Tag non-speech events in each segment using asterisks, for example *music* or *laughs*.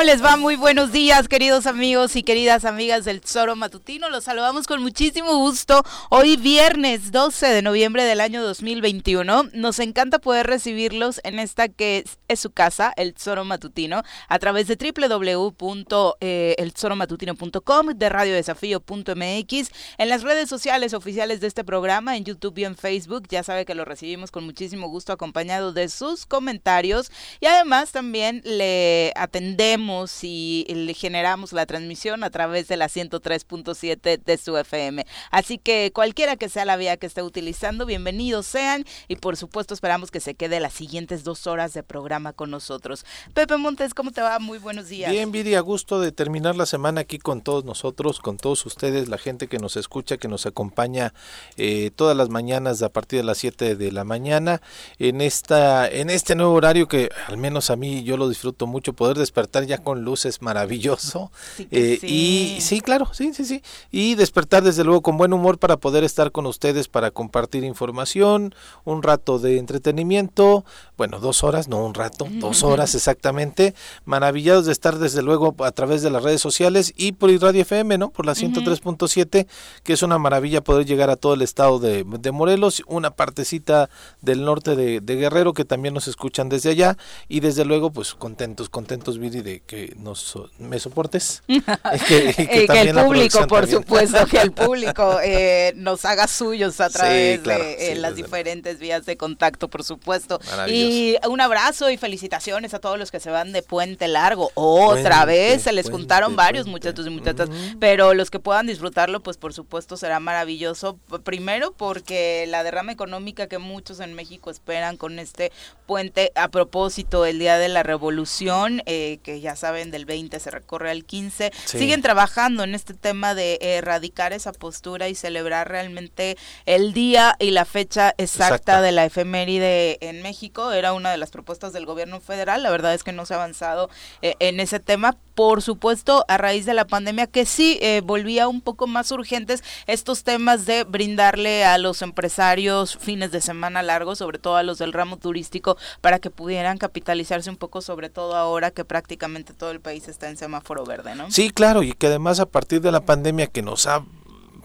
¿Cómo les va? Muy buenos días, queridos amigos y queridas amigas del Zoro Matutino. Los saludamos con muchísimo gusto. Hoy viernes 12 de noviembre del año 2021. Nos encanta poder recibirlos en esta que es, su casa, el Zoro Matutino, a través de www.elzoromatutino.com, de radiodesafío.mx, en las redes sociales oficiales de este programa, en YouTube y en Facebook. Ya sabe que lo recibimos con muchísimo gusto acompañado de sus comentarios y además también le atendemos y le generamos la transmisión a través de la 103.7 de su FM. Así que cualquiera que sea la vía que esté utilizando, bienvenidos sean y por supuesto esperamos que se quede las siguientes dos horas de programa con nosotros. Pepe Montes, ¿cómo te va? Muy buenos días. Bien, Viri, a gusto de terminar la semana aquí con todos nosotros, con todos ustedes, la gente que nos escucha, que nos acompaña eh, todas las mañanas a partir de las 7 de la mañana en esta en este nuevo horario que al menos a mí yo lo disfruto mucho poder despertar ya con luz es maravilloso eh, y sí. claro sí sí sí. Y despertar desde luego con buen humor para poder estar con ustedes para compartir información un rato de entretenimiento bueno dos horas no un rato dos horas exactamente. Maravillados de estar desde luego a través de las redes sociales y por Radio FM no por la 103.7 que es una maravilla poder llegar a todo el estado de, de Morelos una partecita del norte de, Guerrero que también nos escuchan desde allá y desde luego pues contentos, contentos Viri de que nos me soportes. *laughs* que, que, el público, por supuesto, que el público *laughs* eh, nos haga suyos a través de eh, las diferentes vías de contacto, por supuesto. Y un abrazo y felicitaciones a todos los que se van de Puente Largo. Otra vez, se les juntaron varios muchachos y muchachas, pero los que puedan disfrutarlo, pues por supuesto será maravilloso. Primero porque la derrama económica que muchos en México esperan con este puente. A propósito, el Día de la Revolución, eh, que ya saben, del 20 se recorre al 15, siguen trabajando en este tema de erradicar esa postura y celebrar realmente el día y la fecha exacta de la efeméride en México. Era una de las propuestas del gobierno federal. La verdad es que no se ha avanzado eh, en ese tema. Por supuesto, a raíz de la pandemia, que sí eh, volvía un poco más urgentes estos temas de brindarle a los empresarios fines de semana largos, sobre todo a los del ramo turístico, para que pudieran capitalizarse un poco, sobre todo ahora que prácticamente todo el país está en semáforo verde, ¿no? Sí, claro, y que además a partir de la pandemia que nos ha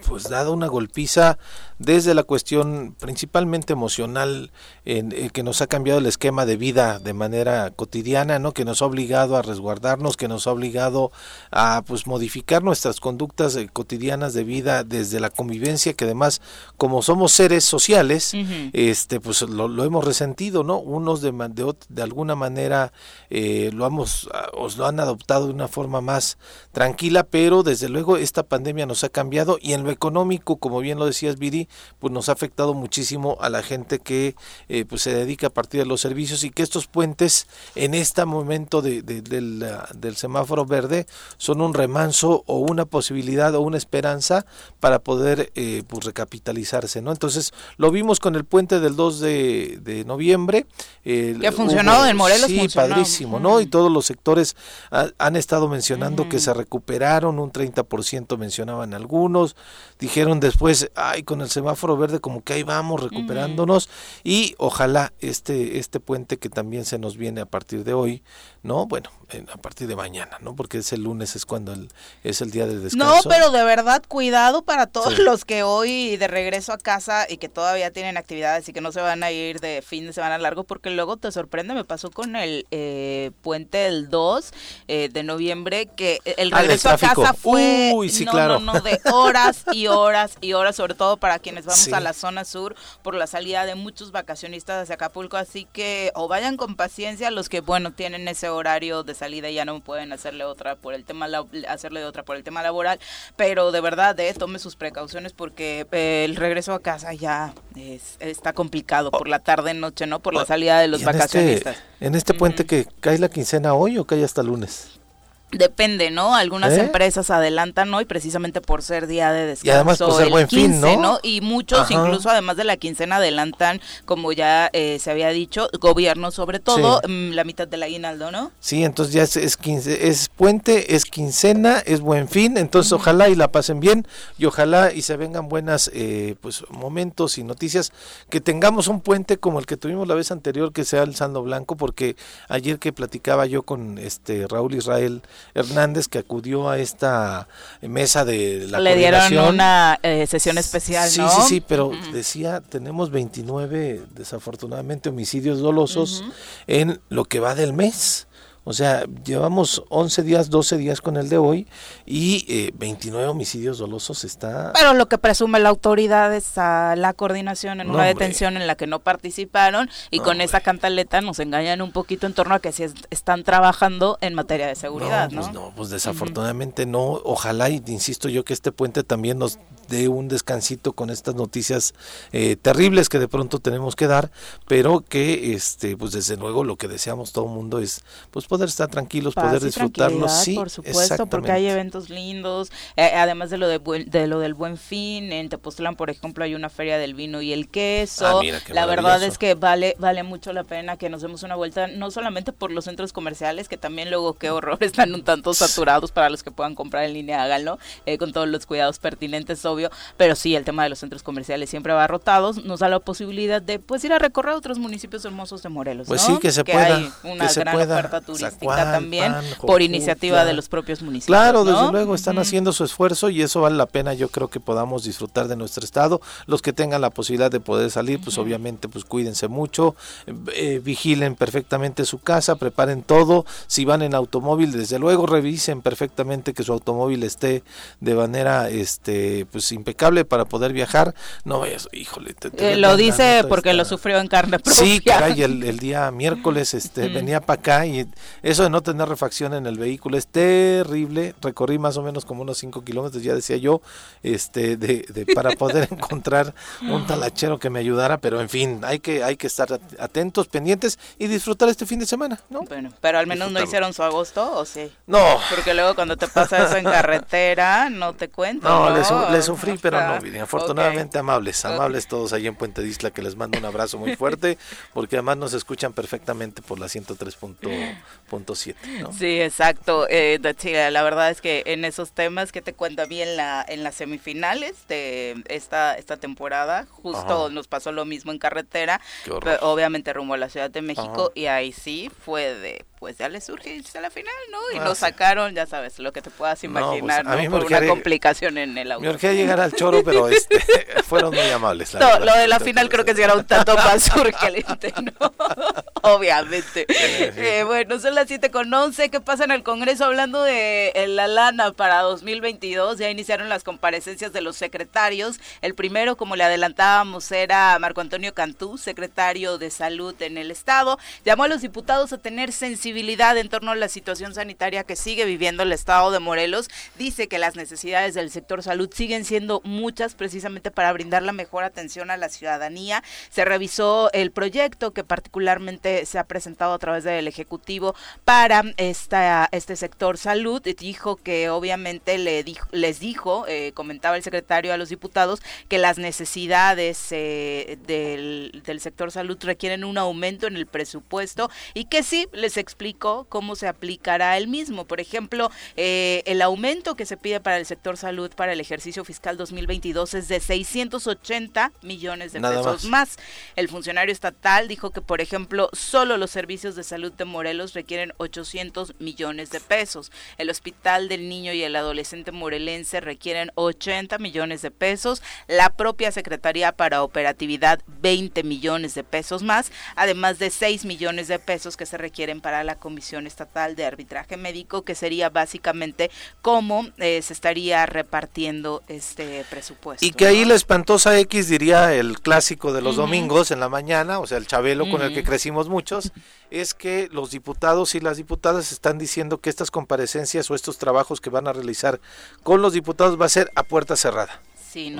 pues dado una golpiza desde la cuestión principalmente emocional en, eh, que nos ha cambiado el esquema de vida de manera cotidiana, ¿no? Que nos ha obligado a resguardarnos, que nos ha obligado a pues modificar nuestras conductas eh, cotidianas de vida desde la convivencia, que además como somos seres sociales, este pues lo, hemos resentido, ¿no? Unos de, de, de alguna manera eh, lo hemos os lo han adoptado de una forma más tranquila, pero desde luego esta pandemia nos ha cambiado y en lo económico, como bien lo decías Viri, pues nos ha afectado muchísimo a la gente que eh, pues se dedica a partir de los servicios y que estos puentes en este momento de, del, del, semáforo verde son un remanso o una posibilidad o una esperanza para poder eh, pues recapitalizarse, ¿no? Entonces lo vimos con el puente del 2 de, noviembre. que ha funcionado en Morelos. Sí, padrísimo, ¿no? Y todos los sectores han estado mencionando que se recuperaron, un 30% mencionaban algunos, dijeron después, ay, con el semáforo verde como que ahí vamos recuperándonos y ojalá este, este puente que también se nos viene a partir de hoy, ¿no? Bueno, a partir de mañana, ¿no? Porque ese lunes es cuando el, es el día de descanso. No, pero de verdad, cuidado para todos los que hoy de regreso a casa y que todavía tienen actividades y que no se van a ir de fin de semana largo, porque luego te sorprende, me pasó con el eh, puente del 2 eh, de noviembre, que el ah, regreso a casa fue Uy, sí, no, claro. no, no, de horas y horas y horas, sobre todo para quienes vamos a la zona sur por la salida de muchos vacacionistas hacia Acapulco, así que o vayan con paciencia los que, bueno, tienen ese horario de salida y ya no pueden hacerle otra por el tema hacerle otra por el tema laboral, pero de verdad, eh, tome sus precauciones porque eh, el regreso a casa ya está complicado por la tarde noche, ¿no? Por la salida de los este vacacionistas. en este puente que cae la quincena hoy o cae hasta lunes? Depende, ¿no? Algunas ¿Eh? empresas adelantan hoy precisamente por ser día de descanso. Y además por ser buen fin, ¿no? Y muchos, incluso además de la quincena, adelantan, como ya eh, se había dicho, gobierno sobre todo, mm, la mitad del aguinaldo, ¿no? Sí, entonces ya es, es, es puente, es quincena, es buen fin, entonces ojalá y la pasen bien y ojalá y se vengan buenas eh, pues momentos y noticias, que tengamos un puente como el que tuvimos la vez anterior, que sea el Saldo Blanco, porque ayer que platicaba yo con este Raúl Israel, Hernández que acudió a esta mesa de la Le dieron una eh, sesión especial, sí, Sí, sí, pero decía, tenemos 29 desafortunadamente homicidios dolosos en lo que va del mes. O sea, llevamos 11 días, 12 días con el de hoy y eh, 29 homicidios dolosos está... Pero lo que presume la autoridad es a la coordinación en una detención en la que no participaron y con esa cantaleta nos engañan un poquito en torno a que si están trabajando en materia de seguridad, ¿no? Pues no, pues desafortunadamente no. Ojalá, y insisto yo, que este puente también nos dé un descansito con estas noticias eh, terribles que de pronto tenemos que dar, pero que, este pues desde luego lo que deseamos todo el mundo es pues poder estar tranquilos, poder disfrutarlos. Sí, por supuesto, porque hay eventos lindos, eh, además de lo de, de, lo del buen fin, en Tepoztlán, por ejemplo, hay una feria del vino y el queso. Ah, la verdad es que vale vale mucho la pena que nos demos una vuelta, no solamente por los centros comerciales, que también luego qué horror *laughs* están un tanto saturados para los que puedan comprar en línea, háganlo, eh, con todos los cuidados pertinentes, obvio, pero sí, el tema de los centros comerciales siempre va rotados, nos da la posibilidad de pues ir a recorrer otros municipios hermosos de Morelos. Pues sí, que se pueda. Hay una gran oferta turística también por iniciativa de los propios municipios. Claro, desde luego están haciendo su esfuerzo y eso vale la pena. Yo creo que podamos disfrutar de nuestro estado. Los que tengan la posibilidad de poder salir, pues obviamente, pues cuídense mucho, eh, vigilen perfectamente su casa, preparen todo. Si van en automóvil, desde luego revisen perfectamente que su automóvil esté de manera, este, pues impecable para poder viajar. No eso, híjole. Eh, lo dice porque lo sufrió en carne propia. Sí, caray, el, el día *laughs* miércoles, este, venía para acá y eso de no tener refacción en el vehículo es terrible. Recorrí más o menos como unos 5 kilómetros, ya decía yo, este, de, para poder *laughs* encontrar un talachero que me ayudara, pero en fin, hay que, hay que estar atentos, pendientes y disfrutar este fin de semana, ¿no? Bueno, pero al menos no hicieron su agosto, ¿o sí? No. Porque luego cuando te pasa eso en *laughs* carretera, no te cuento. No, Le, sufrí, *laughs* pero no, miren, afortunadamente amables, amables todos ahí en Puente Disla, que les mando un abrazo muy fuerte, *laughs* porque además nos escuchan perfectamente por la 103.1 Sí, exacto. Eh, la verdad es que en esos temas que te cuento bien la, en las semifinales de esta, esta temporada, justo nos pasó lo mismo en carretera, obviamente rumbo a la Ciudad de México y ahí sí fue de pues ya le surge a la final, ¿no? Y lo ah, sacaron, ya sabes, lo que te puedas pues, imaginar, ¿no? Por una complicación en el auto. Me urgía llegar al choro, pero *laughs* este, *laughs* fueron muy amables. no, lo de la final creo que sí era un tanto *laughs* más urgente, ¿no? Obviamente. Eh, bueno, son las 7 con 11. ¿Qué pasa en el Congreso? Hablando de eh, la lana para 2022, ya iniciaron las comparecencias de los secretarios. El primero, como le adelantábamos, era Marco Antonio Cantú, secretario de Salud en el Estado. Llamó a los diputados a tener sensibilidad en torno a la situación sanitaria que sigue viviendo el estado de Morelos. Dice que las necesidades del sector salud siguen siendo muchas precisamente para brindar la mejor atención a la ciudadanía. Se revisó el proyecto que particularmente se ha presentado a través del Ejecutivo para esta, este sector salud. Dijo que obviamente le dijo, les dijo, eh, comentaba el secretario a los diputados, que las necesidades eh, del, del sector salud requieren un aumento en el presupuesto y que sí, les explicó explicó cómo se aplicará el mismo. Por ejemplo, eh, el aumento que se pide para el sector salud para el ejercicio fiscal 2022 es de 680 millones de pesos más. El funcionario estatal dijo que, por ejemplo, solo los servicios de salud de Morelos requieren 800 millones de pesos. El Hospital del Niño y el Adolescente Morelense requieren 80 millones de pesos. La propia Secretaría para Operatividad 20 millones de pesos más, además de 6 millones de pesos que se requieren para la Comisión Estatal de Arbitraje Médico, que sería básicamente cómo eh, se estaría repartiendo este presupuesto. Y que ahí la espantosa X diría el clásico de los domingos en la mañana, o sea, el chabelo con el que crecimos muchos, es que los diputados y las diputadas están diciendo que estas comparecencias o estos trabajos que van a realizar con los diputados va a ser a puerta cerrada.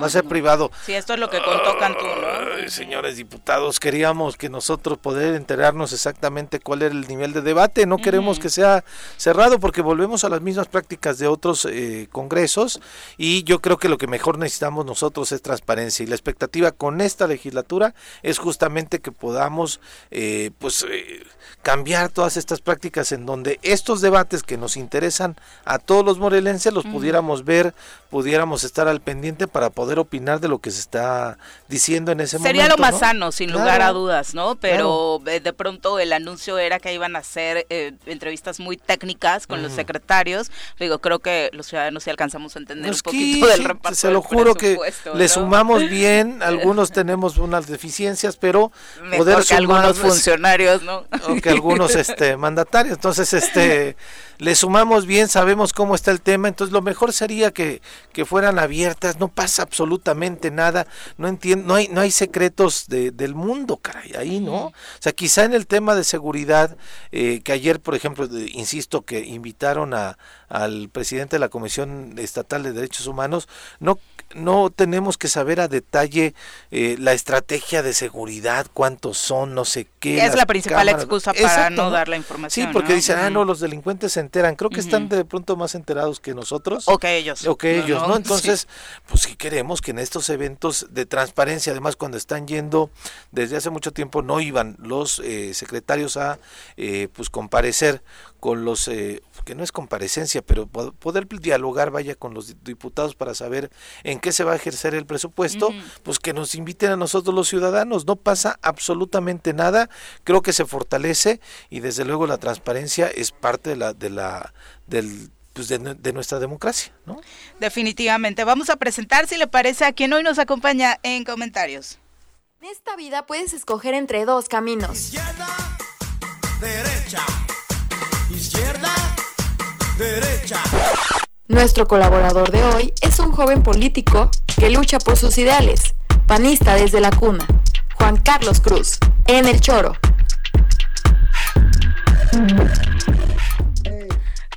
Va a ser privado. Sí, esto es lo que contó Cantú, ¿no? señores diputados, queríamos que nosotros poder enterarnos exactamente cuál era el nivel de debate. No queremos que sea cerrado porque volvemos a las mismas prácticas de otros eh, congresos y yo creo que lo que mejor necesitamos nosotros es transparencia y la expectativa con esta legislatura es justamente que podamos, eh, pues, eh, cambiar todas estas prácticas en donde estos debates que nos interesan a todos los morelenses los pudiéramos ver, pudiéramos estar al pendiente para poder opinar de lo que se está diciendo en ese momento. Sería lo más sano, sin lugar a dudas, ¿no? Pero eh, de pronto el anuncio era que iban a hacer eh, entrevistas muy técnicas con los secretarios. Digo, creo que los ciudadanos sí alcanzamos a entender pues un poquito del reparto. Se lo juro que le sumamos *laughs* bien, algunos tenemos unas deficiencias, pero poder que algunos funcionarios, ¿no? O que algunos este mandatarios. Entonces, este le sumamos bien, sabemos cómo está el tema, entonces lo mejor sería que, que fueran abiertas, no pasa absolutamente nada, no entiendo, no hay, no hay secretos de, del mundo, caray, ahí, ¿no? O sea, quizá en el tema de seguridad, eh, que ayer, por ejemplo, insisto, que invitaron a, al presidente de la Comisión Estatal de Derechos Humanos, no no tenemos que saber a detalle eh, la estrategia de seguridad, cuántos son, no sé qué. Es la principal excusa para no, dar la información. Sí, porque dicen, ah, no, los delincuentes se enteran. Creo que están de pronto más enterados que nosotros. O que ellos. O que ellos, ¿no? Entonces, pues sí queremos que en estos eventos de transparencia, además cuando están yendo, desde hace mucho tiempo no iban los eh, secretarios a eh, pues comparecer con los, eh, que no es comparecencia, pero poder dialogar, vaya, con los diputados para saber en qué se va a ejercer el presupuesto, pues que nos inviten a nosotros los ciudadanos. No pasa absolutamente nada, creo que se fortalece y desde luego la transparencia es parte de la, de la, del pues de, de, nuestra democracia, ¿no? Definitivamente. Vamos a presentar, si le parece, a quien hoy nos acompaña en comentarios. En esta vida puedes escoger entre dos caminos. Izquierda, derecha izquierda, derecha. Nuestro colaborador de hoy es un joven político que lucha por sus ideales, panista desde la cuna, Juan Carlos Cruz, en El Choro.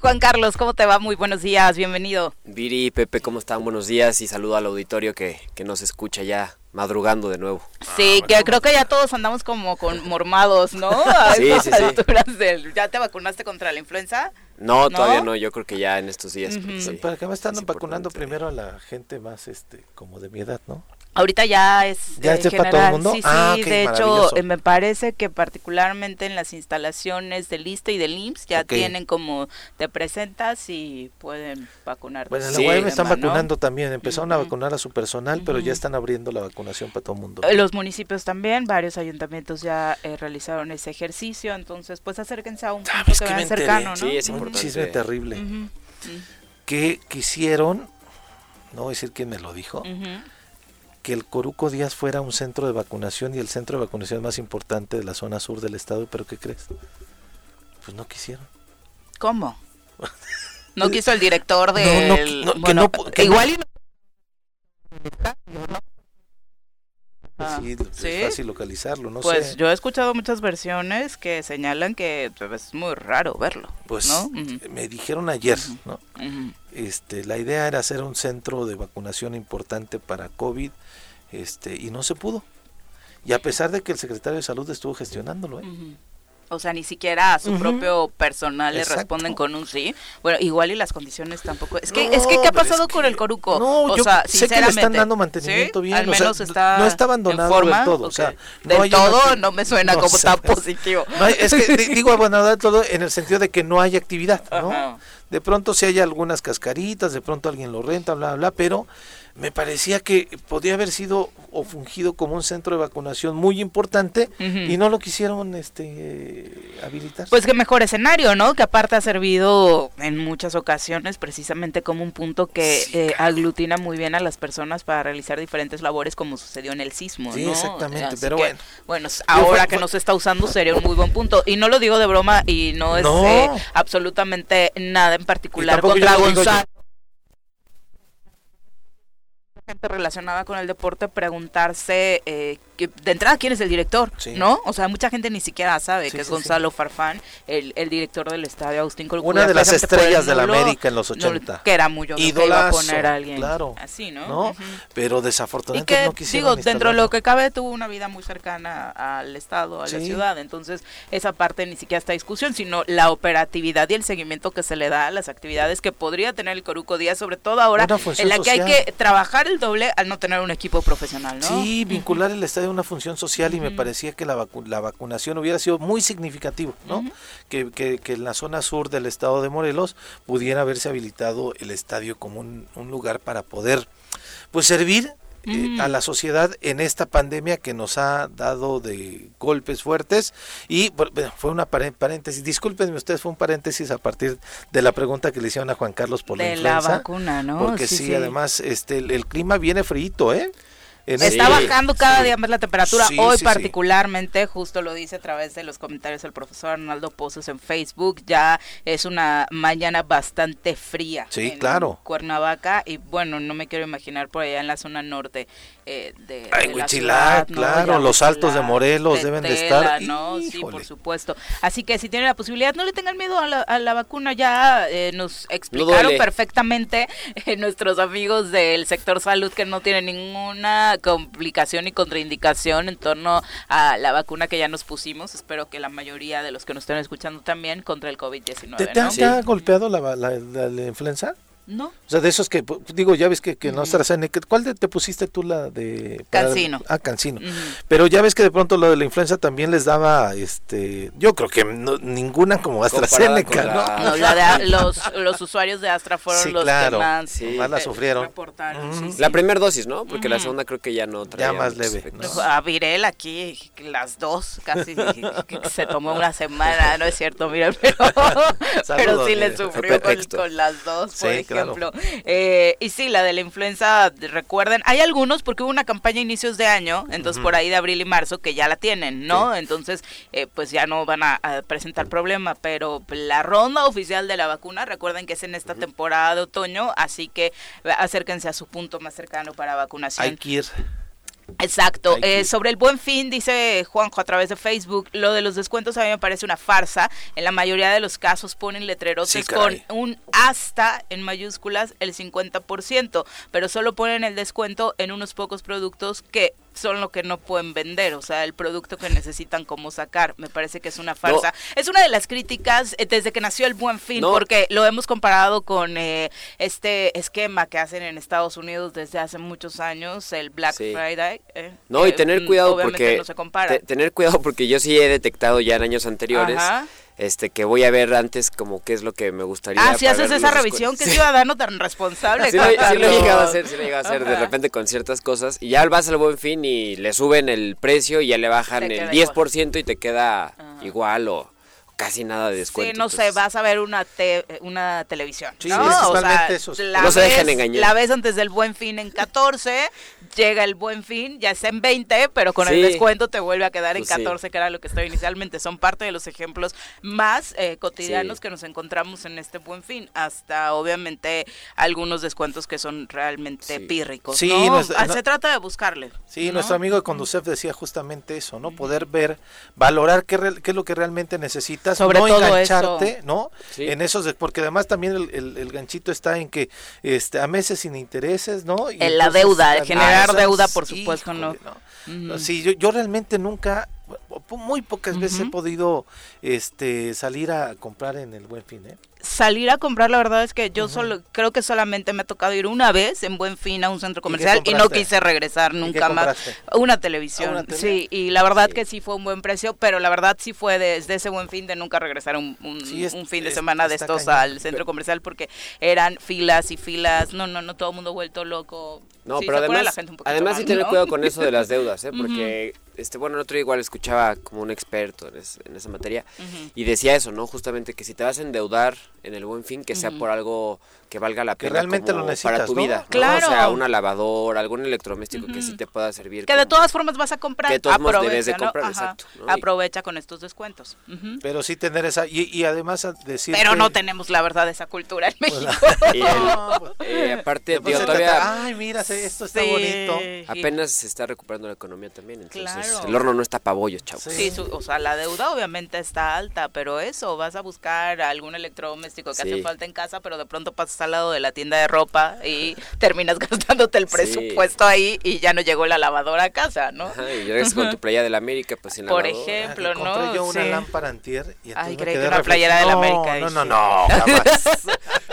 Juan Carlos, ¿cómo te va? Muy buenos días, bienvenido. Viri, Pepe, ¿cómo están? Buenos días y saludo al auditorio que, que nos escucha ya madrugando de nuevo. Sí, ah, que creo que ya todos andamos como con mormados, ¿no? *laughs* A sí, sí, sí. ¿Ya te vacunaste contra la influenza? No, todavía no, yo creo que ya en estos días. ¿Para qué me están vacunando primero a la gente más este como de mi edad, no? Ahorita ya es ¿Ya es para todo el mundo? Sí, ah, sí, de hecho eh, me parece que particularmente en las instalaciones del ISTE y del IMSS ya tienen como te presentas y pueden vacunar. Bueno, en la UAM están vacunando también, empezaron a vacunar a su personal, pero ya están abriendo la vacunación para todo el mundo. Los municipios también, varios ayuntamientos ya eh, realizaron ese ejercicio, entonces pues acérquense a un punto que vean cercano, ¿no? Sí, es importante. Un chisme terrible. Que quisieron, no voy a decir quién me lo dijo, que el Coruco Díaz fuera un centro de vacunación y el centro de vacunación más importante de la zona sur del estado, pero ¿qué crees? Pues no quisieron. ¿Cómo? *laughs* No quiso el director. No, no, que igual... sí, es fácil localizarlo, no pues yo he escuchado muchas versiones que señalan que pues, es muy raro verlo. Pues me dijeron ayer, ¿no? Este, la idea era hacer un centro de vacunación importante para COVID este, y no se pudo. Y a pesar de que el secretario de salud estuvo gestionándolo, ¿eh? O sea, ni siquiera a su propio personal le responden con un sí. Bueno, igual y las condiciones tampoco. Es que, es que ¿qué ha pasado con el Coruco? No, o yo sea, sé que le están dando mantenimiento bien. Al menos está no está abandonado del todo. O sea, no del todo no me suena *laughs* como tan positivo. es que digo abandonado del todo en el sentido de que no hay actividad, ¿no? De pronto si hay algunas cascaritas, de pronto alguien lo renta, bla, bla, pero me parecía que podía haber sido o fungido como un centro de vacunación muy importante y no lo quisieron este habilitar. Pues qué mejor escenario, ¿no? Que aparte ha servido en muchas ocasiones precisamente como un punto que eh, aglutina muy bien a las personas para realizar diferentes labores como sucedió en el sismo, sí, exactamente, pero bueno. Bueno, ahora que no se está usando sería un muy buen punto. Y no lo digo de broma y no es eh, absolutamente nada en particular contra Gonzalo gente relacionada con el deporte preguntarse eh, de entrada quién es el director, ¿no? O sea, mucha gente ni siquiera sabe que es Gonzalo Farfán, el, director del estadio Agustín Colcuda. Una de las estrellas de la América en los 80. que era muy yo iba a poner a alguien claro, así, ¿no? Pero desafortunadamente no quisieron Digo, dentro de lo que cabe tuvo una vida muy cercana al estado, a la ciudad, entonces esa parte ni siquiera está discusión, sino la operatividad y el seguimiento que se le da a las actividades que podría tener el Coruco Díaz, sobre todo ahora en la que hay que trabajar el doble al no tener un equipo profesional, ¿no? Sí, vincular el estadio una función social y me parecía que la, la vacunación hubiera sido muy significativo, ¿no? que, que, en la zona sur del estado de Morelos pudiera haberse habilitado el estadio como un, lugar para poder pues servir eh, a la sociedad en esta pandemia que nos ha dado de golpes fuertes y fue una paréntesis, discúlpenme ustedes, fue un paréntesis a partir de la pregunta que le hicieron a Juan Carlos por de la vacuna, ¿no? Porque sí, además este el, el, clima viene frío, ¿eh? Está bajando cada día más la temperatura. Hoy particularmente, justo lo dice a través de los comentarios del profesor Arnaldo Pozos en Facebook, ya es una mañana bastante fría. Sí, claro. Cuernavaca y bueno, no me quiero imaginar por allá en la zona norte eh, de, Ay, claro, los altos de Morelos deben de estar. ¿no? Sí, por supuesto. Así que si tienen la posibilidad, no le tengan miedo a la, vacuna. Ya eh, nos explicaron perfectamente *laughs* eh, nuestros amigos del sector salud que no tienen ninguna complicación y contraindicación en torno a la vacuna que ya nos pusimos. Espero que la mayoría de los que nos estén escuchando también contra el COVID-19. ¿Te, ha golpeado la, la influenza? No. O sea, de esos que, digo, ya ves que, que no AstraZeneca, ¿cuál te pusiste tú la de? Cancino. Ah, Cancino. Pero ya ves que de pronto lo de la influenza también les daba, este, yo creo que ninguna como AstraZeneca, ¿no? no la de, los, los usuarios de Astra *laughs* fueron los que más, sí. más la sufrieron. la primera dosis, ¿no? Porque la segunda creo que ya no traía Ya más leve. A Virel aquí, las dos, casi se tomó una semana, no es cierto, mira, pero, *laughs* *laughs* pero sí le sufrió con, las dos, por ejemplo. Eh, y sí, la de la influenza, recuerden, hay algunos porque hubo una campaña a inicios de año, entonces por ahí de abril y marzo, que ya la tienen, ¿no? Entonces, eh, pues ya no van a, presentar problema, pero la ronda oficial de la vacuna, recuerden que es en esta temporada de otoño, así que acérquense a su punto más cercano para vacunación. Hay que ir. Exacto. Eh, sobre el buen fin, dice Juanjo a través de Facebook, lo de los descuentos a mí me parece una farsa. En la mayoría de los casos ponen letreros con un hasta en mayúsculas el 50%, pero solo ponen el descuento en unos pocos productos que son lo que no pueden vender, o sea, el producto que necesitan como sacar. Me parece que es una farsa. Es una de las críticas eh, desde que nació el Buen Fin, porque lo hemos comparado con eh, este esquema que hacen en Estados Unidos desde hace muchos años, el Black Friday. Eh, no, y tener cuidado porque no se compara. tener cuidado porque yo sí he detectado ya en años anteriores. Ajá este que voy a ver antes como qué es lo que me gustaría. Ah, si haces esa revisión, qué ciudadano tan responsable. sí, lo, sí lo he llegado a hacer, sí lo he llegado a hacer de repente con ciertas cosas y ya vas al buen fin y le suben el precio y ya le bajan el 10% y te queda igual o casi nada de descuento. Sí, no sé, vas a ver una una televisión. Sí, ¿no? o sea, eso. no se dejen engañar. La ves antes del buen fin en 14, llega el buen fin, ya es en 20, pero con el descuento te vuelve a quedar en 14, pues que era lo que estaba inicialmente. Son parte de los ejemplos más eh, cotidianos que nos encontramos en este buen fin, hasta obviamente algunos descuentos que son realmente pírricos. Sí, ah, se trata de buscarle. Sí, nuestro amigo de Conducef decía justamente eso, ¿no? Poder ver, valorar qué, qué es lo que realmente necesita sobre no todo engancharte, ¿no? En esos, porque además también el, ganchito está en que este a meses sin intereses, ¿no? en la deuda, generar deuda, por supuesto, no. Sí, yo, yo realmente nunca muy pocas veces he podido este salir a comprar en el Buen Fin, ¿eh? Salir a comprar, la verdad es que yo solo creo que solamente me ha tocado ir una vez en Buen Fin a un centro comercial y, no quise regresar nunca más. Una televisión, sí, y la verdad que sí fue un buen precio, pero la verdad sí fue desde ese Buen Fin de nunca regresar un, un, fin de semana de estos al centro comercial porque eran filas y filas, no, no, no, todo el mundo vuelto loco. No, pero además, además sí tener cuidado con eso de las deudas, ¿eh? *laughs* porque este, bueno, el otro día igual escuchaba como un experto en, esa materia y decía eso, ¿no? Justamente que si te vas a endeudar en el buen fin, que sea por algo que valga la pena realmente lo para tu vida. Claro. O sea, una lavadora, algún electrodoméstico que sí te pueda servir. Que de todas formas vas a comprar. Que de todas debes de comprar, exacto. Aprovecha con estos descuentos. Pero sí tener esa, y, además decir Pero no tenemos la verdad esa cultura en pues, México. *laughs* y eh, aparte, tío, todavía... Ay, mira, esto está bonito. Apenas se está recuperando la economía también, entonces el horno no está pabollos, chavos. Sí, o sea, la deuda obviamente está alta, pero eso, vas a buscar algún electrodoméstico que hace falta en casa, pero de pronto pasas al lado de la tienda de ropa y terminas *laughs* gastándote el presupuesto ahí y ya no llegó la lavadora a casa, ¿no? Ajá, y regresas con tu playa de la América, pues sin Por ejemplo, ¿no? Compré yo una lámpara antier y Ay, creí que una playera de la América. No, no, no, *laughs* jamás.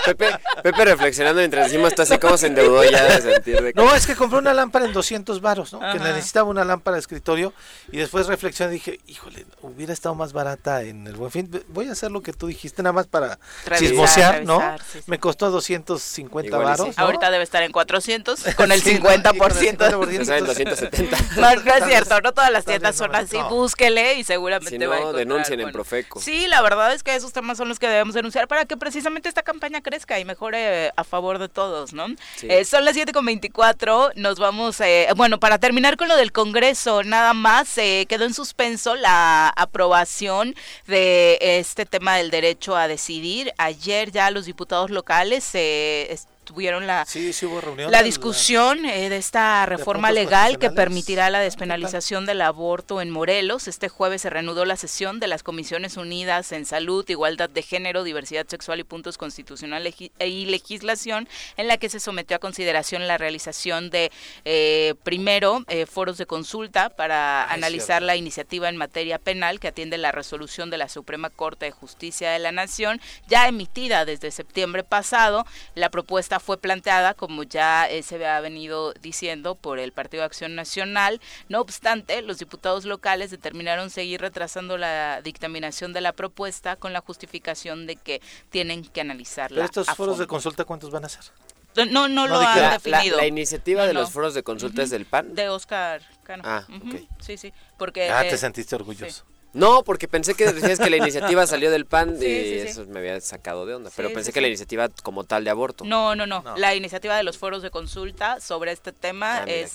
Pepe, Pepe reflexionando mientras encima está así como se endeudó ya de sentir de No, es que compré una lámpara en 200 varos, ¿no? Que necesitaba una lámpara de escritorio y después reflexioné y dije, híjole, hubiera estado más barata en el Buen Fin. Voy a hacer lo que tú dijiste, nada más para chismosear, ¿no? Me costó 250 varos. Ahorita debe estar en 400 *laughs* con el 50%. en 270. *laughs* No, no es cierto, no todas las tiendas son así. Búsquele y seguramente si no, va a denuncien en Profeco. Sí, la verdad es que esos temas son los que debemos denunciar para que precisamente esta campaña crezca y mejore a favor de todos, ¿no? Eh, son las 7.24, nos vamos, eh, bueno, para terminar con lo del Congreso, nada más eh, quedó en suspenso la aprobación de este tema del derecho a decidir. Ayer ya los diputados locales se tuvieron la, la discusión eh, de esta reforma legal que permitirá la despenalización del aborto en Morelos. Este jueves se reanudó la sesión de las Comisiones Unidas en Salud, Igualdad de Género, Diversidad Sexual y Puntos Constitucionales y Legislación, en la que se sometió a consideración la realización de, eh, primero, eh, foros de consulta para analizar la iniciativa en materia penal que atiende la resolución de la Suprema Corte de Justicia de la Nación, ya emitida desde septiembre pasado. La propuesta fue planteada, como ya eh, se había venido diciendo, por el Partido de Acción Nacional. No obstante, los diputados locales determinaron seguir retrasando la dictaminación de la propuesta con la justificación de que tienen que analizarla. ¿Pero estos foros de consulta cuántos van a ser? No, no, lo han definido. La, iniciativa de los foros de consulta es del PAN. De Oscar Cano. Ah, ok. Sí, sí. Porque, ah, te eh, sentiste orgulloso. No, porque pensé que decías que la iniciativa *laughs* salió del PAN y eso me había sacado de onda. pero pensé que la iniciativa como tal de aborto. No, no, no, La iniciativa de los foros de consulta sobre este tema ah, es,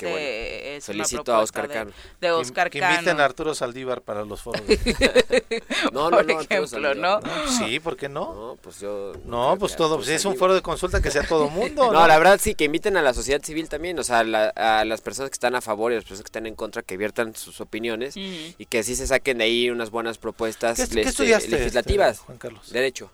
Felicito a Oscar Cano. De, Oscar que, que inviten a Arturo Saldívar para los foros. *laughs* no, no, no, ejemplo, ¿no? Sí, ¿por qué no? No, pues yo. No, pues todo. Si es un foro de consulta que sea todo mundo. *laughs* no, la verdad sí, que inviten a la sociedad civil también. O sea, a las personas que están a favor y a las personas que están en contra, que viertan sus opiniones y que así se saquen de ahí unas buenas propuestas ¿Qué, este, legislativas. Juan Carlos? Derecho.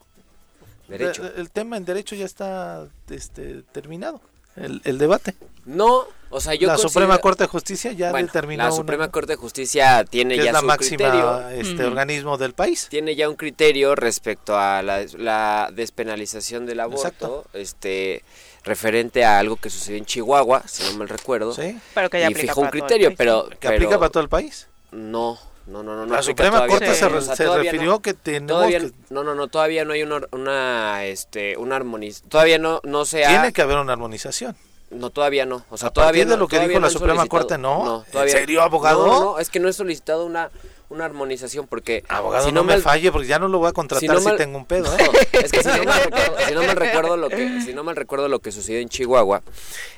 Derecho. El, tema en derecho ya está este, terminado, el, debate. No, o sea, yo La Suprema Corte de Justicia ya determinó. La Suprema Corte de Justicia tiene ya es la su máxima este, organismo del país. Tiene ya un criterio respecto a la, despenalización del aborto. Este referente a algo que sucedió en Chihuahua, si no mal recuerdo. Sí. Pero que ya y fijó un criterio, pero que aplica para todo el país. No, no, no, no. La Suprema Corte se, refirió que tenemos que... No, no, no, todavía no hay una, una, este, una armonización. Todavía no, no se ha... Tiene que haber una armonización. No, todavía no. O sea, a todavía de lo que dijo la Suprema Corte, ¿no? no todavía, ¿En serio, abogado? No, no, es que no he solicitado una una armonización porque abogado si no, me falle porque ya no lo voy a contratar si, tengo un pedo ¿eh? *laughs* es que si no, mal recuerdo, si no mal recuerdo lo que si no mal recuerdo lo que sucedió en Chihuahua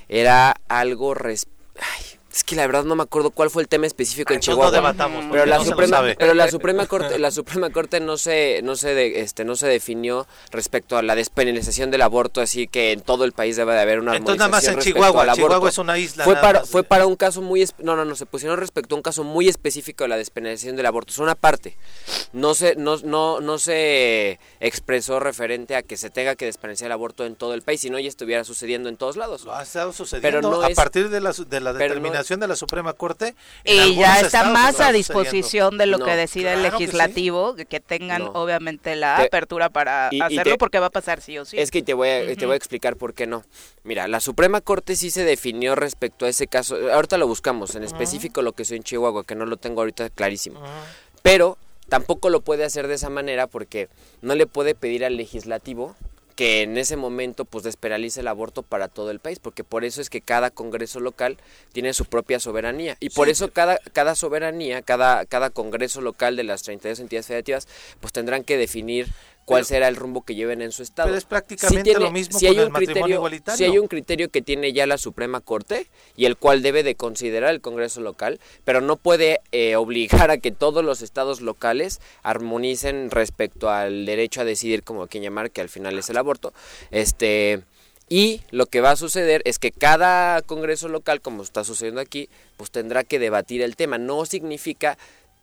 era algo res... Ay, es que la verdad no me acuerdo cuál fue el tema específico en Chihuahua. debatamos, pero la Suprema, pero la Suprema Corte, la Suprema Corte no se, no se, de, este, no se definió respecto a la despenalización del aborto, así que en todo el país debe de haber una Entonces nada más en Chihuahua, Chihuahua es una isla. Fue para, fue para un caso muy, no, no, no, se pusieron respecto a un caso muy específico de la despenalización del aborto. Es una parte. No se, no, no, no se expresó referente a que se tenga que despenalizar el aborto en todo el país, si no ya estuviera sucediendo en todos lados. Lo ha estado sucediendo pero no a partir de la, de la determinación de la Suprema Corte. Y ya está más a disposición de lo que decide el legislativo, que, tengan obviamente la apertura para hacerlo, porque va a pasar sí o sí. Es que te voy, a, te voy a explicar por qué no. Mira, la Suprema Corte sí se definió respecto a ese caso. Ahorita lo buscamos, en específico lo que soy en Chihuahua, que no lo tengo ahorita clarísimo. Pero tampoco lo puede hacer de esa manera porque no le puede pedir al legislativo que en ese momento pues despenalice el aborto para todo el país, porque por eso es que cada congreso local tiene su propia soberanía. Y por eso cada, cada soberanía, cada, cada congreso local de las 32 entidades federativas pues tendrán que definir cuál será el rumbo que lleven en su estado. Pero es prácticamente lo mismo si hay con un el criterio, igualitario. Si hay un criterio que tiene ya la Suprema Corte y el cual debe de considerar el Congreso local, pero no puede eh, obligar a que todos los estados locales armonicen respecto al derecho a decidir como quien llamar, que al final es el aborto. Este y lo que va a suceder es que cada Congreso local, como está sucediendo aquí, pues tendrá que debatir el tema. No significa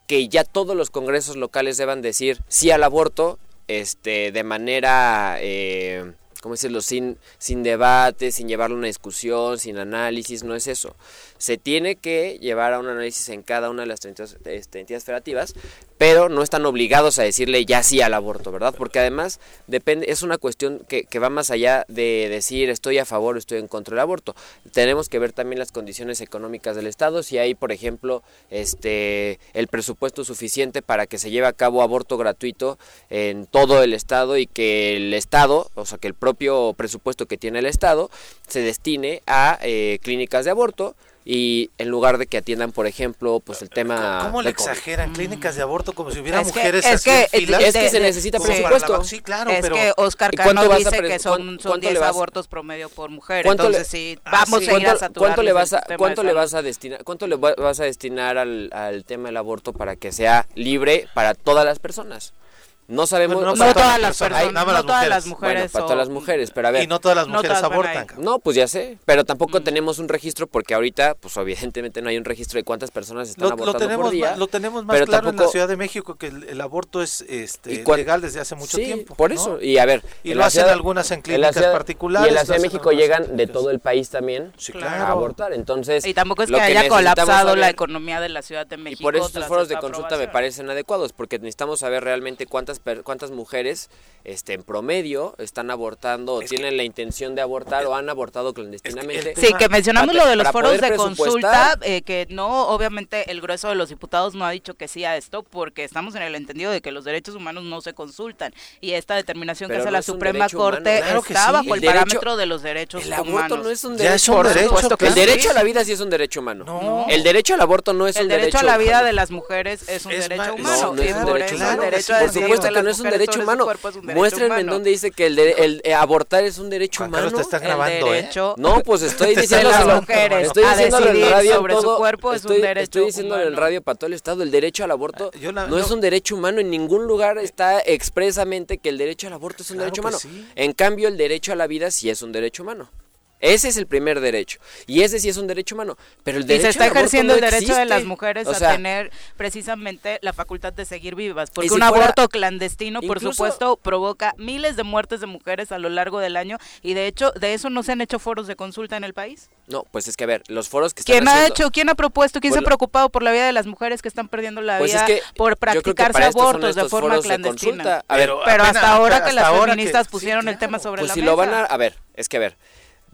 que ya todos los congresos locales deban decir sí al aborto este, de manera, eh, ¿cómo decirlo?, sin, sin debate, sin llevarlo a una discusión, sin análisis, no es eso se tiene que llevar a un análisis en cada una de las este, entidades federativas, pero no están obligados a decirle ya sí al aborto, ¿verdad? Porque además depende, es una cuestión que, que va más allá de decir estoy a favor o estoy en contra del aborto. Tenemos que ver también las condiciones económicas del Estado, si hay, por ejemplo, este el presupuesto suficiente para que se lleve a cabo aborto gratuito en todo el Estado y que el Estado, o sea, que el propio presupuesto que tiene el Estado, se destine a eh, clínicas de aborto y en lugar de que atiendan, por ejemplo, pues el tema... ¿Cómo le exageran? Clínicas de aborto como si hubiera mujeres es que, Es que se necesita presupuesto. Sí, claro, es que Oscar Cano dice que son, son 10 abortos promedio por mujer. Entonces, sí, ah, vamos a ir a saturar ¿Cuánto le vas a, cuánto le vas a destinar, cuánto le vas a destinar al, al tema del aborto para que sea libre para todas las personas? No sabemos. no, todas las personas, no todas las mujeres. para todas las mujeres, pero a ver. Y no todas las mujeres abortan. No, pues ya sé. Pero tampoco mm. tenemos un registro porque ahorita, pues evidentemente no hay un registro de cuántas personas están abortando lo tenemos por día. lo tenemos más claro en la Ciudad de México que el, aborto es este, legal desde hace mucho sí, tiempo. por eso. Y a ver. Y lo hacen algunas en clínicas particulares. Y en la Ciudad de México llegan de todo el país también a abortar. Entonces. Y tampoco es que haya colapsado la economía de la Ciudad de México. Y por eso estos foros de consulta me parecen adecuados porque necesitamos saber realmente cuántas cuántas mujeres mujeres este, en promedio están abortando o tienen la intención de abortar o han abortado clandestinamente. sí, que mencionamos lo de los foros de consulta, eh, que no, obviamente el grueso de los diputados no ha dicho que sí a esto porque estamos en el entendido de que los derechos humanos no se consultan y esta determinación que hace la Suprema Corte está bajo el, parámetro de los derechos el humanos. El aborto no es un derecho, derecho el derecho a la vida sí es un derecho humano. No. El derecho al aborto no es un derecho El derecho a la vida de las mujeres es un derecho humano. No, es un derecho humano. Por supuesto que no es un derecho humano. Muéstrenme en dónde dice que el, el eh, abortar es un derecho humano. te estás grabando, ¿eh? No, pues estoy *laughs* diciendo las mujeres estoy diciendo en el radio sobre su cuerpo es estoy, un derecho Estoy diciendo en el radio para todo el estado el derecho al aborto ah, no, es un derecho humano en ningún lugar está expresamente que el derecho al aborto es un derecho humano. En cambio el derecho a la vida sí es un derecho humano. Ese es el primer derecho. Y ese sí es un derecho humano. Pero el derecho y se está ejerciendo el derecho de las mujeres a tener precisamente la facultad de seguir vivas. Porque un aborto clandestino, por supuesto, provoca miles de muertes de mujeres a lo largo del año. Y de hecho, ¿de eso no se han hecho foros de consulta en el país? No, pues es que a ver, los foros que están ¿Quién ha hecho, quién ha propuesto, quién se ha preocupado por la vida de las mujeres que están perdiendo la pues vida por practicarse abortos de forma clandestina? pero, hasta ahora que las feministas pusieron el tema sobre pues la si mesa. lo van a, a ver, es que a ver,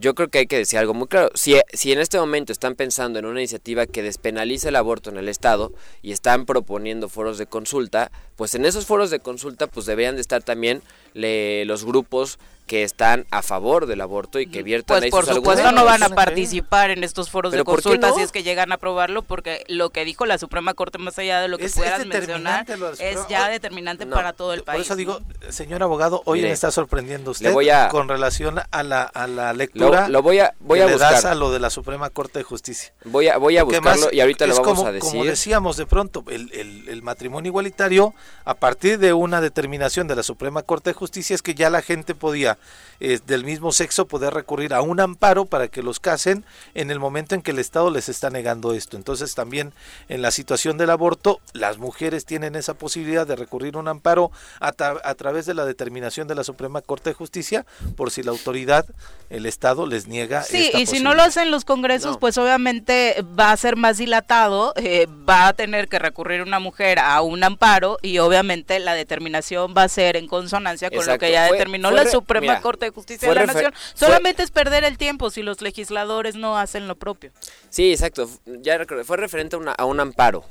yo creo que hay que decir algo muy claro. Si, si en este momento están pensando en una iniciativa que despenalice el aborto en el Estado y están proponiendo foros de consulta, pues en esos foros de consulta pues deberían de estar también los grupos que están a favor del aborto y que viertan pues por supuesto no van a participar en estos foros de consulta si es que llegan a aprobarlo porque lo que dijo la Suprema Corte más allá de lo que puedan mencionar es ya determinante para todo el país. Por eso digo, señor abogado, hoy me está sorprendiendo usted con relación a la, a la lectura lo, voy a voy a le das a lo de la Suprema Corte de Justicia. Voy a voy a buscarlo y ahorita lo vamos a decir. Como decíamos de pronto, el, el, el matrimonio igualitario a partir de una determinación de la Suprema Corte de Justicia es que ya la gente podía eh, del mismo sexo poder recurrir a un amparo para que los casen en el momento en que el Estado les está negando esto. Entonces también en la situación del aborto, las mujeres tienen esa posibilidad de recurrir a un amparo a, a través de la determinación de la Suprema Corte de Justicia por si la autoridad, el Estado, les niega. Sí, y si no lo hacen los congresos, pues obviamente va a ser más dilatado, eh, va a tener que recurrir una mujer a un amparo y obviamente la determinación va a ser en consonancia con lo que ya determinó la Suprema Corte de Justicia de la Nación. Solamente es perder el tiempo si los legisladores no hacen lo propio. Sí, exacto. Ya recuerdo, fue referente a, un amparo.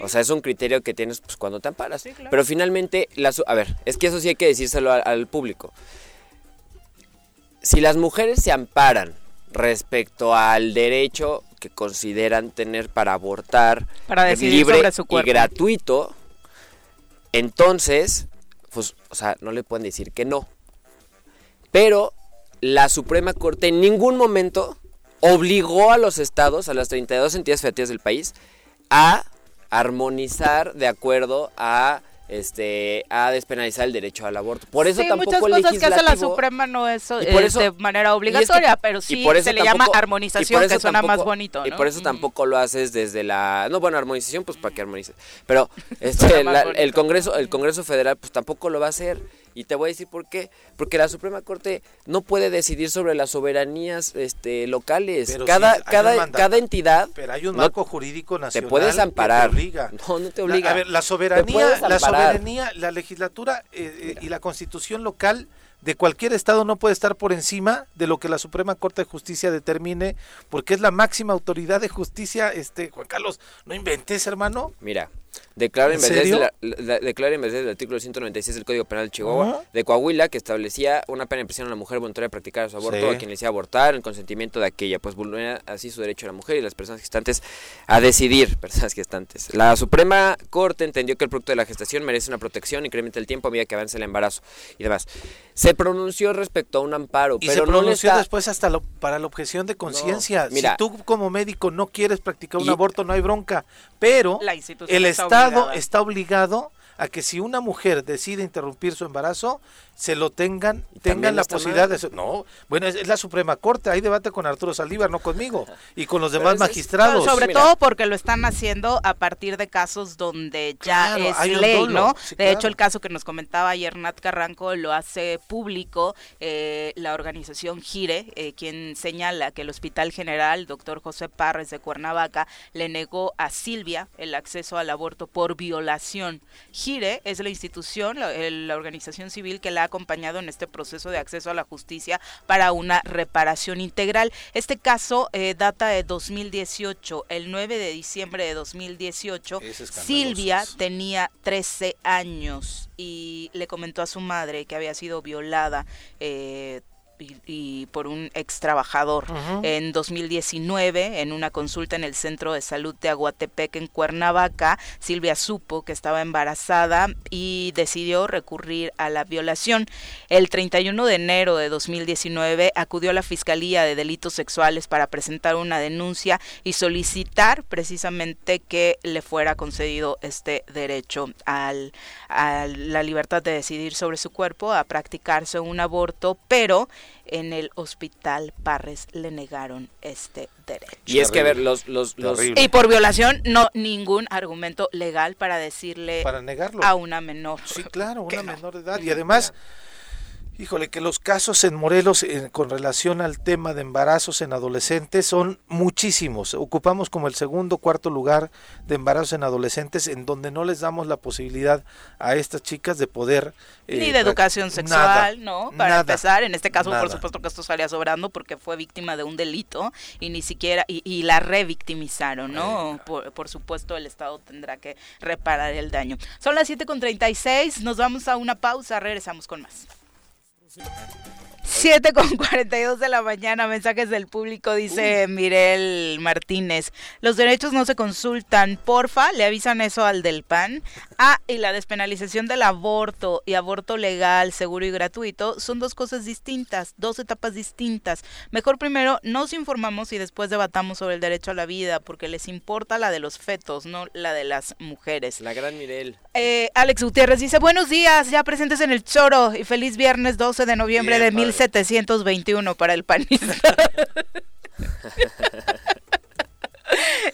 O sea, es un criterio que tienes pues, cuando te amparas. Pero finalmente, la, a ver, es que eso sí hay que decírselo al, público. si las mujeres se amparan respecto al derecho que consideran tener para abortar para libre y gratuito, entonces, pues, o sea, no le pueden decir que no. Pero la Suprema Corte en ningún momento obligó a los estados, a las 32 entidades federativas del país, a armonizar de acuerdo a este a despenalizar el derecho al aborto. Por eso tampoco muchas cosas que hace la Suprema no es eh, de manera obligatoria, pero sí se le llama armonización, que suena más bonito, Y por eso tampoco lo haces desde la no, bueno, armonización pues para que armonices. Pero *laughs* este el Congreso el Congreso Federal pues tampoco lo va a hacer. Y te voy a decir por qué. Porque la Suprema Corte no puede decidir sobre las soberanías este, locales. cada, cada, cada entidad. Pero hay un marco jurídico nacional. Te puedes amparar. te obliga. *laughs* No, no te obliga. La, a ver, la soberanía, la soberanía, la legislatura eh, eh, y la constitución local de cualquier estado no puede estar por encima de lo que la Suprema Corte de Justicia determine, porque es la máxima autoridad de justicia. Este, Juan Carlos, no inventes, hermano. Mira, declara en, vez del artículo 196 del Código Penal de Chihuahua de Coahuila que establecía una pena de prisión a la mujer voluntaria a practicar su aborto a quien le decía abortar en consentimiento de aquella, pues vulnera así su derecho a la mujer y las personas gestantes a decidir, *laughs* personas gestantes. La Suprema Corte entendió que el producto de la gestación merece una protección, incrementa el tiempo a medida que avance el embarazo y demás. Se pronunció respecto a un amparo, y pero se pronunció después hasta para la objeción de conciencia. si tú como médico no quieres practicar un aborto, no hay bronca, pero el Estado está obligado a que si una mujer decide interrumpir su embarazo, se lo tengan, tengan la posibilidad de... No, bueno, es, la Suprema Corte, hay debate con Arturo Saldívar, no conmigo, y con los demás magistrados. sobre todo porque lo están haciendo a partir de casos donde ya es ley, ¿no? de hecho, el caso que nos comentaba ayer Nat Carranco lo hace público eh, la organización Gire, eh, quien señala que el Hospital General, doctor José Parres de Cuernavaca, le negó a Silvia el acceso al aborto por violación. Gire es la institución, la, la organización civil que la ha acompañado en este proceso de acceso a la justicia para una reparación integral. Este caso eh, data de 2018, el 9 de diciembre de 2018. Silvia tenía 13 años y le comentó a su madre que había sido violada eh, y, por un ex trabajador. En 2019, en una consulta en el Centro de Salud de Aguatepec, en Cuernavaca, Silvia supo que estaba embarazada y decidió recurrir a la violación. El 31 de enero de 2019 acudió a la Fiscalía de Delitos Sexuales para presentar una denuncia y solicitar precisamente que le fuera concedido este derecho al, a la libertad de decidir sobre su cuerpo, a practicarse un aborto, pero en el hospital Parres le negaron este derecho. Y es que, a ver, los... los, Y por violación, no ningún argumento legal para decirle para negarlo. a una menor. Sí, claro, una menor de edad. Y además... Híjole, que los casos en Morelos con relación al tema de embarazos en adolescentes son muchísimos. Ocupamos como el segundo, cuarto lugar de embarazos en adolescentes en donde no les damos la posibilidad a estas chicas de poder... Eh, Ni de educación sexual, ¿no? Para empezar, en este caso por supuesto que esto salía sobrando porque fue víctima de un delito y ni siquiera, y, la revictimizaron, ¿no? Por, por, supuesto el Estado tendrá que reparar el daño. Son las 7.36, nos vamos a una pausa, regresamos con más. 7 con 42 de la mañana, mensajes del público, dice Mirel Martínez. Los derechos no se consultan, porfa, le avisan eso al del PAN. Ah, y la despenalización del aborto y aborto legal, seguro y gratuito son dos cosas distintas, dos etapas distintas. Mejor primero nos informamos y después debatamos sobre el derecho a la vida, porque les importa la de los fetos, no la de las mujeres. La gran Mirel. Eh, Alex Gutiérrez dice, buenos días, ya presentes en el choro y feliz viernes 12 de noviembre de mil 721 para el panista. *laughs*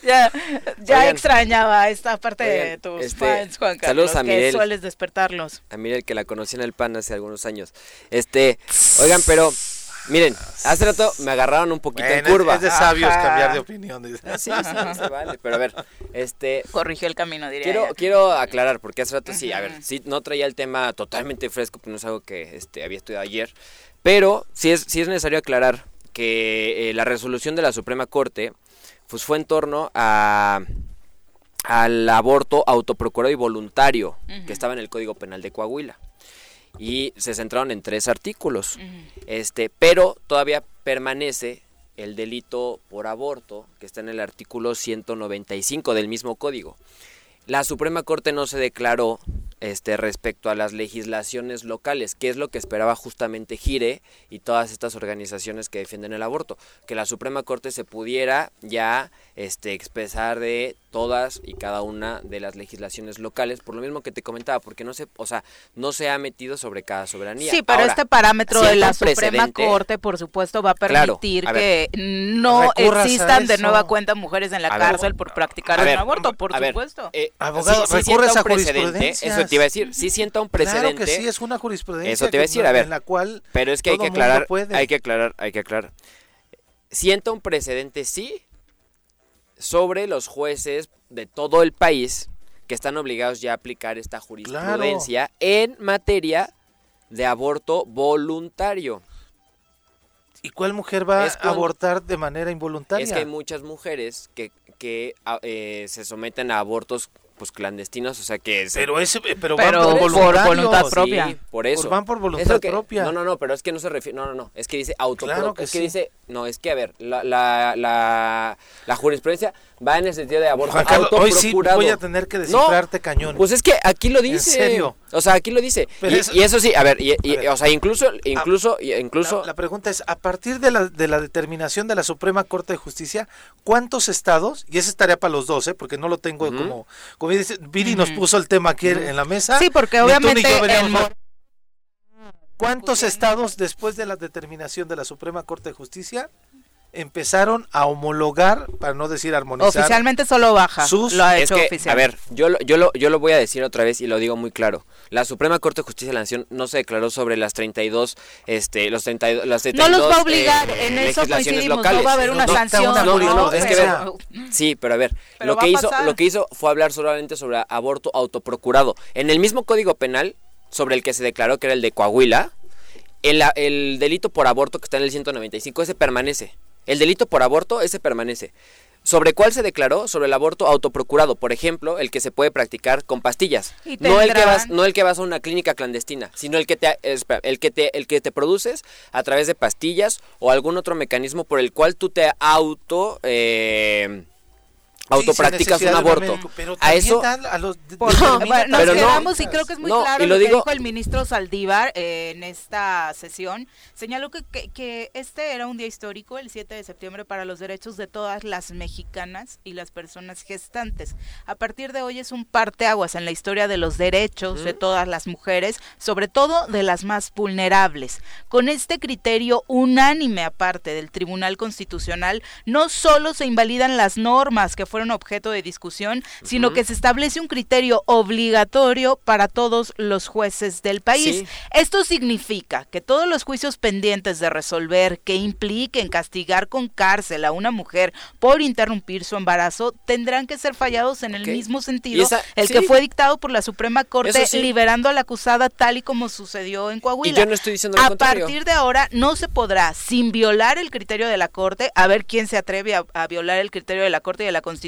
ya ya extrañaba esta parte de tus este, fans, Juan Carlos, saludos a que sueles despertarlos. A Miguel, que la conocí en el pan hace algunos años. Este, oigan, pero Miren, hace rato me agarraron un poquito en curva. Es de sabios cambiar de opinión. Sí, sí, vale. Pero a ver, este... Corrigió el camino, diría. Quiero, quiero aclarar, porque hace rato sí, a ver, sí, no traía el tema totalmente fresco, porque no es algo que este, había estudiado ayer. Pero sí es, sí es necesario aclarar que eh, la resolución de la Suprema Corte pues, fue en torno a al aborto autoprocurado y voluntario que estaba en el Código Penal de Coahuila. Y se centraron en tres artículos. Este, pero todavía permanece el delito por aborto que está en el artículo 195 del mismo código. La Suprema Corte no se declaró este, respecto a las legislaciones locales, que es lo que esperaba justamente Gire y todas estas organizaciones que defienden el aborto, que la Suprema Corte se pudiera ya este, expresar de todas y cada una de las legislaciones locales, por lo mismo que te comentaba, porque no se, o sea, no se ha metido sobre cada soberanía. Sí, pero este parámetro de la Suprema Corte, por supuesto, va a permitir que no existan de nueva cuenta mujeres en la cárcel por practicar el aborto, por supuesto. Eh, Abogado, recurre esa jurisprudencia. Eso te iba a decir, sí sienta un precedente. Claro que sí, es una jurisprudencia. Eso te iba a decir, a ver, en la cual pero es que hay que aclarar, hay que aclarar, hay que aclarar. Sienta un precedente, sí, sobre los jueces de todo el país que están obligados ya a aplicar esta jurisprudencia en materia de aborto voluntario. ¿Y cuál mujer va a abortar de manera involuntaria? Es que hay muchas mujeres que, que eh, se someten a abortos pues clandestinos, o sea que pero ese pero, van por, voluntad propia. por eso. van por voluntad propia. No, no, no, pero es que no se refiere, no, no, no, es que dice auto claro que es que dice, no, es que a ver, la, la, la, la jurisprudencia va en el sentido de aborto. Hoy sí voy a tener que descifrarte cañón. Pues es que aquí lo dice. ¿En serio? O sea, aquí lo dice. y, eso, sí, a ver, y, o sea, incluso, incluso, incluso. La, pregunta es, a partir de la, de la determinación de la Suprema Corte de Justicia, ¿cuántos estados, y esa es tarea para los dos, ¿eh? porque no lo tengo como, como dice, Viri nos puso el tema aquí en la mesa. Sí, porque obviamente... ¿Cuántos estados después de la determinación de la Suprema Corte de Justicia empezaron a homologar, para no decir armonizar. Oficialmente solo baja. Sus, lo ha hecho A ver, yo, yo, lo, yo lo voy a decir otra vez y lo digo muy claro. La Suprema Corte de Justicia de la Nación no se declaró sobre las 32, este, los 32, las 32 No los va a obligar, eh, en eso coincidimos, locales. no va a haber una sanción. No, no, no, es que ver, sí, pero a ver, lo que hizo, lo que hizo fue hablar solamente sobre aborto autoprocurado. En el mismo Código Penal, sobre el que se declaró que era el de Coahuila, el, el delito por aborto que está en el 195, ese permanece. El delito por aborto, ese permanece. ¿Sobre cuál se declaró? Sobre el aborto autoprocurado, por ejemplo, el que se puede practicar con pastillas. No el, que vas, no el que vas a una clínica clandestina, sino el que, te, el, que te, el que te produces a través de pastillas o algún otro mecanismo por el cual tú te auto... Eh, autopracticas un aborto. pero a eso a los *laughs* nos quedamos y creo que es muy claro lo, que dijo el ministro Saldívar eh, en esta sesión. Señaló que, que, este era un día histórico, el 7 de septiembre, para los derechos de todas las mexicanas y las personas gestantes. A partir de hoy es un parteaguas en la historia de los derechos de todas las mujeres, sobre todo de las más vulnerables. Con este criterio unánime aparte del Tribunal Constitucional, no solo se invalidan las normas que fueron fueron objeto de discusión, sino que se establece un criterio obligatorio para todos los jueces del país. Esto significa que todos los juicios pendientes de resolver que impliquen castigar con cárcel a una mujer por interrumpir su embarazo tendrán que ser fallados en el mismo sentido, el que fue dictado por la Suprema Corte liberando a la acusada tal y como sucedió en Coahuila. yo no estoy diciendo a partir de ahora no se podrá, sin violar el criterio de la Corte, a ver quién se atreve a, a violar el criterio de la Corte y de la Constitución,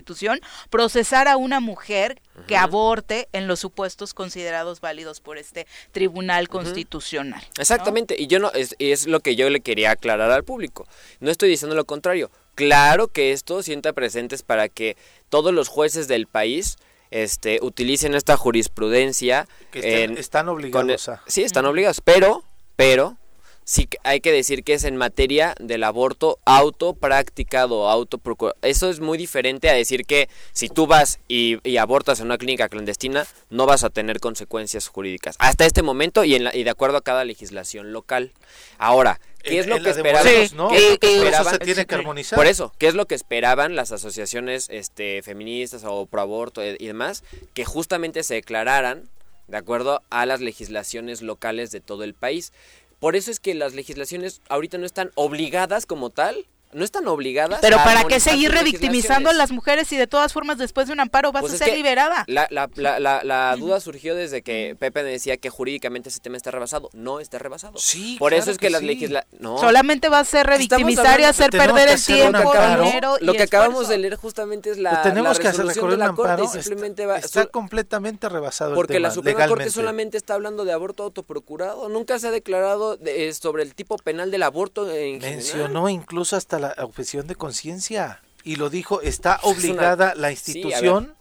procesar a una mujer que aborte en los supuestos considerados válidos por este Tribunal Constitucional. Exactamente, y yo no es, es lo que yo le quería aclarar al público. No estoy diciendo lo contrario. Claro que esto sienta presentes para que todos los jueces del país este, utilicen esta jurisprudencia. Que están obligados a. Sí, están obligados, pero, pero, sí hay que decir que es en materia del aborto autopracticado, autoprocurado. Eso es muy diferente a decir que si tú vas y, abortas en una clínica clandestina, no vas a tener consecuencias jurídicas. Hasta este momento y, en y de acuerdo a cada legislación local. Ahora, ¿qué es lo que esperaban? se tiene que armonizar. Por eso, ¿qué es lo que esperaban las asociaciones este, feministas o pro aborto y demás? Que justamente se declararan de acuerdo a las legislaciones locales de todo el país. Por eso es que las legislaciones ahorita no están obligadas como tal no están obligadas. Pero ¿para qué seguir revictimizando a las mujeres y de todas formas después de un amparo vas pues a ser liberada? La, la, la, la, duda surgió desde que Pepe decía que jurídicamente ese tema está rebasado. No está rebasado. Sí, Por eso es que, las legislaciones... No. Solamente va a ser revictimizar y hacer perder el tiempo, dinero Lo que acabamos de leer justamente es la, tenemos que hacer de la Corte. simplemente está, va, está completamente rebasado Porque el tema, la Suprema Corte solamente está hablando de aborto autoprocurado. Nunca se ha declarado eh, sobre el tipo penal del aborto en Mencionó incluso hasta la objeción de conciencia y lo dijo, está obligada la institución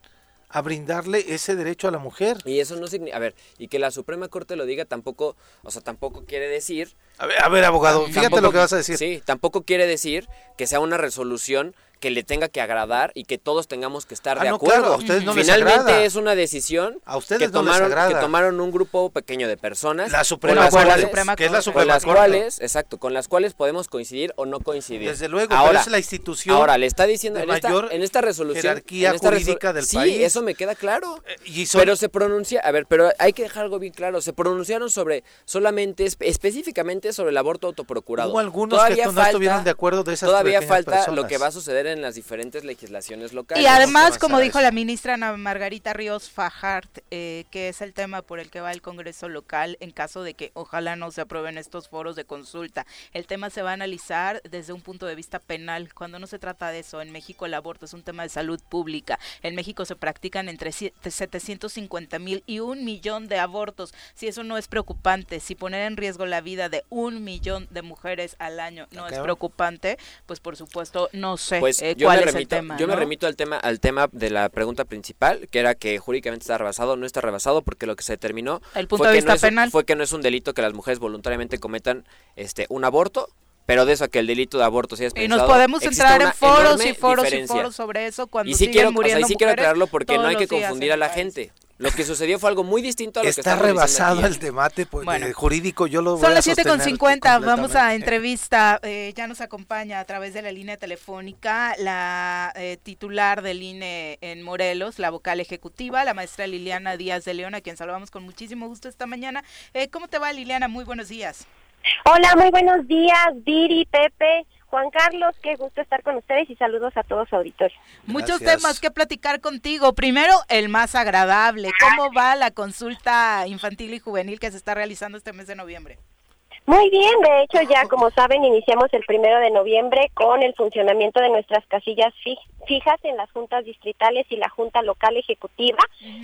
a, brindarle ese derecho a la mujer. Y eso no significa, a ver, y que la Suprema Corte lo diga tampoco, o sea, tampoco quiere decir... A ver, a ver abogado, fíjate lo que vas a decir. Sí, tampoco quiere decir que sea una resolución que le tenga que agradar y que todos tengamos que estar ah, de acuerdo. a ustedes no Finalmente es una decisión a ustedes que, tomaron, que tomaron un grupo pequeño de personas. La Suprema, con las cuales, con las cuales, exacto, con las cuales podemos coincidir o no coincidir. Desde luego, ahora, es la institución. Ahora le está diciendo en esta, en esta, resolución, jerarquía jurídica del sí, país. Sí, eso me queda claro. Eh, pero se pronuncia, a ver, pero hay que dejar algo bien claro. Se pronunciaron sobre solamente específicamente sobre el aborto autoprocurado. Hubo algunos que no estuvieron de acuerdo de esas Todavía falta lo que va a suceder en las diferentes legislaciones locales. Y además, como dijo la ministra Ana Margarita Ríos Fajart, eh, que es el tema por el que va el Congreso local en caso de que ojalá no se aprueben estos foros de consulta. El tema se va a analizar desde un punto de vista penal, cuando no se trata de eso. En México el aborto es un tema de salud pública. En México se practican entre 750 mil y un millón de abortos. Si eso no es preocupante, si poner en riesgo la vida de un millón de mujeres al año no es preocupante, pues por supuesto no sé pues eh, cuál es el yo me remito al tema, al tema de la pregunta principal, que era que jurídicamente está rebasado, no está rebasado, porque lo que se determinó el punto fue, de vista que no penal. Es, fue que no es un delito que las mujeres voluntariamente cometan este un aborto, pero de eso a que el delito de aborto sea Y nos podemos entrar en foros y foros y foros sobre eso cuando y sí quiero, muriendo o sí quiero aclararlo porque no hay que confundir a la gente. Lo que sucedió fue algo muy distinto a lo Está que Está rebasado el debate pues, jurídico, yo lo Son las 7 con 50, vamos a entrevista, eh, ya nos acompaña a través de la línea telefónica la eh, titular del INE en Morelos, la vocal ejecutiva, la maestra Liliana Díaz de León, a quien saludamos con muchísimo gusto esta mañana. Eh, ¿Cómo te va Liliana? Muy buenos días. Hola, muy buenos días, Viri, Pepe. Juan Carlos, qué gusto estar con ustedes y saludos a todos su auditorio. Muchos temas que platicar contigo. Primero, el más agradable. ¿Cómo va la consulta infantil y juvenil que se está realizando este mes de noviembre? Muy bien, de hecho ya como saben iniciamos el primero de noviembre con el funcionamiento de nuestras casillas fijas en las juntas distritales y la junta local ejecutiva,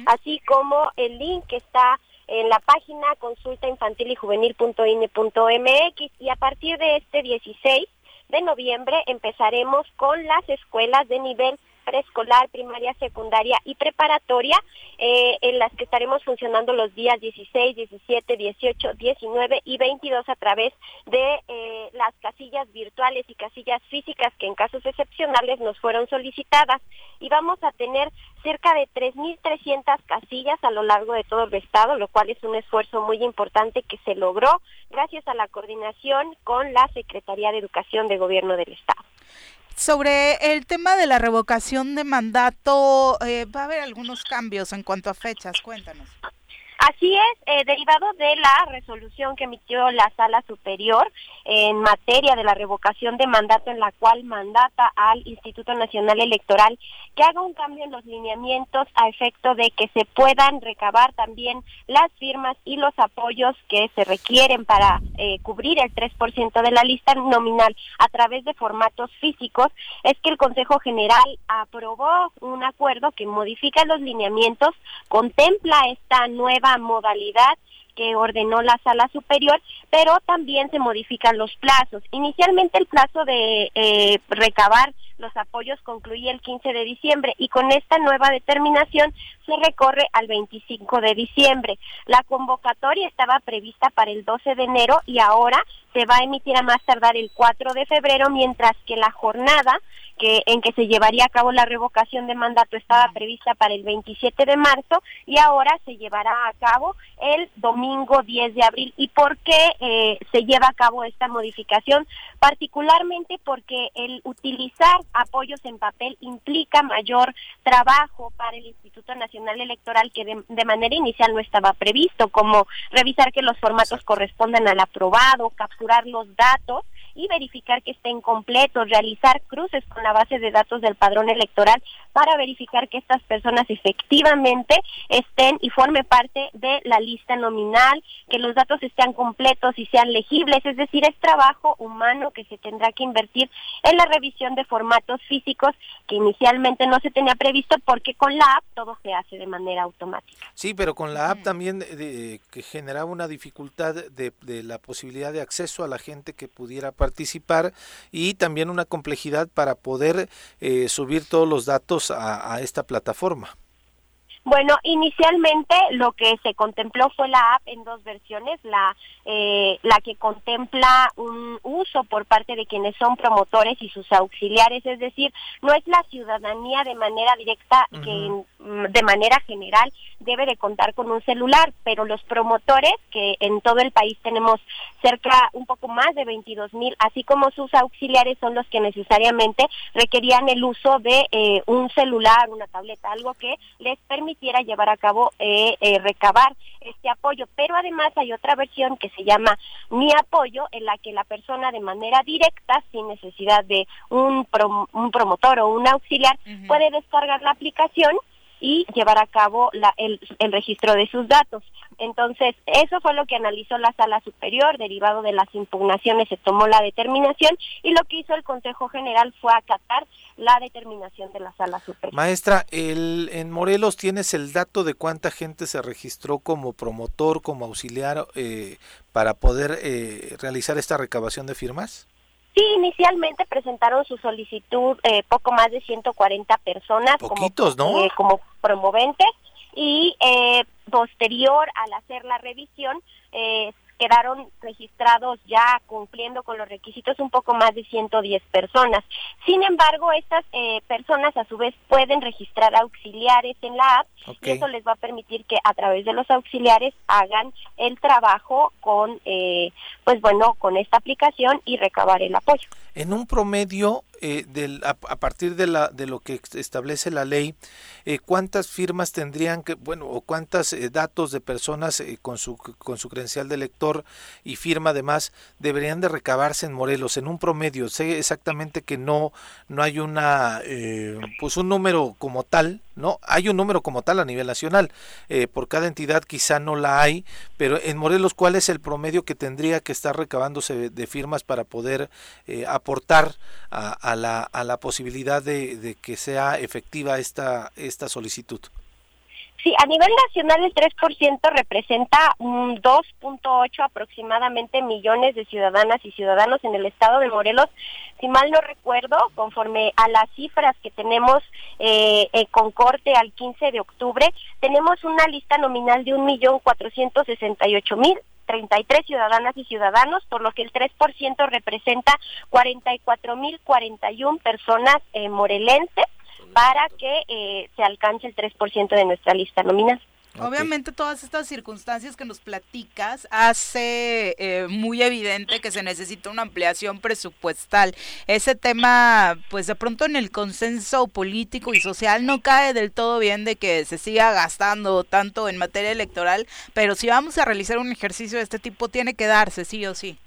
así como el link que está en la página consulta infantil y juvenil.ine.mx y a partir de este 16 de noviembre empezaremos con las escuelas de nivel preescolar, primaria, secundaria y preparatoria, eh, en las que estaremos funcionando los días 16, 17, 18, 19 y 22 a través de eh, las casillas virtuales y casillas físicas que en casos excepcionales nos fueron solicitadas. Y vamos a tener cerca de 3.300 casillas a lo largo de todo el estado, lo cual es un esfuerzo muy importante que se logró gracias a la coordinación con la Secretaría de Educación de Gobierno del Estado. Sobre el tema de la revocación de mandato, eh, va a haber algunos cambios en cuanto a fechas. Cuéntanos. Así es, eh, derivado de la resolución que emitió la Sala Superior en materia de la revocación de mandato en la cual mandata al Instituto Nacional Electoral que haga un cambio en los lineamientos a efecto de que se puedan recabar también las firmas y los apoyos que se requieren para eh, cubrir el 3% de la lista nominal a través de formatos físicos, es que el Consejo General aprobó un acuerdo que modifica los lineamientos, contempla esta nueva modalidad que ordenó la sala superior, pero también se modifican los plazos. Inicialmente el plazo de eh, recabar los apoyos concluía el 15 de diciembre y con esta nueva determinación se recorre al 25 de diciembre. La convocatoria estaba prevista para el 12 de enero y ahora se va a emitir a más tardar el 4 de febrero, mientras que la jornada que en que se llevaría a cabo la revocación de mandato estaba prevista para el 27 de marzo y ahora se llevará a cabo el domingo 10 de abril. ¿Y por qué eh, se lleva a cabo esta modificación? Particularmente porque el utilizar apoyos en papel implica mayor trabajo para el Instituto Nacional Electoral que de, de manera inicial no estaba previsto, como revisar que los formatos correspondan al aprobado, capturar los datos y verificar que estén completos, realizar cruces con la base de datos del padrón electoral para verificar que estas personas efectivamente estén y forme parte de la lista nominal, que los datos estén completos y sean legibles, es decir, es trabajo humano que se tendrá que invertir en la revisión de formatos físicos que inicialmente no se tenía previsto porque con la app todo se hace de manera automática. Sí, pero con la app también de, que generaba una dificultad de, de la posibilidad de acceso a la gente que pudiera participar y también una complejidad para poder eh, subir todos los datos a, esta plataforma. Bueno, inicialmente lo que se contempló fue la app en dos versiones, la eh, la que contempla un uso por parte de quienes son promotores y sus auxiliares, es decir, no es la ciudadanía de manera directa que de manera general debe de contar con un celular, pero los promotores que en todo el país tenemos cerca un poco más de 22 mil, así como sus auxiliares son los que necesariamente requerían el uso de eh, un celular, una tableta, algo que les permitiera llevar a cabo eh, eh, recabar este apoyo. Pero además hay otra versión que se llama Mi Apoyo, en la que la persona de manera directa, sin necesidad de un, un promotor o un auxiliar, puede descargar la aplicación y llevar a cabo el, registro de sus datos. Entonces, eso fue lo que analizó la sala superior, derivado de las impugnaciones se tomó la determinación y lo que hizo el Consejo General fue acatar la determinación de la sala superior. Maestra, el, en Morelos tienes el dato de cuánta gente se registró como promotor, como auxiliar eh, para poder eh, realizar esta recabación de firmas? Sí, inicialmente presentaron su solicitud eh, poco más de 140 personas como, ¿no? Eh, como promoventes y eh, posterior al hacer la revisión eh, quedaron registrados ya cumpliendo con los requisitos un poco más de 110 personas. Sin embargo, estas eh, personas a su vez pueden registrar auxiliares en la app y eso les va a permitir que a través de los auxiliares hagan el trabajo con, eh, pues bueno, con esta aplicación y recabar el apoyo. En un promedio, eh, del, a, partir de, la, de lo que establece la ley, eh, ¿cuántas firmas tendrían que, bueno, o cuántos eh, datos de personas con, su, con su credencial de lector y firma además deberían de recabarse en Morelos? En un promedio, sé exactamente que no, no hay una, pues un número como tal, ¿no? Hay un número como tal a nivel nacional, por cada entidad quizá no la hay, pero en Morelos, ¿cuál es el promedio que tendría que estar recabándose de, firmas para poder aportar a, la, a la posibilidad de, que sea efectiva esta, esta solicitud? Sí, a nivel nacional el 3% representa un 2.8 aproximadamente millones de ciudadanas y ciudadanos en el estado de Morelos. Si mal no recuerdo, conforme a las cifras que tenemos eh, eh con corte al 15 de octubre, tenemos una lista nominal de 1.468.000 33 ciudadanas y ciudadanos, por lo que el 3% representa 44.041 personas eh, morelenses para que eh, se alcance el 3% de nuestra lista nominal. Obviamente todas estas circunstancias que nos platicas hace eh, muy evidente que se necesita una ampliación presupuestal. Ese tema, pues de pronto en el consenso político y social no cae del todo bien de que se siga gastando tanto en materia electoral, pero si vamos a realizar un ejercicio de este tipo tiene que darse sí o sí.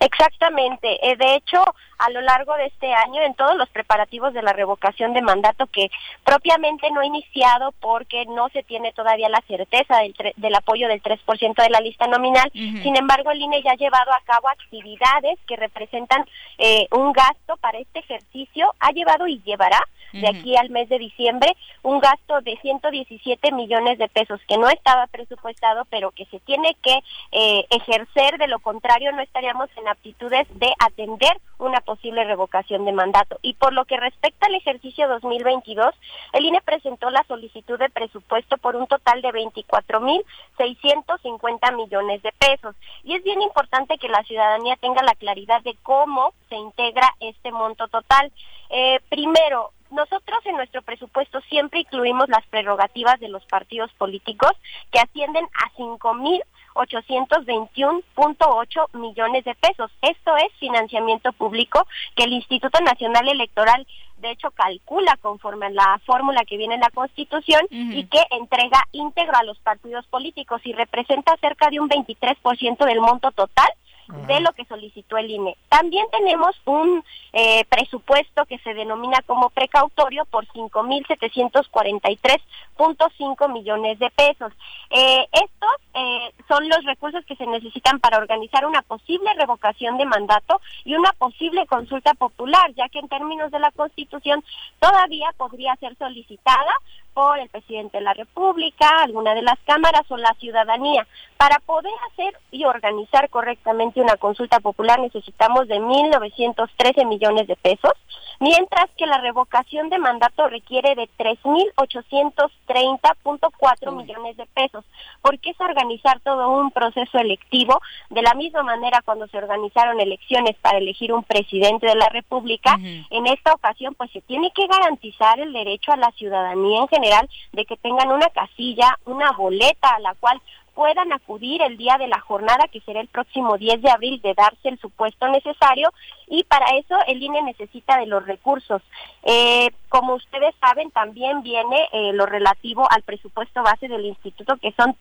Exactamente. Eh, de hecho, a lo largo de este año, en todos los preparativos de la revocación de mandato, que propiamente no ha iniciado porque no se tiene todavía la certeza del, del apoyo del 3% de la lista nominal, sin embargo, el INE ya ha llevado a cabo actividades que representan eh, un gasto para este ejercicio, ha llevado y llevará de aquí al mes de diciembre un gasto de 117 millones de pesos que no estaba presupuestado, pero que se tiene que eh, ejercer, de lo contrario no estaríamos en aptitudes de atender una posible revocación de mandato. Y por lo que respecta al ejercicio 2022, el INE presentó la solicitud de presupuesto por un total de 24.650 millones de pesos. Y es bien importante que la ciudadanía tenga la claridad de cómo se integra este monto total. Eh, primero, nosotros en nuestro presupuesto siempre incluimos las prerrogativas de los partidos políticos que ascienden a 5.821.8 millones de pesos. Esto es financiamiento público que el Instituto Nacional Electoral de hecho calcula conforme a la fórmula que viene en la Constitución y que entrega íntegro a los partidos políticos y representa cerca de un 23% del monto total de lo que solicitó el INE. También tenemos un eh, presupuesto que se denomina como precautorio por 5.743.5 millones de pesos. Eh, estos eh, son los recursos que se necesitan para organizar una posible revocación de mandato y una posible consulta popular, ya que en términos de la Constitución todavía podría ser solicitada por el presidente de la República, alguna de las cámaras o la ciudadanía. Para poder hacer y organizar correctamente una consulta popular necesitamos de 1.913 millones de pesos, mientras que la revocación de mandato requiere de 3.830.4 millones de pesos, porque es organizar todo un proceso electivo, de la misma manera cuando se organizaron elecciones para elegir un presidente de la República, en esta ocasión pues se tiene que garantizar el derecho a la ciudadanía en general de que tengan una casilla, una boleta a la cual puedan acudir el día de la jornada, que será el próximo 10 de abril, de darse el supuesto necesario, y para eso el INE necesita de los recursos. Eh, como ustedes saben, también viene eh, lo relativo al presupuesto base del instituto, que son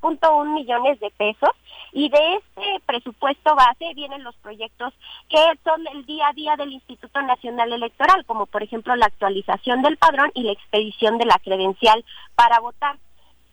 13.084.1 millones de pesos, y de este presupuesto base vienen los proyectos que son el día a día del Instituto Nacional Electoral, como por ejemplo la actualización del padrón y la expedición de la credencial para votar.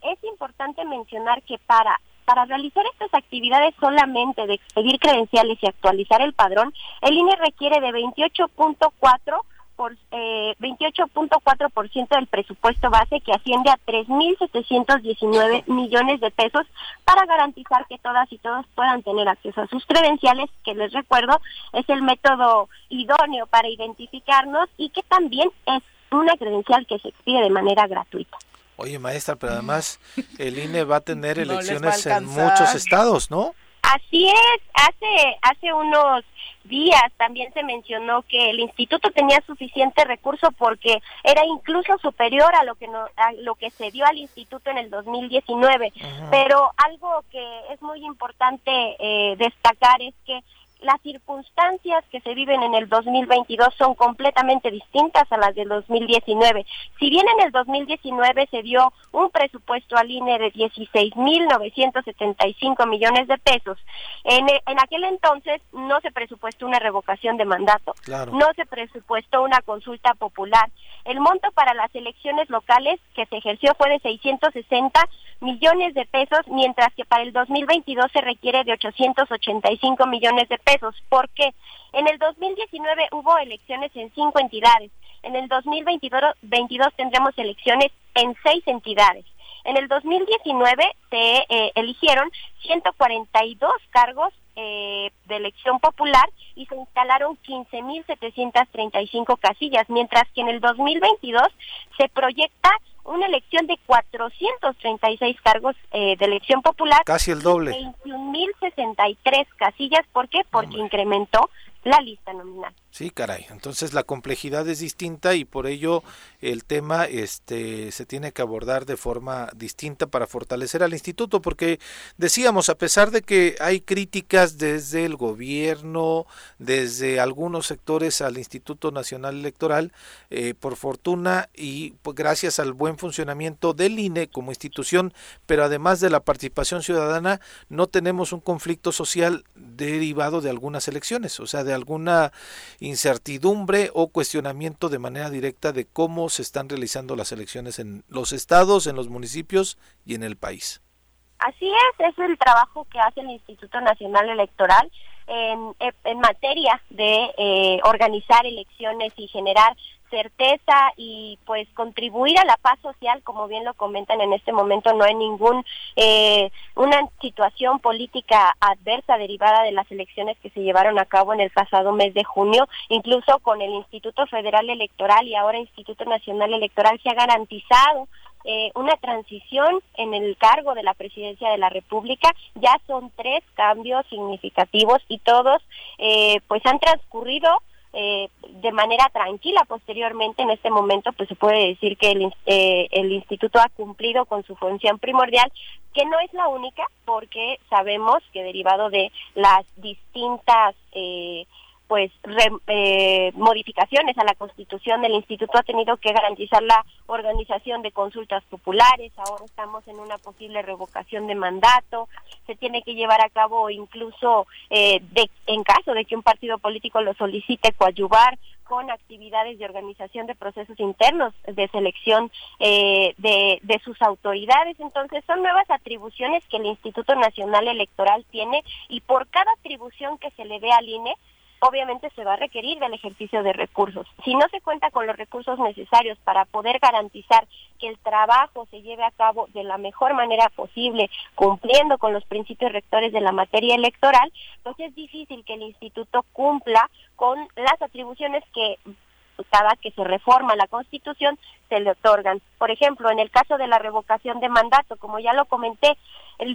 Es importante mencionar que para para realizar estas actividades solamente de expedir credenciales y actualizar el padrón, el INE requiere de 28.4 por eh, 28.4% del presupuesto base que asciende a 3.719 millones de pesos para garantizar que todas y todos puedan tener acceso a sus credenciales, que les recuerdo es el método idóneo para identificarnos y que también es una credencial que se expide de manera gratuita. Oye, maestra, pero además el INE va a tener *laughs* elecciones en muchos estados, ¿no? Así es, hace hace unos días también se mencionó que el instituto tenía suficiente recurso porque era incluso superior a lo que no, a lo que se dio al instituto en el 2019, pero algo que es muy importante eh, destacar es que las circunstancias que se viven en el 2022 son completamente distintas a las del 2019. Si bien en el 2019 se dio un presupuesto al INE de 16.975 millones de pesos, en, en, aquel entonces no se presupuestó una revocación de mandato, no se presupuestó una consulta popular. El monto para las elecciones locales que se ejerció fue de 660 millones de pesos, mientras que para el 2022 se requiere de 885 millones de pesos. ¿Por qué? En el 2019 hubo elecciones en cinco entidades. En el 2022 tendremos elecciones en seis entidades. En el 2019 se eh, eligieron 142 cargos eh, de elección popular y se instalaron 15.735 casillas, mientras que en el 2022 se proyecta una elección de 436 cargos eh, de elección popular. Casi el doble. 21.063 casillas. ¿Por qué? Porque incrementó la lista nominal. Sí, caray. Entonces la complejidad es distinta y por ello el tema este se tiene que abordar de forma distinta para fortalecer al instituto porque decíamos a pesar de que hay críticas desde el gobierno, desde algunos sectores al Instituto Nacional Electoral, eh, por fortuna y pues, gracias al buen funcionamiento del INE como institución, pero además de la participación ciudadana no tenemos un conflicto social derivado de algunas elecciones, o sea, de alguna incertidumbre o cuestionamiento de manera directa de cómo se están realizando las elecciones en los estados, en los municipios y en el país. Así es, es el trabajo que hace el Instituto Nacional Electoral en, en materia de eh, organizar elecciones y generar certeza y pues contribuir a la paz social, como bien lo comentan en este momento, no hay ningún eh, una situación política adversa derivada de las elecciones que se llevaron a cabo en el pasado mes de junio, incluso con el Instituto Federal Electoral y ahora Instituto Nacional Electoral se ha garantizado eh, una transición en el cargo de la presidencia de la República. Ya son tres cambios significativos y todos eh, pues han transcurrido eh, de manera tranquila. Posteriormente en este momento pues se puede decir que el, eh, el instituto ha cumplido con su función primordial que no es la única porque sabemos que derivado de las distintas eh, pues eh, modificaciones a la constitución el instituto ha tenido que garantizar la organización de consultas populares ahora estamos en una posible revocación de mandato se tiene que llevar a cabo incluso eh, de, en caso de que un partido político lo solicite coadyuvar con actividades de organización de procesos internos de selección eh, de, de sus autoridades. Entonces, son nuevas atribuciones que el Instituto Nacional Electoral tiene y por cada atribución que se le dé al INE, obviamente se va a requerir del ejercicio de recursos. Si no se cuenta con los recursos necesarios para poder garantizar que el trabajo se lleve a cabo de la mejor manera posible, cumpliendo con los principios rectores de la materia electoral, pues es difícil que el instituto cumpla con las atribuciones que cada que se reforma la Constitución se le otorgan. Por ejemplo, en el caso de la revocación de mandato, como ya lo comenté,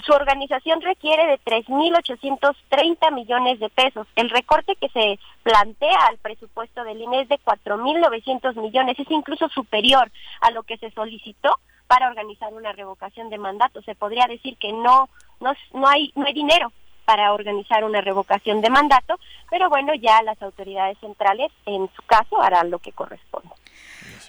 su organización requiere de 3.830 millones de pesos. El recorte que se plantea al presupuesto del INE es de 4.900 millones, es incluso superior a lo que se solicitó para organizar una revocación de mandato. Se podría decir que no, no, no, hay, no hay dinero para organizar una revocación de mandato, pero bueno, ya las autoridades centrales en su caso harán lo que corresponde.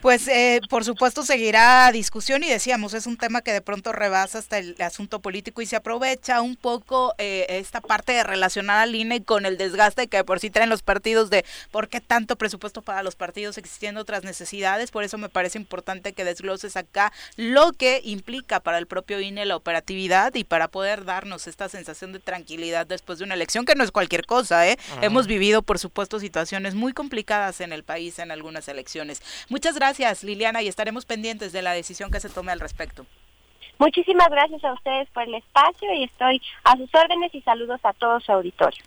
Pues eh, por supuesto seguirá discusión y decíamos, es un tema que de pronto rebasa hasta el asunto político y se aprovecha un poco eh, esta parte de relacionar al INE con el desgaste que por sí traen los partidos de por qué tanto presupuesto para los partidos existiendo otras necesidades. Por eso me parece importante que desgloses acá lo que implica para el propio INE la operatividad y para poder darnos esta sensación de tranquilidad después de una elección que no es cualquier cosa. ¿eh? Hemos vivido, por supuesto, situaciones muy complicadas en el país en algunas elecciones. Muchas gracias gracias, Liliana, y estaremos pendientes de la decisión que se tome al respecto. Muchísimas gracias a ustedes por el espacio y estoy a sus órdenes y saludos a todo su auditorio.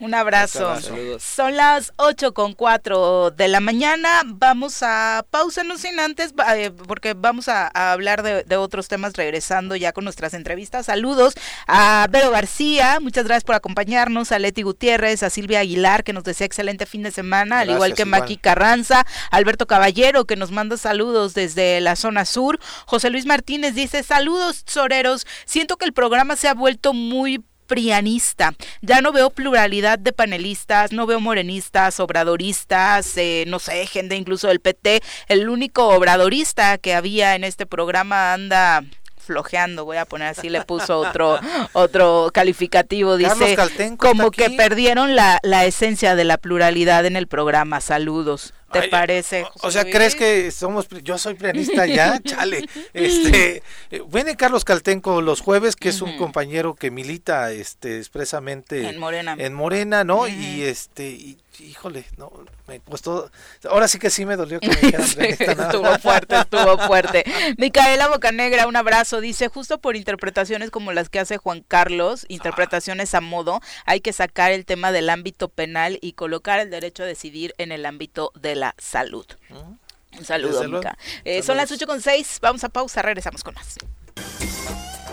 Un abrazo. Son las 8 con 4 de la mañana. Vamos a pausa, no sin antes, eh, porque vamos a, hablar de, otros temas regresando ya con nuestras entrevistas. Saludos a Vero García, muchas gracias por acompañarnos, a Leti Gutiérrez, a Silvia Aguilar, que nos desea excelente fin de semana, al igual que Maki Carranza, Alberto Caballero, que nos manda saludos desde la zona sur. José Luis Martínez dice, saludos, soreros. Siento que el programa se ha vuelto muy prianista. Ya no veo pluralidad de panelistas, no veo morenistas, obradoristas, eh, no sé, gente incluso del PT. El único obradorista que había en este programa anda flojeando, voy a poner así, le puso otro *laughs* otro calificativo, dice como que perdieron la, la esencia de la pluralidad en el programa. Saludos. ¿Te parece? O, sea, ¿crees que somos yo soy pianista ya? *laughs* Chale. Este, eh, viene Carlos Caltenco los jueves, que es un compañero que milita este expresamente en Morena. En Morena, ¿no? Y este y híjole, no, me costó, ahora sí que sí me dolió que me dijeran *laughs* Estuvo fuerte, estuvo fuerte. *laughs* Micaela Bocanegra, un abrazo, dice, justo por interpretaciones como las que hace Juan Carlos, interpretaciones a modo, hay que sacar el tema del ámbito penal y colocar el derecho a decidir en el ámbito de la salud. Un saludo, Mica. Eh, son las 8 con 6, vamos a pausa, regresamos con más.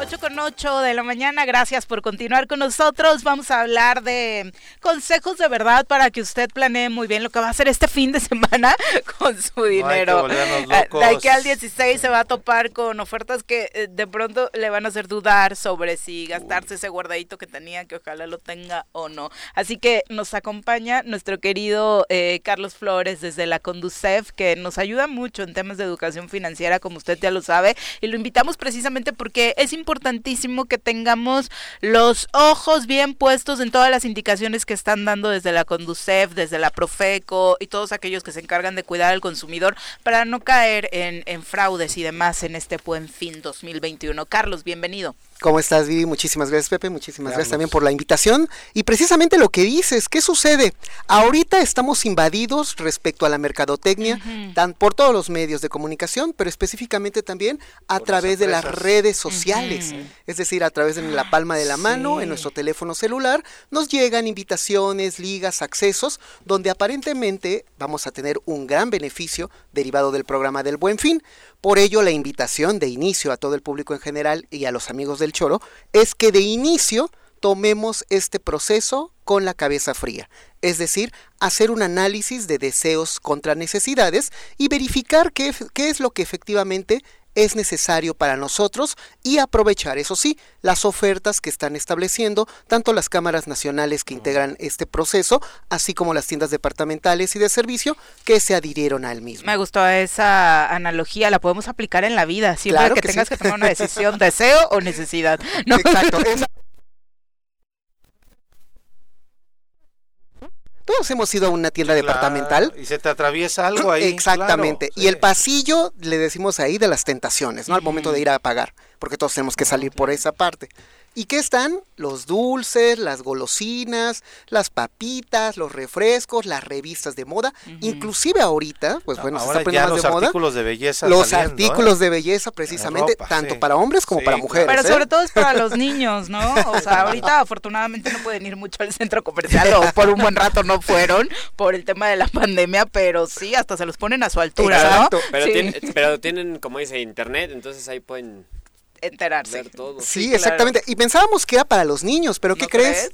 8 con 8 de la mañana, gracias por continuar con nosotros. Vamos a hablar de consejos de verdad para que usted planee muy bien lo que va a hacer este fin de *laughs* semana con su dinero. de aquí al 16 se va a topar con ofertas que eh, de pronto le van a hacer dudar sobre si gastarse ese guardadito que tenía, que ojalá lo tenga o no. Así que nos acompaña nuestro querido eh, Carlos Flores desde la Conducef, que nos ayuda mucho en temas de educación financiera, como usted ya lo sabe, y lo invitamos precisamente porque es importante importantísimo que tengamos los ojos bien puestos en todas las indicaciones que están dando desde la Conducef, desde la Profeco y todos aquellos que se encargan de cuidar al consumidor para no caer en, en fraudes y demás en este buen fin 2021. Carlos, bienvenido. ¿Cómo estás, Vivi? Muchísimas gracias, Pepe. Muchísimas gracias también por la invitación. Y precisamente lo que dices, ¿qué sucede? Ahorita estamos invadidos respecto a la mercadotecnia, tan por todos los medios de comunicación, pero específicamente también a través de las redes sociales. Es decir, a través de la palma de la mano, en nuestro teléfono celular, nos llegan invitaciones, ligas, accesos, donde aparentemente vamos a tener un gran beneficio derivado del programa del Buen Fin. Por ello, la invitación de inicio a todo el público en general y a los amigos del choro es que de inicio tomemos este proceso con la cabeza fría, es decir, hacer un análisis de deseos contra necesidades y verificar qué, qué, es lo que efectivamente es necesario para nosotros y aprovechar, eso sí, las ofertas que están estableciendo tanto las cámaras nacionales que integran este proceso, así como las tiendas departamentales y de servicio que se adhirieron al mismo. Me gustó esa analogía, la podemos aplicar en la vida, siempre que, tengas que tomar una decisión, deseo o necesidad. Exacto. *laughs* Todos hemos ido a una tienda departamental. Y se te atraviesa algo ahí. Exactamente. y el pasillo, le decimos ahí, de las tentaciones, ¿no? Al momento de ir a pagar, porque todos tenemos que salir por esa parte. ¿Y qué están? Los dulces, las golosinas, las papitas, los refrescos, las revistas de moda, inclusive ahorita, pues bueno, se está poniendo más de moda. Los artículos de belleza. Los artículos de belleza, precisamente, tanto para hombres como para mujeres. Pero ¿eh? sobre todo es para los niños, ¿no? O sea, ahorita afortunadamente no pueden ir mucho al centro comercial o por un buen rato no fueron por el tema de la pandemia, pero sí, hasta se los ponen a su altura, Exacto. ¿no? Pero, tienen, pero tienen, como dice, internet, entonces ahí pueden enterarse. Sí, exactamente. Y pensábamos que era para los niños, pero ¿qué crees?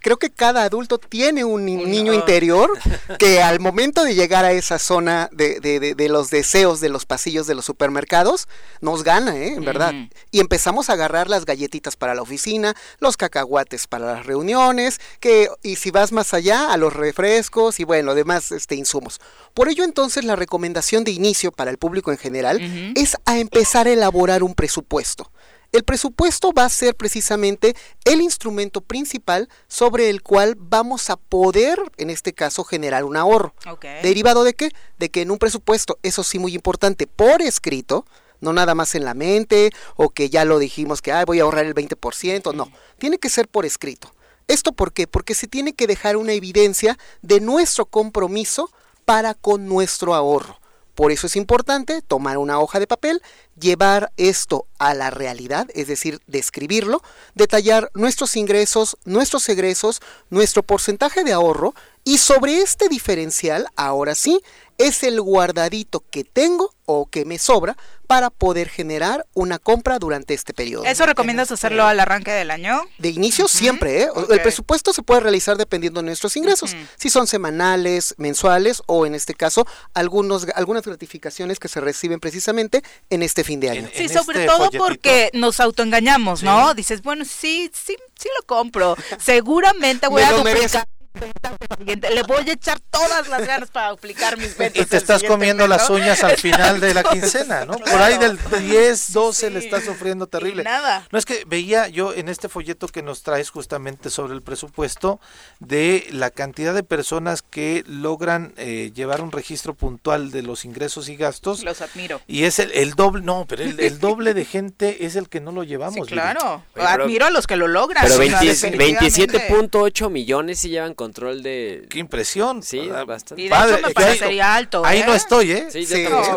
Creo que cada adulto tiene un, niño interior *laughs* que al momento de llegar a esa zona de, de, de, los deseos de los pasillos de los supermercados, nos gana, ¿eh? En verdad. Y empezamos a agarrar las galletitas para la oficina, los cacahuates para las reuniones, que, y si vas más allá, a los refrescos y bueno, demás este, insumos. Por ello entonces la recomendación de inicio para el público en general es a empezar a elaborar un presupuesto. El presupuesto va a ser precisamente el instrumento principal sobre el cual vamos a poder, en este caso, generar un ahorro. ¿Derivado de qué? De que en un presupuesto, eso sí muy importante, por escrito, no nada más en la mente o que ya lo dijimos que voy a ahorrar el 20%, no, tiene que ser por escrito. ¿Esto por qué? Porque se tiene que dejar una evidencia de nuestro compromiso para con nuestro ahorro. Por eso es importante tomar una hoja de papel, llevar esto a la realidad, es decir, describirlo, detallar nuestros ingresos, nuestros egresos, nuestro porcentaje de ahorro y sobre este diferencial, ahora sí, es el guardadito que tengo o que me sobra para poder generar una compra durante este periodo. ¿Eso recomiendas hacerlo al arranque del año? De inicio siempre, ¿eh? El presupuesto se puede realizar dependiendo de nuestros ingresos, si son semanales, mensuales o en este caso algunos, algunas gratificaciones que se reciben precisamente en este fin de año. sí, sobre este todo porque nos autoengañamos, ¿no? Dices, bueno, sí, sí, sí lo compro. *laughs* Seguramente voy a duplicar le voy a echar todas las ganas para aplicar mis ventas. Y te estás comiendo las uñas al final de la quincena, ¿no? Por ahí del 10, 12 le estás sufriendo terrible. nada. No es que veía yo en este folleto que nos traes justamente sobre el presupuesto de la cantidad de personas que logran eh, llevar un registro puntual de los ingresos y gastos. Los admiro. Y es el, doble, no, pero el, doble de gente es el que no lo llevamos. claro. admiro a los que lo logran. Pero 27.8 millones si llevan control de... Qué impresión. Sí, bastante. Y de hecho me parecería alto, Ahí ¿eh? no estoy, ¿eh? Sí,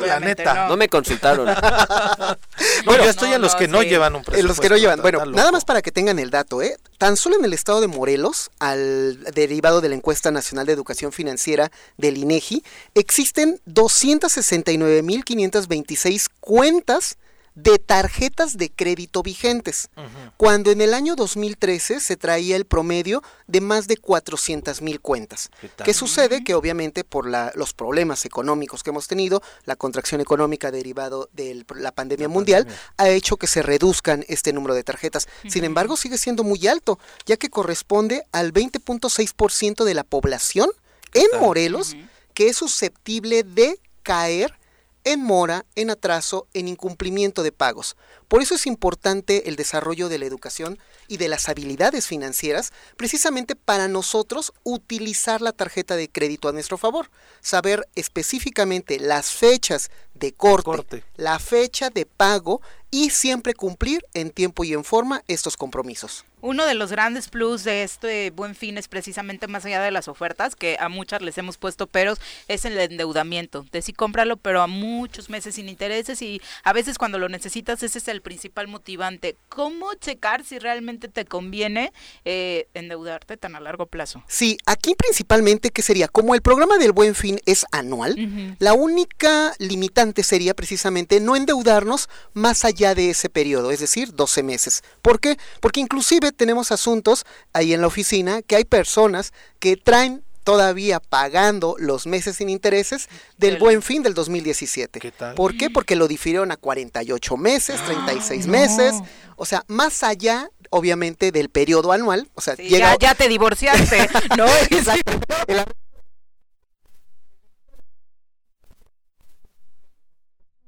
la neta. No. me consultaron. *laughs* bueno, yo estoy en los que no llevan un presupuesto. En los que no llevan. Bueno, nada más para que tengan el dato, ¿eh? Tan solo en el estado de Morelos, al derivado de la encuesta nacional de educación financiera del INEGI, existen 269.526 cuentas de tarjetas de crédito vigentes, cuando en el año 2013 se traía el promedio de más de 400 mil cuentas. ¿Qué, sucede? Que obviamente por los problemas económicos que hemos tenido, la contracción económica derivado de la pandemia mundial, ha hecho que se reduzcan este número de tarjetas. Sin embargo, sigue siendo muy alto, ya que corresponde al 20.6% de la población en Morelos que es susceptible de caer en mora, en atraso, en incumplimiento de pagos. Por eso es importante el desarrollo de la educación y de las habilidades financieras, precisamente para nosotros utilizar la tarjeta de crédito a nuestro favor, saber específicamente las fechas de corte, la fecha de pago y siempre cumplir en tiempo y en forma estos compromisos. Uno de los grandes plus de este buen fin es precisamente más allá de las ofertas, que a muchas les hemos puesto peros, es el endeudamiento. De sí cómpralo, pero a muchos meses sin intereses y a veces cuando lo necesitas ese es el principal motivante. ¿Cómo checar si realmente te conviene eh, endeudarte tan a largo plazo? Sí, aquí principalmente, ¿qué sería? Como el programa del buen fin es anual, la única limitante sería precisamente no endeudarnos más allá de ese periodo, es decir, 12 meses. ¿Por qué? Porque inclusive tenemos asuntos ahí en la oficina que hay personas que traen todavía pagando los meses sin intereses del buen fin del 2017. ¿Qué tal? ¿Por qué? Porque lo difirieron a 48 meses, 36 meses, o sea, más allá obviamente del periodo anual, o sea, ya, ya, te divorciaste, *laughs* ¿no? Exacto.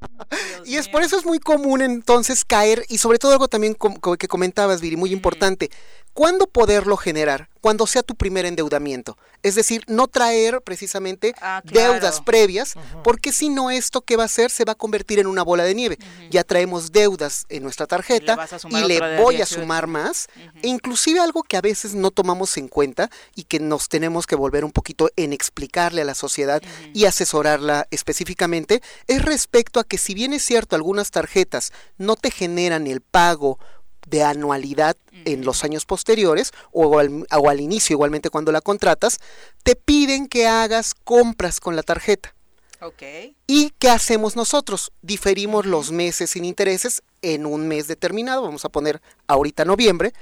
*laughs* y es por eso es muy común entonces caer, y sobre todo algo también que comentabas, Viri, muy importante, ¿Cuándo poderlo generar? Cuando sea tu primer endeudamiento. Es decir, no traer precisamente ah, deudas previas, porque si no esto que va a hacer se va a convertir en una bola de nieve. Ya traemos deudas en nuestra tarjeta y le, voy a sumar más. E inclusive algo que a veces no tomamos en cuenta y que nos tenemos que volver un poquito en explicarle a la sociedad y asesorarla específicamente, es respecto a que si bien es cierto algunas tarjetas no te generan el pago de anualidad en los años posteriores o al, o al, inicio igualmente cuando la contratas, te piden que hagas compras con la tarjeta. Okay. ¿Y qué hacemos nosotros? Diferimos los meses sin intereses en un mes determinado, vamos a poner ahorita noviembre.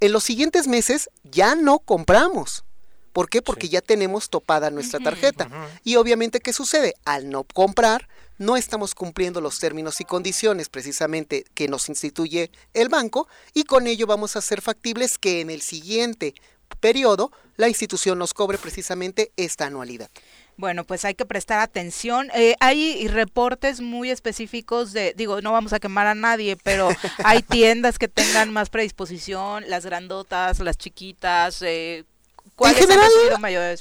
En los siguientes meses ya no compramos. ¿Por qué? Porque ya tenemos topada nuestra tarjeta. Y obviamente, ¿qué sucede? Al no comprar, no estamos cumpliendo los términos y condiciones precisamente que nos instituye el banco y con ello vamos a ser factibles que en el siguiente periodo la institución nos cobre precisamente esta anualidad. Bueno, pues hay que prestar atención. Eh, hay reportes muy específicos de, digo, no vamos a quemar a nadie, pero *laughs* hay tiendas que tengan más predisposición, las grandotas, las chiquitas, eh, en general,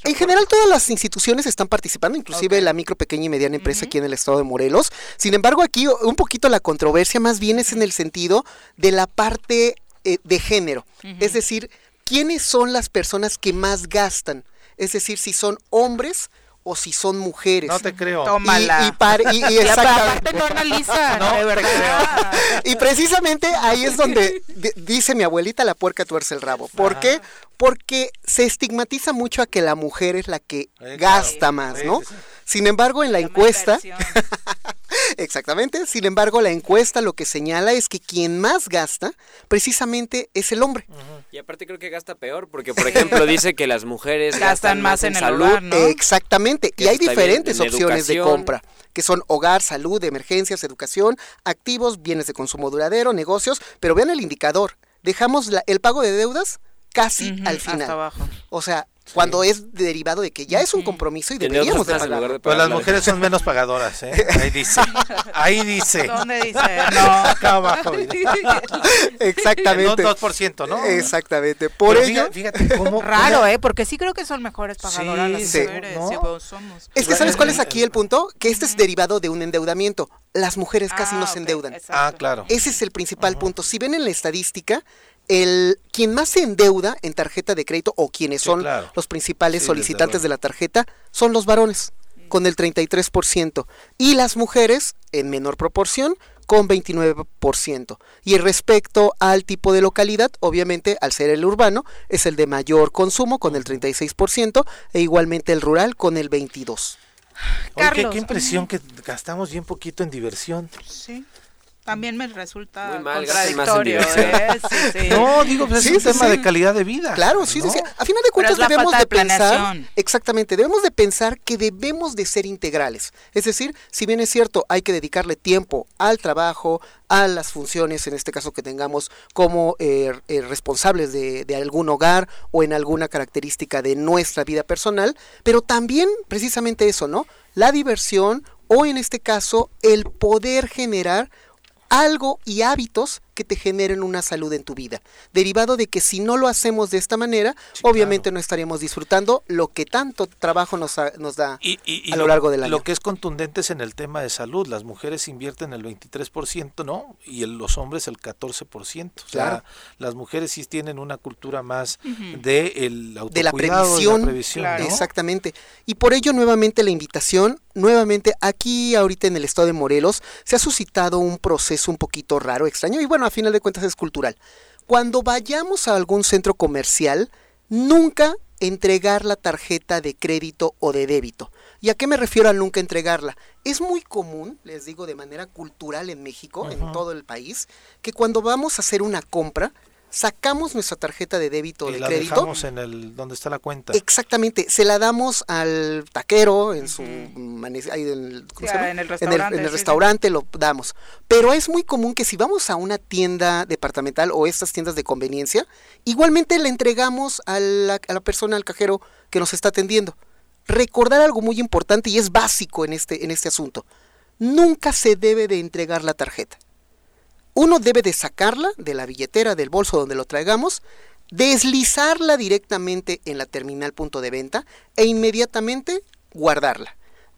en general todas las instituciones están participando, inclusive la micro, pequeña y mediana empresa aquí en el estado de Morelos. Sin embargo, aquí un poquito la controversia más bien es en el sentido de la parte eh, de género. Es decir, ¿quiénes son las personas que más gastan? Es decir, si son hombres o si son mujeres. No te creo. Tómala. Y, y, y, exactamente. no analiza, *laughs* no, de verdad. Y precisamente ahí es donde dice mi abuelita la puerca tuerce el rabo. ¿Por qué? Porque se estigmatiza mucho a que la mujer es la que gasta más, ¿no? Sin embargo, en la encuesta, *laughs* exactamente, sin embargo, la encuesta lo que señala es que quien más gasta precisamente es el hombre. Y aparte creo que gasta peor, porque por ejemplo dice que las mujeres gastan, más en, salud. Exactamente, y hay diferentes opciones de compra que son hogar, salud, emergencias, educación, activos, bienes de consumo duradero, negocios, pero vean el indicador, dejamos el pago de deudas casi al final. O sea, cuando es derivado de que ya es un compromiso y deberíamos de pagar. Pues las mujeres son menos pagadoras, ¿eh? *laughs* Ahí dice. Ahí dice. ¿Dónde dice? *laughs* No, acá abajo. *laughs* Exactamente. un 2%, ¿no? Exactamente. Por ello. Fíjate, cómo. Raro, ¿eh? Porque sí creo que son mejores pagadoras las mujeres. somos. Es que, ¿sabes cuál es aquí el punto? Que este es derivado de un endeudamiento. Las mujeres casi no ah, se endeudan. Ah, claro. Ese es el principal punto. Si ven en la estadística, el quien más se endeuda en tarjeta de crédito o quienes son los principales solicitantes de la tarjeta son los varones con el 33% y las mujeres en menor proporción con 29%. Y respecto al tipo de localidad, obviamente al ser el urbano es el de mayor consumo con el 36% e igualmente el rural con el 22%. Oye, qué, impresión que gastamos bien poquito en diversión. Sí también me resulta Muy mal, contradictorio. ¿eh? No, digo, pues es un tema de calidad de vida. Claro, sí, sí, A final de cuentas debemos de, pensar, exactamente, debemos de pensar que debemos de ser integrales. Es decir, si bien es cierto, hay que dedicarle tiempo al trabajo, a las funciones, en este caso que tengamos como eh, eh, responsables de, de algún hogar o en alguna característica de nuestra vida personal, pero también precisamente eso, ¿no? La diversión o en este caso el poder generar algo y hábitos que te generen una salud en tu vida. Derivado de que si no lo hacemos de esta manera, obviamente no estaríamos disfrutando lo que tanto trabajo nos, nos da a lo, largo del año. Lo que es contundente es en el tema de salud. Las mujeres invierten el 23%, ¿no? Y los hombres el 14%. O sea, las mujeres sí tienen una cultura más de el de la previsión. Exactamente. Y por ello nuevamente la invitación, nuevamente aquí ahorita en el estado de Morelos, se ha suscitado un proceso un poquito raro, extraño. Y bueno, a final de cuentas es cultural. Cuando vayamos a algún centro comercial, nunca entregar la tarjeta de crédito o de débito. ¿Y a qué me refiero al nunca entregarla? Es muy común, les digo de manera cultural en México, en todo el país, que cuando vamos a hacer una compra, sacamos nuestra tarjeta de débito o de la crédito. Dejamos en el donde está la cuenta. Exactamente, se la damos al taquero en su en el, restaurante, en el, restaurante lo damos. Pero es muy común que si vamos a una tienda departamental o estas tiendas de conveniencia, igualmente le entregamos a la, a la persona, al cajero que nos está atendiendo. Recordar algo muy importante y es básico en este, en este asunto. Nunca se debe de entregar la tarjeta uno debe de sacarla de la billetera del bolso donde lo traigamos, deslizarla directamente en la terminal punto de venta e inmediatamente guardarla.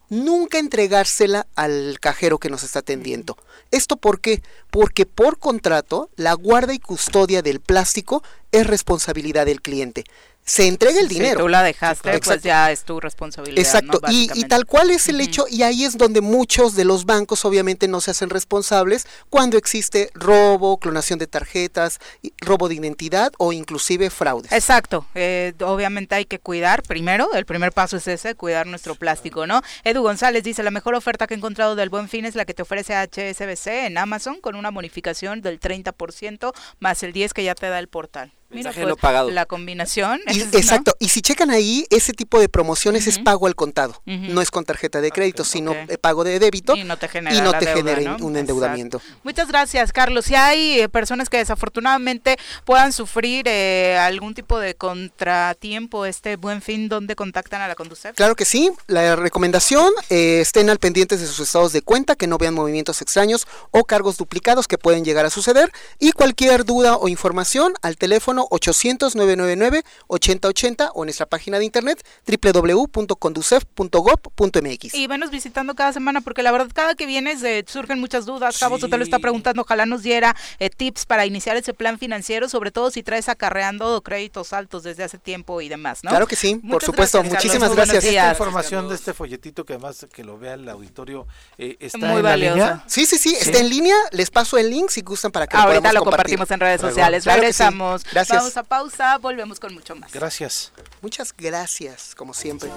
Nunca entregársela al cajero que nos está atendiendo. ¿Esto por qué? Porque por contrato la guarda y custodia del plástico es responsabilidad del cliente se entrega el dinero. Si tú la dejaste, pues ya es tu responsabilidad. Exacto, y, tal cual es el hecho, y ahí es donde muchos de los bancos obviamente no se hacen responsables cuando existe robo, clonación de tarjetas, robo de identidad o inclusive fraudes. Exacto, eh, obviamente hay que cuidar, primero, el primer paso es ese, cuidar nuestro plástico, ¿no? Edu González dice, la mejor oferta que he encontrado del Buen Fin es la que te ofrece HSBC en Amazon con una bonificación del 30% más el 10 que ya te da el portal. Mira, pues, pagado. La combinación. *laughs* exacto. Y si checan ahí, ese tipo de promociones es pago al contado. No es con tarjeta de crédito, sino pago de débito. Y no te genera, un endeudamiento. Muchas gracias, Carlos. Si hay eh, personas que desafortunadamente puedan sufrir eh, algún tipo de contratiempo, este buen fin, ¿dónde contactan a la Conducef? Claro que sí. La recomendación, eh, estén al pendientes de sus estados de cuenta, que no vean movimientos extraños o cargos duplicados que pueden llegar a suceder. Y cualquier duda o información al teléfono 800-999-8080 o en nuestra página de internet www.conducef.gov.mx. Y venos visitando cada semana porque la verdad cada que vienes eh, surgen muchas dudas. Cabo te lo está preguntando, ojalá nos diera eh, tips para iniciar ese plan financiero, sobre todo si traes acarreando créditos altos desde hace tiempo y demás, ¿no? Claro que sí, por supuesto. Muchísimas gracias. Esta información de este folletito que además que lo vea el auditorio eh, está Muy en valiosa. línea. Sí, sí, sí, está en línea. Les paso el link si gustan para que Ahorita lo, compartimos en redes sociales. Regresamos. Gracias. Vamos a pausa, volvemos con mucho más. Gracias. Muchas gracias, como siempre.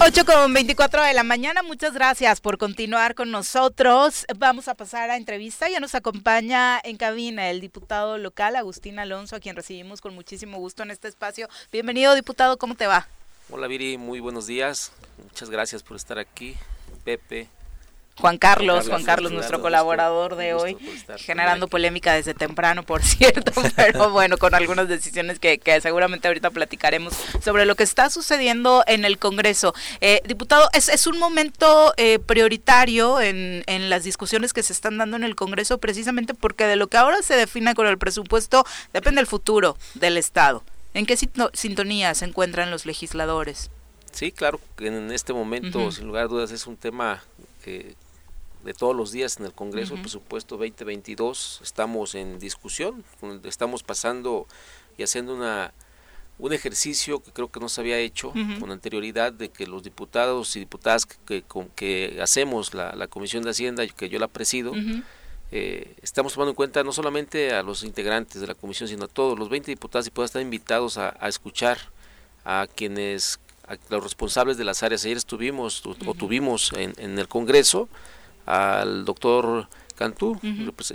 8 con 24 de la mañana, muchas gracias por continuar con nosotros. Vamos a pasar a entrevista. Ya nos acompaña en cabina el diputado local, Agustín Alonso, a quien recibimos con muchísimo gusto en este espacio. Bienvenido, diputado, ¿cómo te va? Hola, Viri, muy buenos días. Muchas gracias por estar aquí. Pepe, Juan Carlos, Juan Carlos, nuestro colaborador de hoy, generando polémica desde temprano, por *laughs* cierto, *laughs* pero bueno, con algunas decisiones que, seguramente ahorita platicaremos sobre lo que está sucediendo en el Congreso. Eh, diputado, es, es, un momento eh, prioritario en, en las discusiones que se están dando en el Congreso, precisamente porque de lo que ahora se define con el presupuesto depende el futuro del Estado. ¿En qué sintonía se encuentran los legisladores? Sí, claro, en este momento, sin lugar a dudas, es un tema que de todos los días en el Congreso, el presupuesto 2022, estamos en discusión, estamos pasando y haciendo una un ejercicio que creo que no se había hecho con anterioridad de que los diputados y diputadas que, que, hacemos la, Comisión de Hacienda, que yo la presido, eh, estamos tomando en cuenta no solamente a los integrantes de la comisión, sino a todos los 20 diputados y puedan estar invitados a, escuchar a quienes, a los responsables de las áreas. Ayer estuvimos o, tuvimos en, en, el Congreso al doctor Cantú,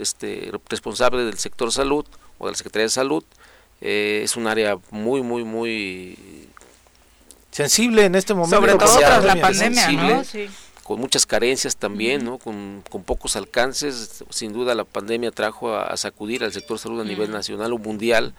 este, responsable del sector salud o de la Secretaría de Salud. Eh, es un área muy, muy, muy sensible en este momento. Sobre todo tras la pandemia, ¿no? Con muchas carencias también, ¿no? Con, pocos alcances. Sin duda la pandemia trajo a, sacudir al sector salud a nivel nacional o mundial.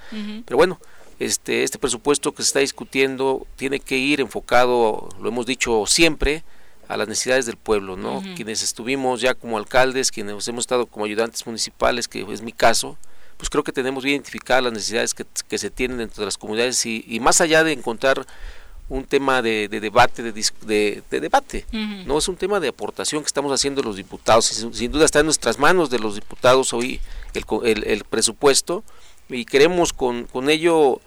Pero bueno, este, este presupuesto que se está discutiendo tiene que ir enfocado, lo hemos dicho siempre, a las necesidades del pueblo, ¿no? Quienes estuvimos ya como alcaldes, quienes hemos estado como ayudantes municipales, que es mi caso, pues creo que tenemos bien identificadas las necesidades que, se tienen dentro de las comunidades y, más allá de encontrar un tema de, debate, de, debate, no es un tema de aportación que estamos haciendo los diputados, sin, duda está en nuestras manos de los diputados hoy el, presupuesto y queremos con, con ello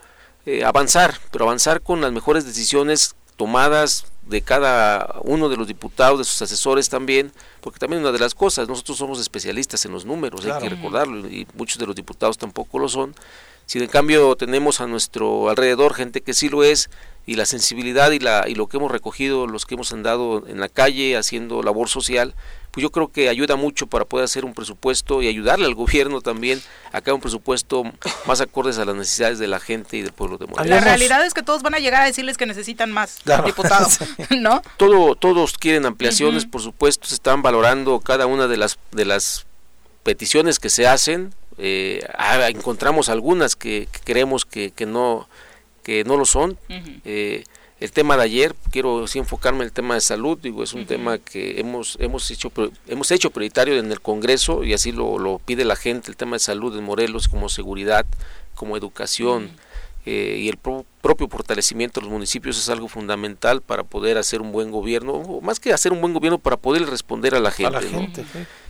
eh, avanzar, pero avanzar con las mejores decisiones tomadas de cada uno de los diputados, de sus asesores también, porque también una de las cosas, nosotros somos especialistas en los números, hay que recordarlo, y muchos de los diputados tampoco lo son. Si en cambio tenemos a nuestro alrededor gente que sí lo es, y la sensibilidad y, la, y lo que hemos recogido, los que hemos andado en la calle haciendo labor social, pues yo creo que ayuda mucho para poder hacer un presupuesto y ayudarle al *laughs* gobierno también a que haga un presupuesto más acordes a las necesidades de la gente y del pueblo de Morelos. La realidad es que todos van a llegar a decirles que necesitan más diputados, *laughs* *laughs* ¿no? Todo, todos quieren ampliaciones, por supuesto, se están valorando cada una de las, de las peticiones que se hacen. Eh, ah, encontramos algunas que, que creemos que, que no que no lo son. Eh, el tema de ayer, quiero sí enfocarme en el tema de salud, digo, es un tema que hemos, hemos, hecho, hemos hecho prioritario en el Congreso y así lo, lo pide la gente, el tema de salud en Morelos como seguridad, como educación. Eh, y el propio fortalecimiento de los municipios es algo fundamental para poder hacer un buen gobierno, o más que hacer un buen gobierno, para poder responder a la gente.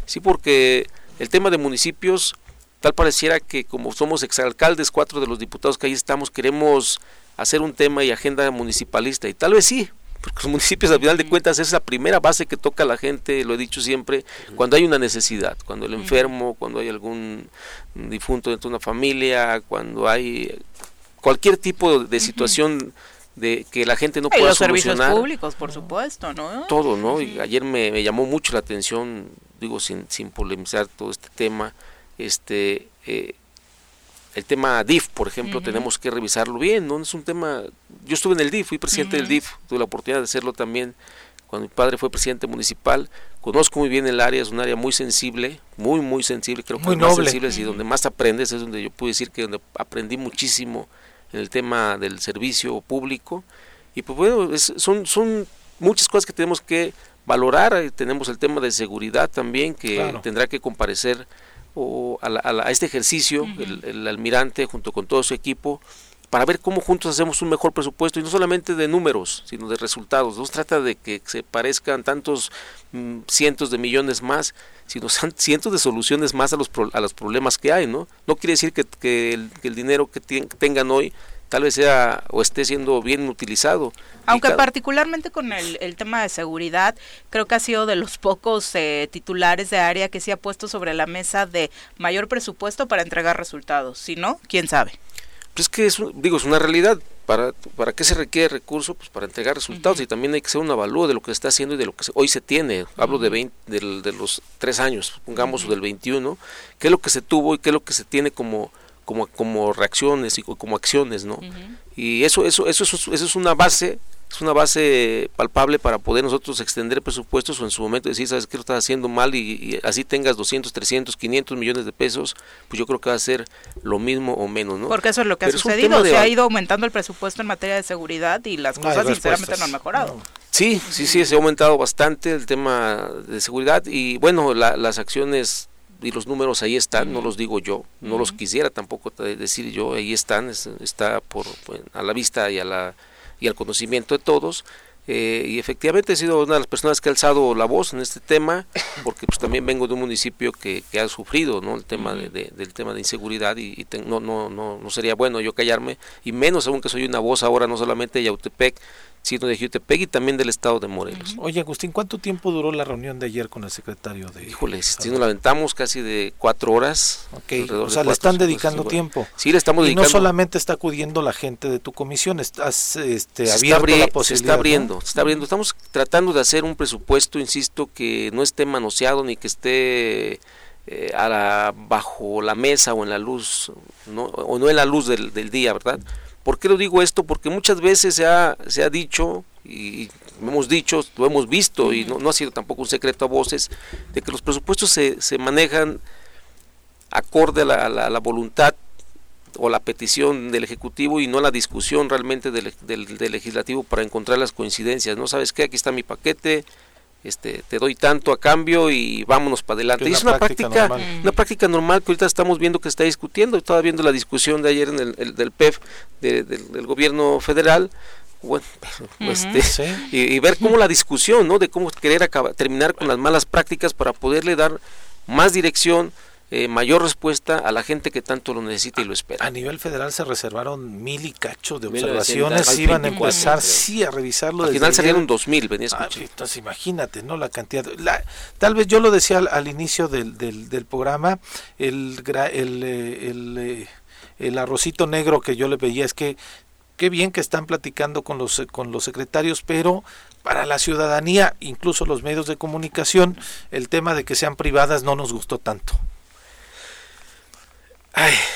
sí, porque el tema de municipios Tal pareciera que como somos exalcaldes, cuatro de los diputados que ahí estamos, queremos hacer un tema y agenda municipalista. Y tal vez sí, porque los *laughs* municipios al final de cuentas es la primera base que toca a la gente, lo he dicho siempre, cuando hay una necesidad, cuando el enfermo, cuando hay algún difunto dentro de una familia, cuando hay cualquier tipo de situación de que la gente no pueda los servicios públicos, por supuesto, ¿no? Todo, ¿no? Y ayer me, me, llamó mucho la atención, digo sin, sin polemizar todo este tema, este eh, el tema DIF, por ejemplo, tenemos que revisarlo bien, ¿no? Es un tema, yo estuve en el DIF, fui presidente del DIF, tuve la oportunidad de hacerlo también cuando mi padre fue presidente municipal, conozco muy bien el área, es un área muy sensible, muy, muy sensible, creo que muy más sensible y donde más aprendes, es donde yo puedo decir que donde aprendí muchísimo en el tema del servicio público, y pues bueno, son, son muchas cosas que tenemos que valorar, tenemos el tema de seguridad también, que tendrá que comparecer o a, este ejercicio, el, almirante junto con todo su equipo, para ver cómo juntos hacemos un mejor presupuesto y no solamente de números, sino de resultados. No se trata de que se parezcan tantos mm, cientos de millones más, sino *laughs* cientos de soluciones más a los, a los problemas que hay. No, no quiere decir que, que, el, que el, dinero que tengan hoy tal vez sea o esté siendo bien utilizado. Aunque particularmente con el, tema de seguridad, creo que ha sido de los pocos eh, titulares de área que se ha puesto sobre la mesa de mayor presupuesto para entregar resultados. Si no, quién sabe. Pues es que es, digo, es una realidad. ¿Para, ¿Para qué se requiere recurso? Pues para entregar resultados y también hay que hacer un avalúo de lo que se está haciendo y de lo que hoy se tiene. Hablo de, 20, de, los tres años, pongamos, del 21, qué es lo que se tuvo y qué es lo que se tiene como como, como reacciones y como acciones, ¿no? Y eso, eso, eso, eso, es una base, es una base palpable para poder nosotros extender presupuestos o en su momento decir, sabes que lo estás haciendo mal y, así tengas 200, 300, 500 millones de pesos, pues yo creo que va a ser lo mismo o menos, ¿no? Porque eso es lo que ha sucedido, se ha ido aumentando el presupuesto en materia de seguridad y las cosas sinceramente no han mejorado. Sí, sí, sí, se ha aumentado bastante el tema de seguridad y bueno, las acciones y los números ahí están, no los digo yo, no los quisiera tampoco decir yo, ahí están, está por, a la vista y, a la, y al conocimiento de todos. Eh, y efectivamente he sido una de las personas que ha alzado la voz en este tema, *coughs* porque pues también vengo de un municipio que, que ha sufrido ¿no? el tema de, del tema de inseguridad y, no, no, no, no sería bueno yo callarme, y menos aún que soy una voz ahora no solamente de Yautepec, sino de Jutepec y también del estado de Morelos. Oye, Agustín, ¿cuánto tiempo duró la reunión de ayer con el secretario de... Híjole, si nos lamentamos casi de cuatro horas. Ok, o sea, le están dedicando tiempo. Sí, le estamos dedicando. Y no solamente está acudiendo la gente de tu comisión, estás este, abierto la posibilidad. Se está abriendo, se está abriendo. Estamos tratando de hacer un presupuesto, insisto, que no esté manoseado ni que esté... Eh, a la, bajo la mesa o en la luz, no, o no en la luz del, del día, ¿verdad? ¿Por qué lo digo esto? Porque muchas veces se ha, se ha dicho y hemos dicho, lo hemos visto y no, ha sido tampoco un secreto a voces, de que los presupuestos se, se manejan acorde a la, voluntad o la petición del Ejecutivo y no la discusión realmente del, del, Legislativo para encontrar las coincidencias. ¿No sabes qué? Aquí está mi paquete, este, te doy tanto a cambio y vámonos para adelante. es una práctica, normal. una práctica normal que ahorita estamos viendo que está discutiendo. Estaba viendo la discusión de ayer en el, del PEF del, gobierno federal. Bueno, *laughs* este, y, ver cómo la discusión, ¿no? De cómo querer acabar, terminar con las malas prácticas para poderle dar más dirección, eh, mayor respuesta a la gente que tanto lo necesita y lo espera. A nivel federal se reservaron mil y cacho de observaciones, iban a empezar sí a revisarlo. Al final salieron dos mil, venía ah, Entonces imagínate, ¿no? La cantidad. La, tal vez yo lo decía al, inicio del, del, programa, el, el, eh, el, eh, el arrocito negro que yo le veía es que qué bien que están platicando con los, con los secretarios, pero para la ciudadanía, incluso los medios de comunicación, el tema de que sean privadas no nos gustó tanto.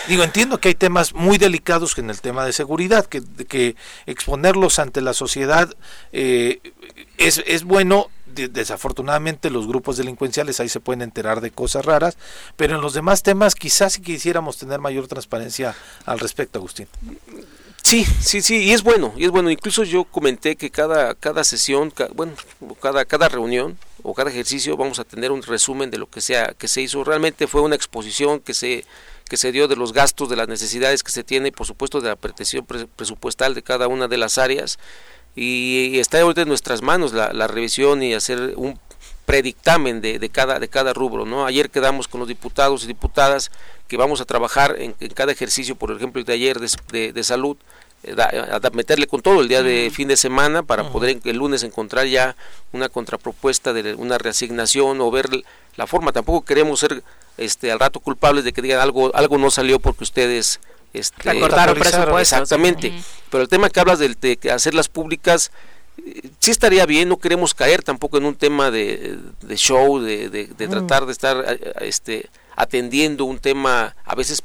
Digo, entiendo que hay temas muy delicados en el tema de seguridad, que, que exponerlos ante la sociedad eh, es, es bueno desafortunadamente los grupos delincuenciales ahí se pueden enterar de cosas raras, pero en los demás temas quizás si quisiéramos tener mayor transparencia al respecto, Agustín. Sí, sí, sí, y es bueno, y es bueno. Incluso yo comenté que cada, cada sesión, bueno, cada, cada reunión o cada ejercicio vamos a tener un resumen de lo que sea que se hizo. Realmente fue una exposición que se que se dio de los gastos, de las necesidades que se tiene y por supuesto de la pretensión presupuestal de cada una de las áreas y está ahorita en nuestras manos la, la revisión y hacer un predictamen de, de, cada, de cada rubro. ¿no? Ayer quedamos con los diputados y diputadas que vamos a trabajar en, cada ejercicio, por ejemplo el de ayer de, de, salud, eh, a, meterle con todo el día de fin de semana para poder el lunes encontrar ya una contrapropuesta de una reasignación o ver la forma. Tampoco queremos ser este al rato culpables de que digan algo algo no salió porque ustedes este, presupuesto. Exactamente. Pero el tema que hablas de, de hacerlas públicas, eh, sí estaría bien, no queremos caer tampoco en un tema de, show, de, de, tratar de estar eh, este, atendiendo un tema a veces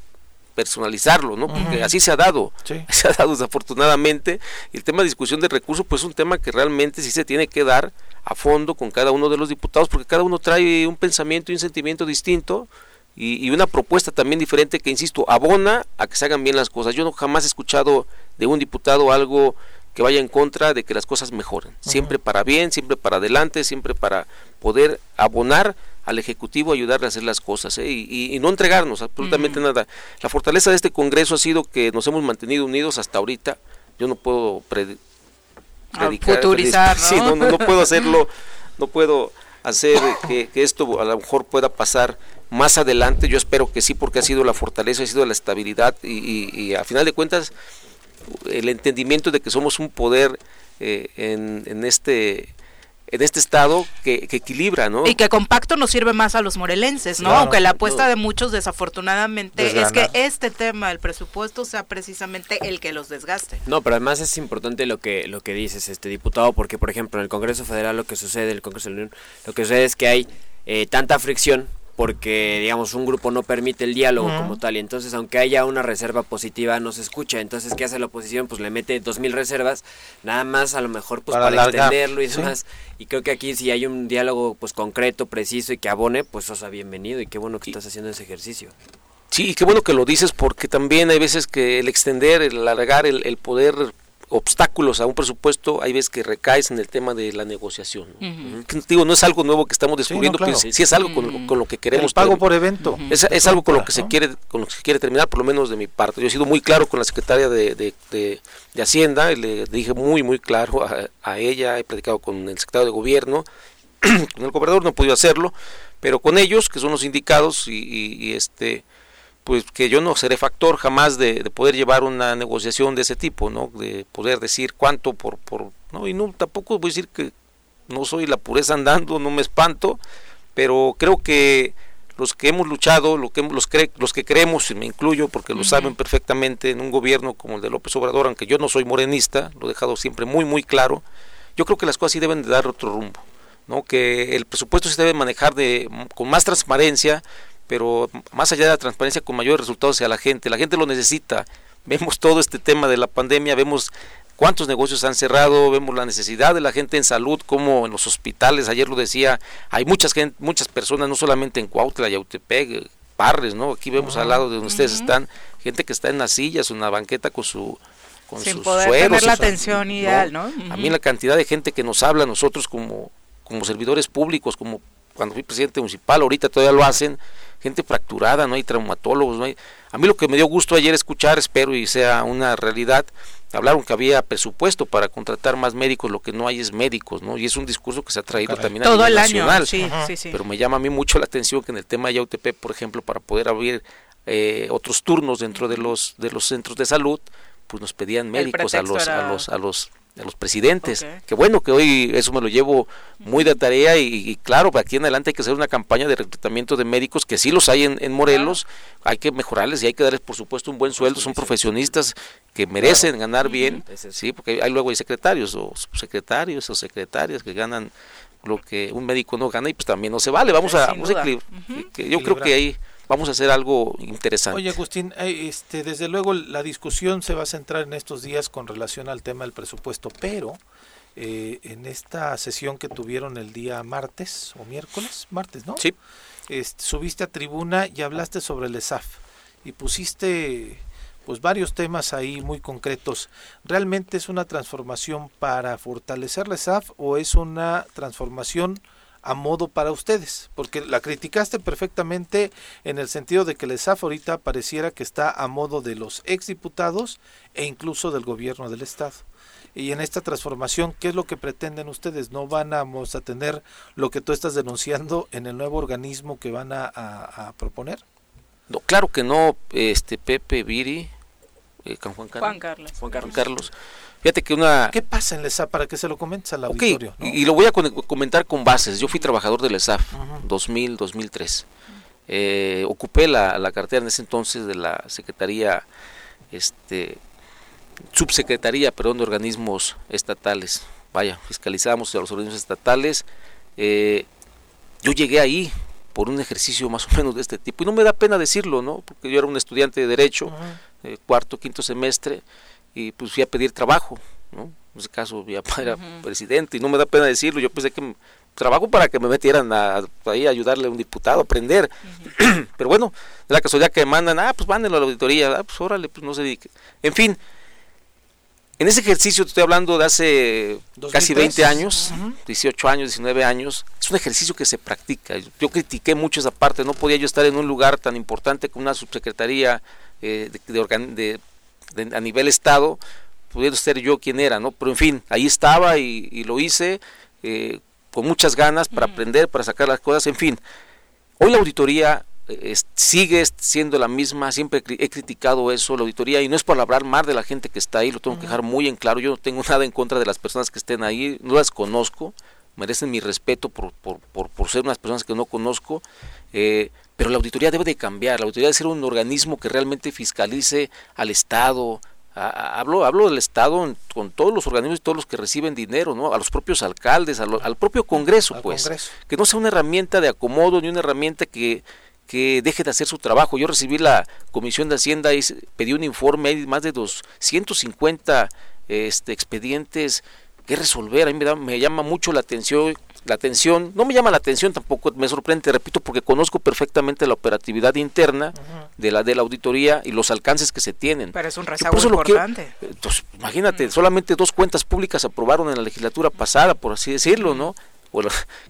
personalizarlo, ¿no? Porque así se ha dado, *laughs* se ha dado desafortunadamente. El tema de discusión de recursos, pues es un tema que realmente sí se tiene que dar a fondo con cada uno de los diputados, porque cada uno trae un pensamiento y un sentimiento distinto y, una propuesta también diferente que, insisto, abona a que se hagan bien las cosas. Yo no jamás he escuchado de un diputado algo que vaya en contra de que las cosas mejoren. Siempre para bien, siempre para adelante, siempre para poder abonar al Ejecutivo, ayudarle a hacer las cosas ¿eh? y, no entregarnos absolutamente nada. La fortaleza de este Congreso ha sido que nos hemos mantenido unidos hasta ahorita. Yo no puedo ah, predicar, futurizar, *laughs* ¿no? ¿no? puedo hacerlo, *laughs* no puedo hacer que, que esto a lo mejor pueda pasar más adelante. Yo espero que sí, porque ha sido la fortaleza, ha sido la estabilidad y, a final de cuentas el entendimiento de que somos un poder eh, en, en, este en este estado que, equilibra, ¿no? Y que compacto nos sirve más a los morelenses, ¿no? Aunque la apuesta de muchos desafortunadamente es que este tema del presupuesto sea precisamente el que los desgaste. No, pero además es importante lo que lo que dices, este diputado, porque por ejemplo en el Congreso Federal lo que sucede, el Congreso de la Unión, lo que sucede es que hay eh, tanta fricción porque digamos un grupo no permite el diálogo como tal y entonces aunque haya una reserva positiva no se escucha. Entonces qué hace la oposición pues le mete dos mil reservas nada más a lo mejor pues para, extenderlo y demás. Y creo que aquí si hay un diálogo pues concreto preciso y que abone pues eso sea bienvenido y qué bueno que estás haciendo ese ejercicio. Sí qué bueno que lo dices porque también hay veces que el extender el alargar el, el poder obstáculos a un presupuesto, hay veces que recaes en el tema de la negociación. Digo, no es algo nuevo que estamos descubriendo, sí, es algo con, lo que queremos. pago por evento. Es, algo con lo que se quiere con lo que se quiere terminar, por lo menos de mi parte. Yo he sido muy claro con la secretaria de, de, Hacienda, y le dije muy, muy claro a, ella, he platicado con el secretario de Gobierno, *clears throat* con el gobernador no he podido hacerlo, pero con ellos, que son los indicados, y este pues que yo no seré factor jamás de, poder llevar una negociación de ese tipo, ¿no? De poder decir cuánto por, por, no, y no, tampoco voy a decir que no soy la pureza andando, no me espanto, pero creo que los que hemos luchado, lo que, los, los que creemos, y me incluyo porque lo saben perfectamente, en un gobierno como el de López Obrador, aunque yo no soy morenista, lo he dejado siempre muy, muy claro, yo creo que las cosas sí deben de dar otro rumbo, ¿no? que el presupuesto se debe manejar de, con más transparencia, pero más allá de la transparencia con mayores resultados hacia la gente, la gente lo necesita. Vemos todo este tema de la pandemia, vemos cuántos negocios han cerrado, vemos la necesidad de la gente en salud, como en los hospitales, ayer lo decía, hay muchas gente, muchas personas, no solamente en Cuautla, Yautepec, Parres, ¿no? Aquí vemos al lado de donde ustedes están, gente que está en las sillas, en una banqueta con su con Sin poder tener la atención ideal, ¿no? A mí la cantidad de gente que nos habla a nosotros como, como servidores públicos, como cuando fui presidente municipal, ahorita todavía lo hacen, gente fracturada, no hay traumatólogos, no hay... A mí lo que me dio gusto ayer escuchar, espero y sea una realidad, hablaron que había presupuesto para contratar más médicos, lo que no hay es médicos, ¿no? Y es un discurso que se ha traído también a nivel nacional. Pero me llama a mí mucho la atención que en el tema de Yautepec, por ejemplo, para poder abrir eh, otros turnos dentro de los de los centros de salud, pues nos pedían médicos a los a los a los de los presidentes. Que bueno que hoy eso me lo llevo muy de tarea y, claro, aquí en adelante hay que hacer una campaña de reclutamiento de médicos, que sí los hay en, Morelos, hay que mejorarles y hay que darles por supuesto un buen sueldo, son profesionistas que merecen ganar bien, sí, porque hay luego hay secretarios o subsecretarios o secretarias que ganan lo que un médico no gana y pues también no se vale, vamos a, vamos a yo creo que ahí vamos a hacer algo interesante. Oye, Agustín, este, desde luego la discusión se va a centrar en estos días con relación al tema del presupuesto, pero eh, en esta sesión que tuvieron el día martes o miércoles, martes, ¿no? Sí. subiste a tribuna y hablaste sobre el ESAF y pusiste pues varios temas ahí muy concretos. ¿Realmente es una transformación para fortalecer el ESAF o es una transformación a modo para ustedes, porque la criticaste perfectamente en el sentido de que el ESAF ahorita pareciera que está a modo de los exdiputados e incluso del gobierno del Estado. Y en esta transformación, ¿qué es lo que pretenden ustedes? ¿No van a, a tener lo que tú estás denunciando en el nuevo organismo que van a, proponer? No, claro que no, este Pepe Viri, eh, Juan Carlos. Juan Carlos. Juan Carlos. Fíjate que una... ¿Qué pasa en el ESAF para que se lo comentes al auditorio? y, lo voy a comentar con bases. Yo fui trabajador del ESAF, 2000, 2003. Eh, ocupé la, la, cartera en ese entonces de la Secretaría, este, Subsecretaría, perdón, de Organismos Estatales. Vaya, fiscalizábamos a los organismos estatales. Eh, yo llegué ahí por un ejercicio más o menos de este tipo. Y no me da pena decirlo, ¿no? Porque yo era un estudiante de Derecho, eh, cuarto, quinto semestre y pues fui a pedir trabajo, ¿no? En ese caso papá era presidente y no me da pena decirlo, yo pensé que trabajo para que me metieran a, ahí a ayudarle a un diputado a aprender. *clears throat* Pero bueno, de la casualidad que me mandan, ah, pues mándenlo a la auditoría, ah, pues órale, pues no se dedique. En fin, en ese ejercicio te estoy hablando de hace casi 20 años, 18 años, 19 años, es un ejercicio que se practica. Yo critiqué mucho esa parte, no podía yo estar en un lugar tan importante como una subsecretaría eh, de, de, a nivel Estado, pudiendo ser yo quien era, ¿no? Pero en fin, ahí estaba y, lo hice eh, con muchas ganas para aprender, para sacar las cosas, en fin. Hoy la auditoría eh, sigue siendo la misma, siempre he criticado eso, la auditoría, y no es por hablar mal de la gente que está ahí, lo tengo que dejar muy en claro, yo no tengo *laughs* nada en contra de las personas que estén ahí, no las conozco, merecen mi respeto por, por, por, ser unas personas que no conozco, eh, pero la auditoría debe de cambiar, la auditoría debe ser un organismo que realmente fiscalice al Estado, hablo, hablo del Estado con todos los organismos y todos los que reciben dinero, ¿no? A los propios alcaldes, al propio Congreso, pues. Que no sea una herramienta de acomodo ni una herramienta que, que deje de hacer su trabajo. Yo recibí la Comisión de Hacienda y pedí un informe, hay más de 250 este, expedientes que resolver. A mí me, me llama mucho la atención la atención, no me llama la atención tampoco, me sorprende, repito, porque conozco perfectamente la operatividad interna de la de la auditoría y los alcances que se tienen. Pero es un rezago importante. entonces, imagínate, solamente dos cuentas públicas aprobaron en la legislatura pasada, por así decirlo, ¿no?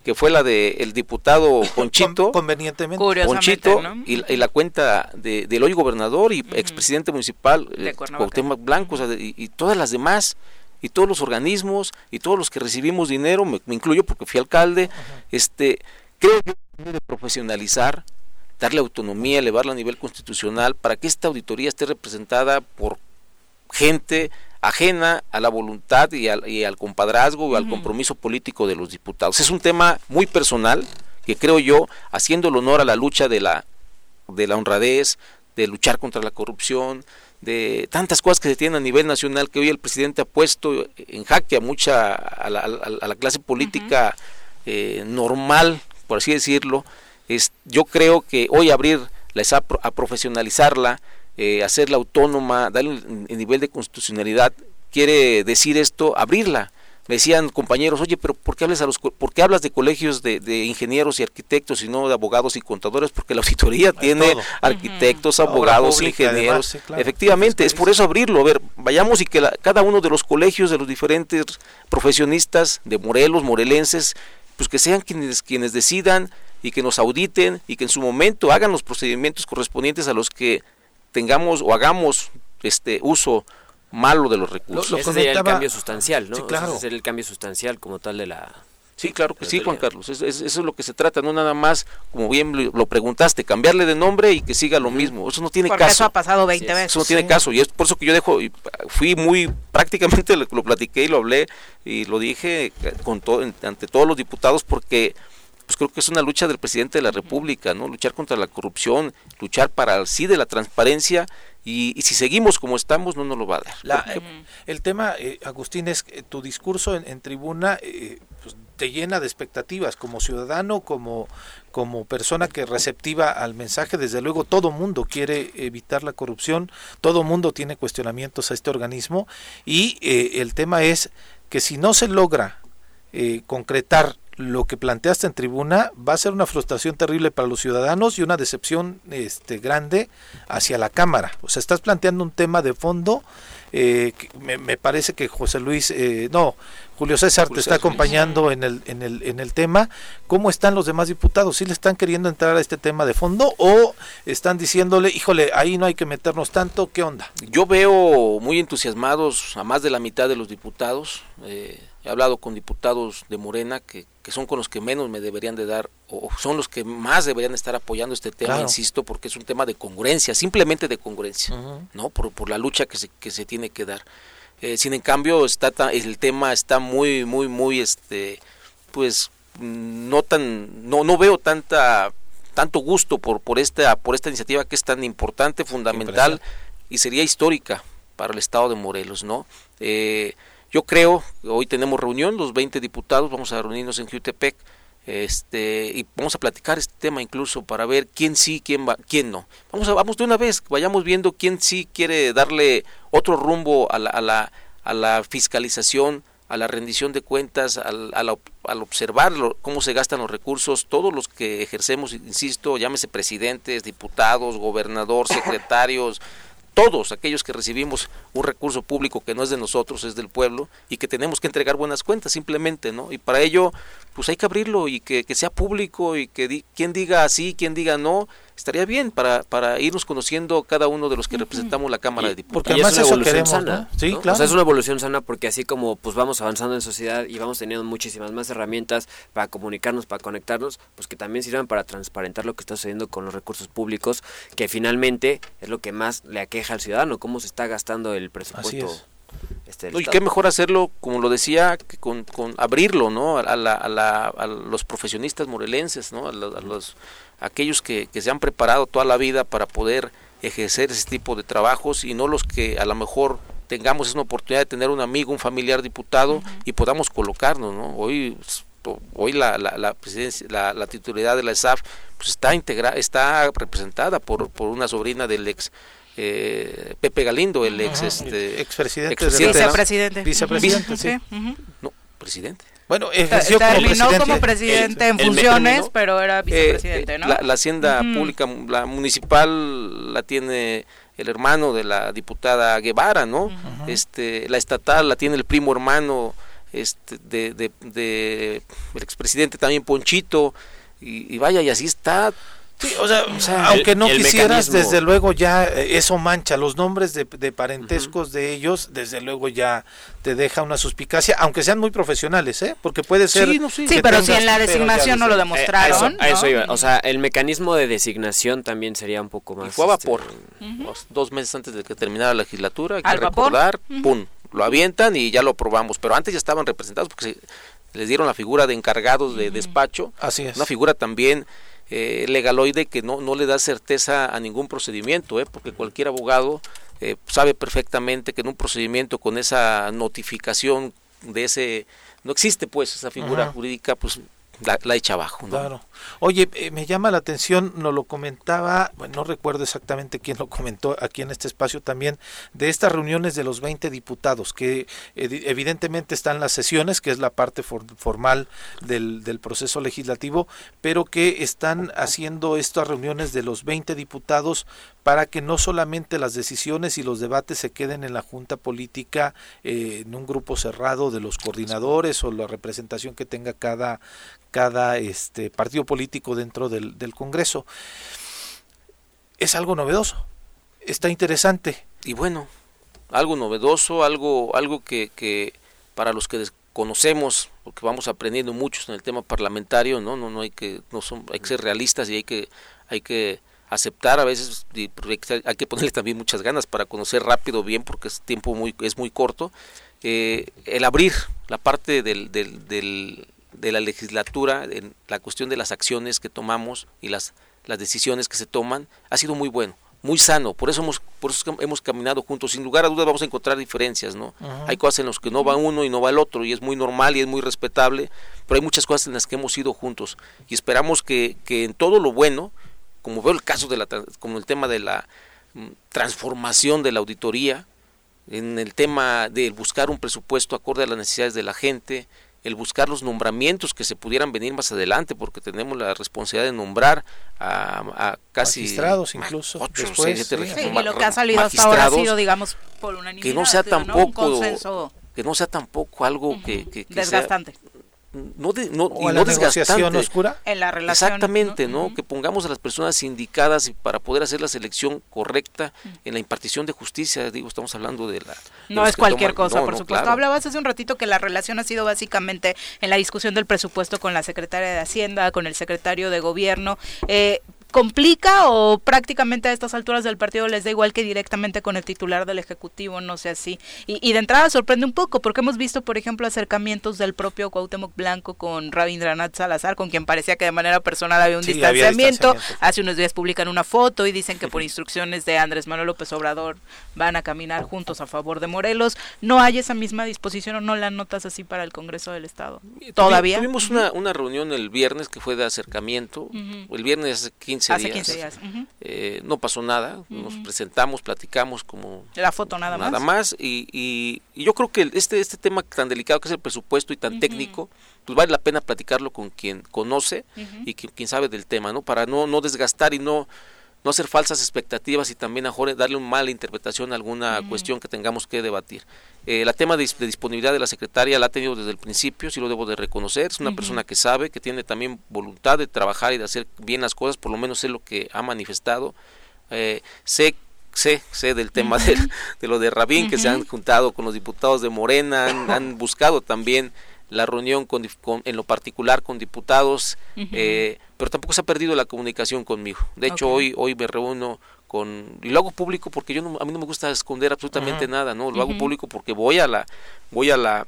que fue la del el diputado Ponchito, convenientemente, Ponchito y, la cuenta de, del hoy gobernador y expresidente municipal, de eh, Blanco, y, todas las demás y todos los organismos y todos los que recibimos dinero, me, incluyo porque fui alcalde, este creo que de profesionalizar, darle autonomía, elevarla a nivel constitucional para que esta auditoría esté representada por gente ajena a la voluntad y al, y al compadrazgo o al compromiso político de los diputados. Es un tema muy personal que creo yo, haciendo el honor a la lucha de la, de la honradez, de luchar contra la corrupción, de tantas cosas que se tienen a nivel nacional que hoy el presidente ha puesto en jaque a mucha a la, clase política eh, normal por así decirlo. Es yo creo que hoy abrir la a profesionalizarla eh, hacerla autónoma darle el nivel de constitucionalidad quiere decir esto abrirla me decían compañeros, oye, pero ¿por qué, hablas a los, ¿por qué hablas de colegios de, ingenieros y arquitectos y no de abogados y contadores? Porque la auditoría *laughs* tiene arquitectos, abogados, ingenieros. Efectivamente, es por eso abrirlo. A ver, vayamos y que cada uno de los colegios de los diferentes profesionistas de Morelos, morelenses, pues que sean quienes, quienes decidan y que nos auditen y que en su momento hagan los procedimientos correspondientes a los que tengamos o hagamos este uso malo de los recursos. ese sería el cambio sustancial, ¿no? Sí, claro. ese sería el cambio sustancial como tal de la Sí, claro que sí, Juan Carlos. eso es lo que se trata, no nada más, como bien lo, preguntaste, cambiarle de nombre y que siga lo mismo. Eso no tiene Porque caso. Eso ha pasado 20 veces. Eso no tiene caso. Y es por eso que yo dejo, fui muy, *laughs* prácticamente lo, platiqué y lo hablé y lo dije con todo, ante todos los diputados porque pues creo que es una lucha del presidente de la República, ¿no? Luchar contra la corrupción, luchar para el sí de la transparencia y, si seguimos como estamos no nos lo va a dar. Eh, el tema, eh, Agustín, es que tu discurso en, tribuna eh, pues, te llena de expectativas como ciudadano, como, como persona que receptiva al mensaje. Desde luego, todo mundo quiere evitar la corrupción, todo mundo tiene cuestionamientos a este organismo y el tema es que si no se logra concretar lo que planteaste en tribuna va a ser una frustración terrible para los ciudadanos y una decepción este, grande hacia la Cámara. O sea, estás planteando un tema de fondo. Eh, me, parece que José Luis, eh, no, Julio César te está acompañando en el, en, el, en el tema. ¿Cómo están los demás diputados? ¿Sí le están queriendo entrar a este tema de fondo o están diciéndole, híjole, ahí no hay que meternos tanto? ¿Qué onda? Yo veo muy entusiasmados a más de la mitad de los diputados. Eh, he hablado con diputados de Morena que, son con los que menos me deberían de dar o son los que más deberían estar apoyando este tema, insisto, porque es un tema de congruencia, simplemente de congruencia, ¿no? Por, por, la lucha que se, que se tiene que dar. Eh, sin en cambio, está el tema está muy, muy, muy, este, pues, no tan, no, no veo tanta, tanto gusto por, por esta, por esta iniciativa que es tan importante, fundamental y sería histórica para el estado de Morelos, ¿no? Eh, yo creo, hoy tenemos reunión, los 20 diputados, vamos a reunirnos en Jutepec, este, y vamos a platicar este tema incluso para ver quién sí, quién va, quién no. Vamos a, vamos de una vez, vayamos viendo quién sí quiere darle otro rumbo a la, a la, a la fiscalización, a la rendición de cuentas, al, al, observar cómo se gastan los recursos, todos los que ejercemos, insisto, llámese presidentes, diputados, gobernador, secretarios, todos aquellos que recibimos un recurso público que no es de nosotros, es del pueblo, y que tenemos que entregar buenas cuentas simplemente, ¿no? Y para ello, pues hay que abrirlo y que, sea público y que quien diga sí, quien diga no, estaría bien para, para irnos conociendo cada uno de los que representamos la Cámara de Diputados. Porque además es una evolución sana. Sí, claro. O sea, es una evolución sana porque así como pues vamos avanzando en sociedad y vamos teniendo muchísimas más herramientas para comunicarnos, para conectarnos, pues que también sirvan para transparentar lo que está sucediendo con los recursos públicos, que finalmente es lo que más le aqueja al ciudadano, cómo se está gastando el presupuesto. Este, y qué mejor hacerlo, como lo decía, que con, con abrirlo, ¿no? A, la, a, la, a, los profesionistas morelenses, ¿no? A, los aquellos que, se han preparado toda la vida para poder ejercer ese tipo de trabajos y no los que a lo mejor tengamos esa oportunidad de tener un amigo, un familiar diputado y podamos colocarnos, ¿no? Hoy hoy la, la, la, presidencia, la, la, titularidad de la SAF pues está integra, está representada por, por una sobrina del ex eh, Pepe Galindo, el ex este expresidente, vicepresidente, vicepresidente, sí. no, presidente. Bueno, ejerció como presidente, como presidente en funciones, pero era vicepresidente, eh, ¿no? La, hacienda pública, la municipal la tiene el hermano de la diputada Guevara, ¿no? Este, la estatal la tiene el primo hermano este de, de, de el expresidente también Ponchito y, y vaya y así está Sí, o sea, aunque no quisieras, desde luego ya eh, eso mancha los nombres de, parentescos de ellos, desde luego ya te deja una suspicacia, aunque sean muy profesionales, ¿eh? Porque puede ser. Sí, pero si en la designación no lo demostraron. Eh, eso, iba. O sea, el mecanismo de designación también sería un poco más. fue a vapor. Este, dos meses antes de que terminara la legislatura, hay que recordar, pum, lo avientan y ya lo aprobamos. Pero antes ya estaban representados porque les dieron la figura de encargados de despacho. Así es. Una figura también eh, legaloide que no, no le da certeza a ningún procedimiento, ¿eh? porque cualquier abogado eh, sabe perfectamente que en un procedimiento con esa notificación de ese, no existe pues esa figura jurídica, pues la, echa abajo. Claro. Oye, eh, me llama la atención, nos lo comentaba, bueno, no recuerdo exactamente quién lo comentó aquí en este espacio también, de estas reuniones de los 20 diputados, que evidentemente están las sesiones, que es la parte formal del, del, proceso legislativo, pero que están haciendo estas reuniones de los 20 diputados para que no solamente las decisiones y los debates se queden en la junta política, eh, en un grupo cerrado de los coordinadores o la representación que tenga cada, cada este, partido político dentro del, Congreso. Es algo novedoso, está interesante. Y bueno, algo novedoso, algo, algo que, que para los que conocemos, porque vamos aprendiendo muchos en el tema parlamentario, ¿no? No, no hay que, no son, hay que ser realistas y hay que, hay que aceptar a veces hay que ponerle también muchas ganas para conocer rápido bien porque es tiempo muy es muy corto eh, el abrir la parte del, del, del, de la legislatura en la cuestión de las acciones que tomamos y las las decisiones que se toman ha sido muy bueno muy sano. Por eso hemos por eso hemos caminado juntos. Sin lugar a dudas vamos a encontrar diferencias no hay cosas en las que no va uno y no va el otro y es muy normal y es muy respetable pero hay muchas cosas en las que hemos ido juntos. Y esperamos que, que en todo lo bueno como veo el caso de la como el tema de la mm, transformación de la auditoría en el tema de buscar un presupuesto acorde a las necesidades de la gente el buscar los nombramientos que se pudieran venir más adelante porque tenemos la responsabilidad de nombrar a, casi magistrados incluso ocho, después, sí, y lo que ha salido hasta ahora ha sido digamos por unanimidad que no sea tampoco que no sea tampoco algo que, que, desgastante no, de, no, y no desgastante. oscura. En la relación exactamente no, que pongamos a las personas indicadas para poder hacer la selección correcta en la impartición de justicia digo estamos hablando de la no es cualquier cosa por supuesto. hablabas hace un ratito que la relación ha sido básicamente en la discusión del presupuesto con la secretaria de hacienda con el secretario de gobierno. Eh, complica o prácticamente a estas alturas del partido les da igual que directamente con el titular del Ejecutivo, no sé así. Y, y de entrada sorprende un poco porque hemos visto, por ejemplo, acercamientos del propio Cuauhtémoc Blanco con Rabindranath Salazar, con quien parecía que de manera personal había un distanciamiento. Hace unos días publican una foto y dicen que por *laughs* instrucciones de Andrés Manuel López Obrador van a caminar juntos a favor de Morelos. No hay esa misma disposición o no la notas así para el Congreso del Estado. Todavía. Tuvimos una, una reunión el viernes que fue de acercamiento. El viernes 15 Hace 15 días. Eh, no pasó nada, nos presentamos, platicamos como... La foto nada, nada más. y, y, yo creo que este, este tema tan delicado que es el presupuesto y tan técnico, pues vale la pena platicarlo con quien conoce y quien, sabe del tema, ¿no? Para no, no desgastar y no no hacer falsas expectativas y también a darle una mala interpretación a alguna cuestión que tengamos que debatir. Eh, la tema de, disponibilidad de la secretaria la ha tenido desde el principio, sí lo debo de reconocer, es una persona que sabe, que tiene también voluntad de trabajar y de hacer bien las cosas, por lo menos sé lo que ha manifestado. Eh, sé sé, sé del tema de, lo de Rabín, que se han juntado con los diputados de Morena, han, buscado también la reunión con, en lo particular con diputados, eh, pero tampoco se ha perdido la comunicación conmigo. De hecho, hoy, hoy me reúno con y lo hago público porque yo no, a mí no me gusta esconder absolutamente nada no lo hago público porque voy a la voy a la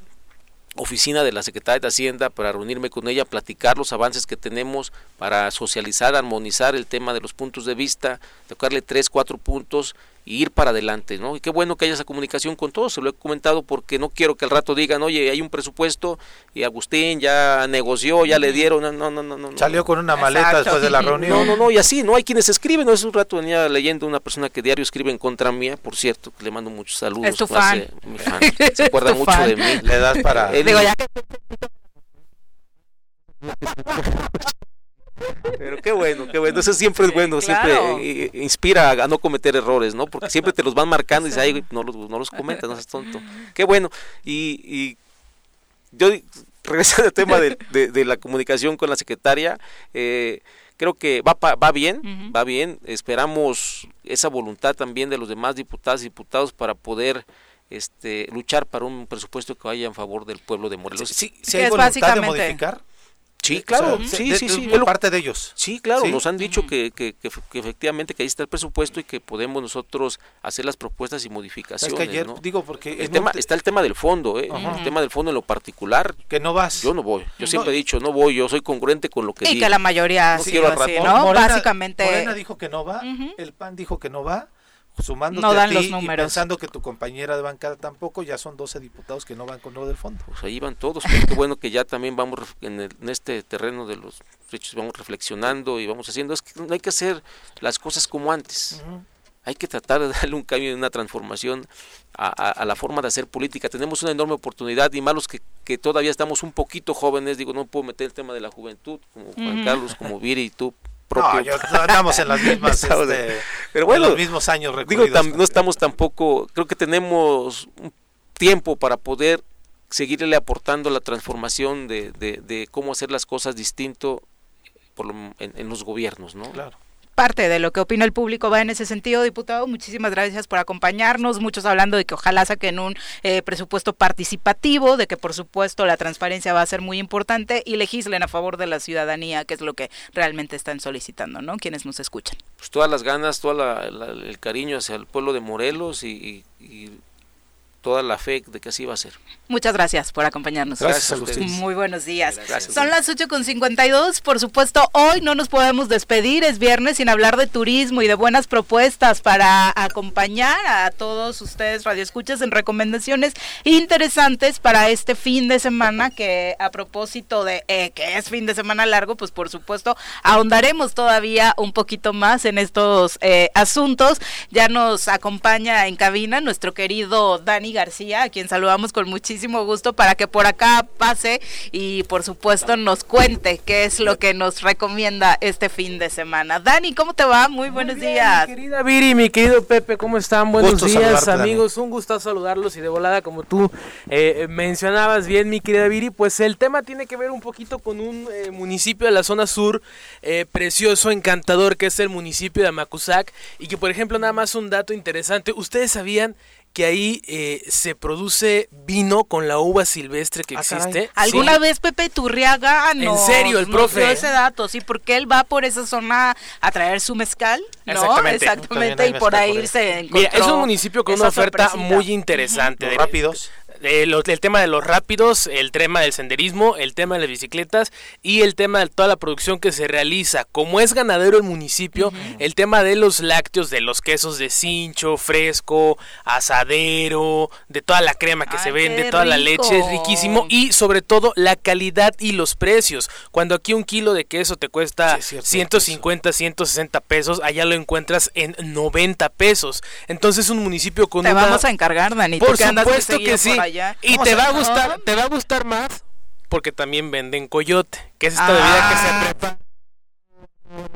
oficina de la Secretaría de Hacienda para reunirme con ella, platicar los avances que tenemos, para socializar, armonizar el tema de los puntos de vista, tocarle tres, cuatro puntos y ir para adelante, ¿no? Y qué bueno que haya esa comunicación con todos, se lo he comentado porque no quiero que al rato digan, oye, hay un presupuesto y Agustín ya negoció, ya le dieron, no, no, no, no. Salió con una maleta después de la reunión. No, no, no, y así, ¿no? Hay quienes escriben, ¿no? Hace un rato venía leyendo una persona que diario escribe en contra mía, por cierto, le mando muchos saludos. Es tu fan. se acuerda *laughs* mucho de mí. Le das para... Digo, ya *laughs* pero qué bueno, qué bueno. Eso siempre es bueno, siempre eh, inspira a no cometer errores, ¿no? Porque siempre te los van marcando y dices, ay, no los, no los comentas, no seas tonto. Qué bueno. Y, y yo, regresando al tema de, de, la comunicación con la secretaria, eh, creo que va, va bien, va bien. Esperamos esa voluntad también de los demás diputados y diputados para poder este, luchar para un presupuesto que vaya en favor del pueblo de Morelos. Sí, si hay voluntad de modificar, Sí, claro, sí, sí, sí. Por parte de ellos. Sí, claro, nos han dicho que, que, que, efectivamente que ahí está el presupuesto y que podemos nosotros hacer las propuestas y modificaciones. Es que ayer, digo, porque... El tema, está el tema del fondo, ¿eh? El tema del fondo en lo particular. Que no vas. Yo no voy. Yo siempre he dicho, no voy, yo soy congruente con lo que y que la mayoría no quiero así, ¿no? Básicamente... Morena dijo que no va, el PAN dijo que no va sumándote no dan a ti los números. y pensando que tu compañera de bancada tampoco, ya son 12 diputados que no van con lo del fondo. Pues ahí van todos, qué bueno que ya también vamos en, este terreno de los hechos, vamos reflexionando y vamos haciendo, es que no hay que hacer las cosas como antes. Hay que tratar de darle un cambio y una transformación a, la forma de hacer política. Tenemos una enorme oportunidad y malos que, que todavía estamos un poquito jóvenes. Digo, no puedo meter el tema de la juventud, como Juan Carlos, como Viri y tú, no, yo, andamos en las *laughs* mismas, este, pero bueno, los mismos años Digo, no estamos tampoco, creo que tenemos un tiempo para poder seguirle aportando la transformación de, de, cómo hacer las cosas distinto por en, en, los gobiernos, ¿no? Claro parte de lo que opina el público va en ese sentido, diputado. Muchísimas gracias por acompañarnos. Muchos hablando de que ojalá saquen un eh, presupuesto participativo, de que por supuesto la transparencia va a ser muy importante y legislen a favor de la ciudadanía, que es lo que realmente están solicitando, ¿no? Quienes nos escuchan. Pues todas las ganas, todo el cariño hacia el pueblo de Morelos y toda la fe de que así va a ser. Muchas gracias por acompañarnos. Gracias, a ustedes. Muy buenos días. Son las 8.52. Por supuesto, hoy no nos podemos despedir. Es viernes sin hablar de turismo y de buenas propuestas para acompañar a todos ustedes, radioescuchas, en recomendaciones interesantes para este fin de semana. Que a propósito de eh, que es fin de semana largo, pues por supuesto, ahondaremos todavía un poquito más en estos eh, asuntos. Ya nos acompaña en cabina nuestro querido Dani García, a quien saludamos con muchísimo gusto para que por acá pase y por supuesto nos cuente qué es lo que nos recomienda este fin de semana. Dani, ¿cómo te va? Muy buenos días. Mi querida Viri, mi querido Pepe, ¿cómo están? Buenos días, amigos. Un gusto saludarlos y de volada, como tú eh, mencionabas bien, mi querida Viri, pues el tema tiene que ver un poquito con un eh, municipio de la zona sur eh, precioso, encantador, que es el municipio de Amacuzac y que, por ejemplo, nada más un dato interesante, ¿ustedes sabían que ahí eh, se produce vino con la uva silvestre que ah, existe. ¿Alguna vez Pepe Turriaga no? En serio, el profe. ese dato, sí, porque él va por esa zona a traer su mezcal, ¿no? Exactamente. Exactamente, y por ahí se encontró Mira, es un municipio con una oferta muy interesante. rápidos el tema de los rápidos, el tema del senderismo, el tema de las bicicletas y el tema de toda la producción que se realiza. Como es ganadero el municipio, el tema de los lácteos, de los quesos de cincho, fresco, asadero, de toda la crema que se vende, toda la leche, es riquísimo y sobre todo la calidad y los precios. Cuando aquí un kilo de queso te cuesta 150, 160 pesos, allá lo encuentras en 90 pesos. Entonces un municipio con te vamos a encargar, Dani. Por supuesto que sí. Y te va a gustar, te va a gustar más porque también venden coyote, que es esta bebida que se ah. prepara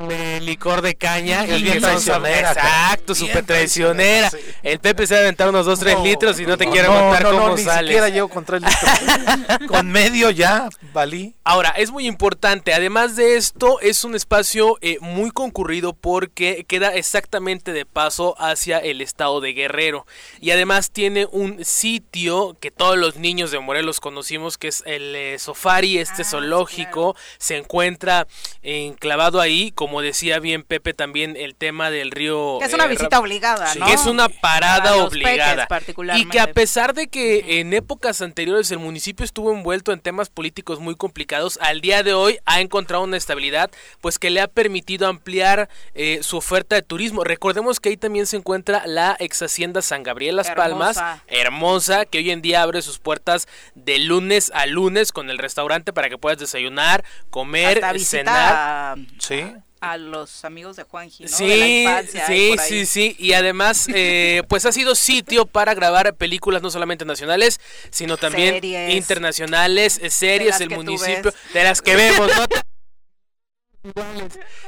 de licor de caña es bien traicionera. Exacto, súper traicionera. El Pepe se va a aventar unos 2, 3 litros y no te quiere contar no, cómo no, sales. Ni siquiera llevo con 3 litros. *laughs* con medio ya, valí. Ahora, es muy importante. Además de esto, es un espacio eh, muy concurrido porque queda exactamente de paso hacia el estado de Guerrero. Y además tiene un sitio que todos los niños de Morelos conocimos, que es el eh, Sofari, este ah, zoológico. Se encuentra enclavado ahí como decía bien Pepe, también el tema del río. Que es una eh, visita obligada, ¿no? Que es una parada obligada. Y que a pesar de que en épocas anteriores el municipio estuvo envuelto en temas políticos muy complicados, al día de hoy ha encontrado una estabilidad, pues que le ha permitido ampliar eh, su oferta de turismo. Recordemos que ahí también se encuentra la ex hacienda San Gabriel Las Palmas, hermosa, que hoy en día abre sus puertas de lunes a lunes con el restaurante para que puedas desayunar, comer, cenar. Sí a los amigos de Juanji, ¿no? Sí, sí, sí, sí. Y además, eh, *laughs* pues ha sido sitio para grabar películas no solamente nacionales, sino también internacionales, eh, series, el municipio, de las que *laughs* vemos, ¿no?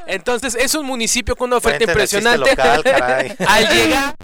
Entonces, es un municipio con una oferta impresionante. *laughs* Al llegar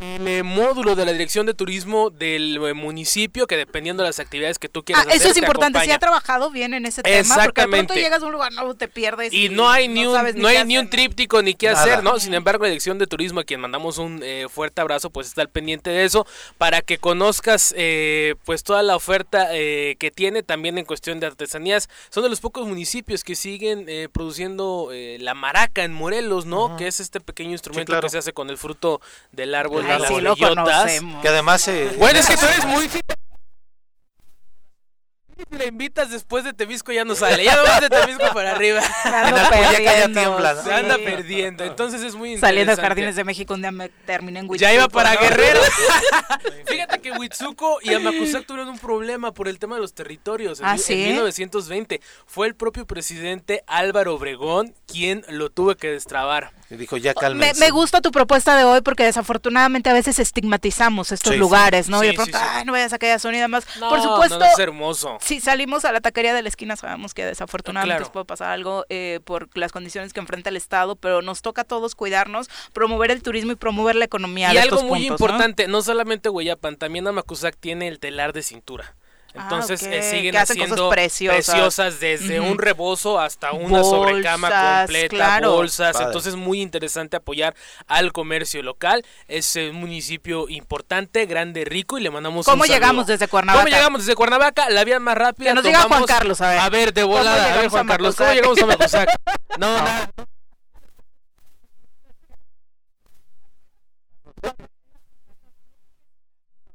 el módulo de la dirección de turismo del eh, municipio que dependiendo de las actividades que tú quieras ah, eso es importante si ha trabajado bien en ese tema porque de pronto llegas a un lugar no te pierdes y, no hay ni un no hay ni un tríptico ni qué hacer no sin embargo la dirección de turismo a quien mandamos un eh, fuerte abrazo pues está al pendiente de eso. Para que conozcas eh, pues toda la oferta que tiene también en cuestión de artesanías son de los pocos municipios que siguen produciendo la maraca en Morelos no que es este pequeño instrumento que se hace con el fruto del árbol que además eh, bueno es que tú eres muy si le invitas después de Temisco ya no sale. Ya no vas de Temisco para arriba. *laughs* Se anda perdiendo. Entonces es muy interesante. Saliendo de Jardines de México un día me terminé en Huitzuco. Ya iba para Guerrero. *laughs* Fíjate que Huitzuco y Amacuzac tuvieron un problema por el tema de los territorios. En, ¿Ah, en 1920 fue el propio presidente Álvaro Obregón quien lo tuvo que destrabar. Y dijo, ya Me, me, gusta tu propuesta de hoy porque desafortunadamente a veces estigmatizamos estos lugares, ¿no? y de pronto, ay, no vayas a aquella zona y demás. Por supuesto. No, es hermoso. Si salimos a la taquería de la esquina, sabemos que desafortunadamente puede pasar algo eh, por las condiciones que enfrenta el Estado, pero nos toca a todos cuidarnos, promover el turismo y promover la economía. Y de algo muy importante, ¿no? solamente Hueyapan, también Amacuzac tiene el telar de cintura. Ah, Entonces eh, siguen haciendo preciosas. desde un rebozo hasta una sobrecama completa, bolsas. Entonces es muy interesante apoyar al comercio local. Es un municipio importante, grande, rico y le mandamos ¿Cómo llegamos desde Cuernavaca? ¿Cómo llegamos desde Cuernavaca? La vía más rápida. Que nos diga Juan Carlos, a ver. A ver, de volada, a ver, Juan Carlos, ¿cómo llegamos a Macusac? *laughs* No, nada.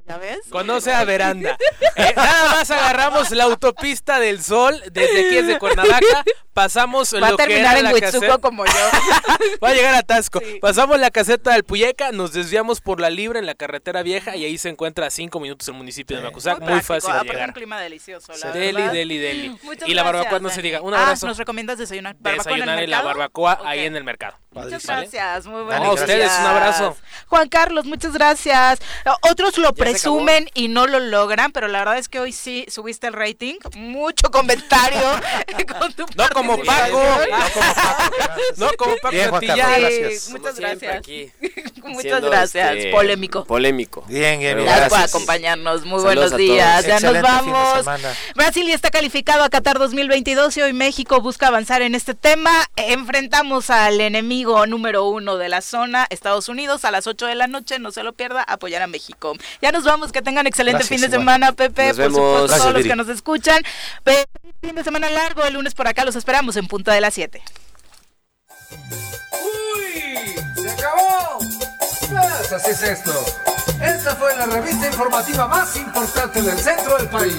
¿Ya ves? Conoce a Veranda. Eh, nada más agarramos la autopista del sol desde aquí desde Cuernavaca, pasamos Va lo a terminar en Huitzuco como yo. *laughs* Va a llegar a Tasco. Pasamos la caseta del Puyeca, nos desviamos por la Libre en la carretera vieja y ahí se encuentra a cinco minutos el municipio de Macusac. Muy, fácil de llegar. un clima delicioso, la Deli, deli, deli. *clears throat* y la barbacoa no se diga. Un abrazo. Ah, ¿nos recomiendas desayunar? Desayunar en, la barbacoa ahí en el mercado. Muchas gracias, muy buenas. A ustedes un abrazo. Juan Carlos, muchas gracias. Otros lo presumen y no lo logran, pero la verdad es que hoy sí subiste el rating. Mucho comentario *laughs* *laughs* con tu No como Paco. No como Paco. No como Paco Bien, gracias. Muchas gracias. *laughs* Muchas gracias. Este, polémico. Polémico. Bien, bien, bien. Gracias por acompañarnos. Muy buenos días. Ya nos vamos. Brasil ya está calificado a Qatar 2022 y hoy México busca avanzar en este tema. Enfrentamos al enemigo número uno de la zona, Estados Unidos, a las 8 de la noche. No se lo pierda, apoyar a México. Ya nos vamos. Que tengan excelente fin de semana, Pepe. Nos por vemos. supuesto, Gracias, todos los que nos escuchan. Fin de semana largo. El lunes por acá los esperamos en punta de las 7. ¡Uy! ¡Se acabó! Pues así es esto. Esta fue la revista informativa más importante del centro del país.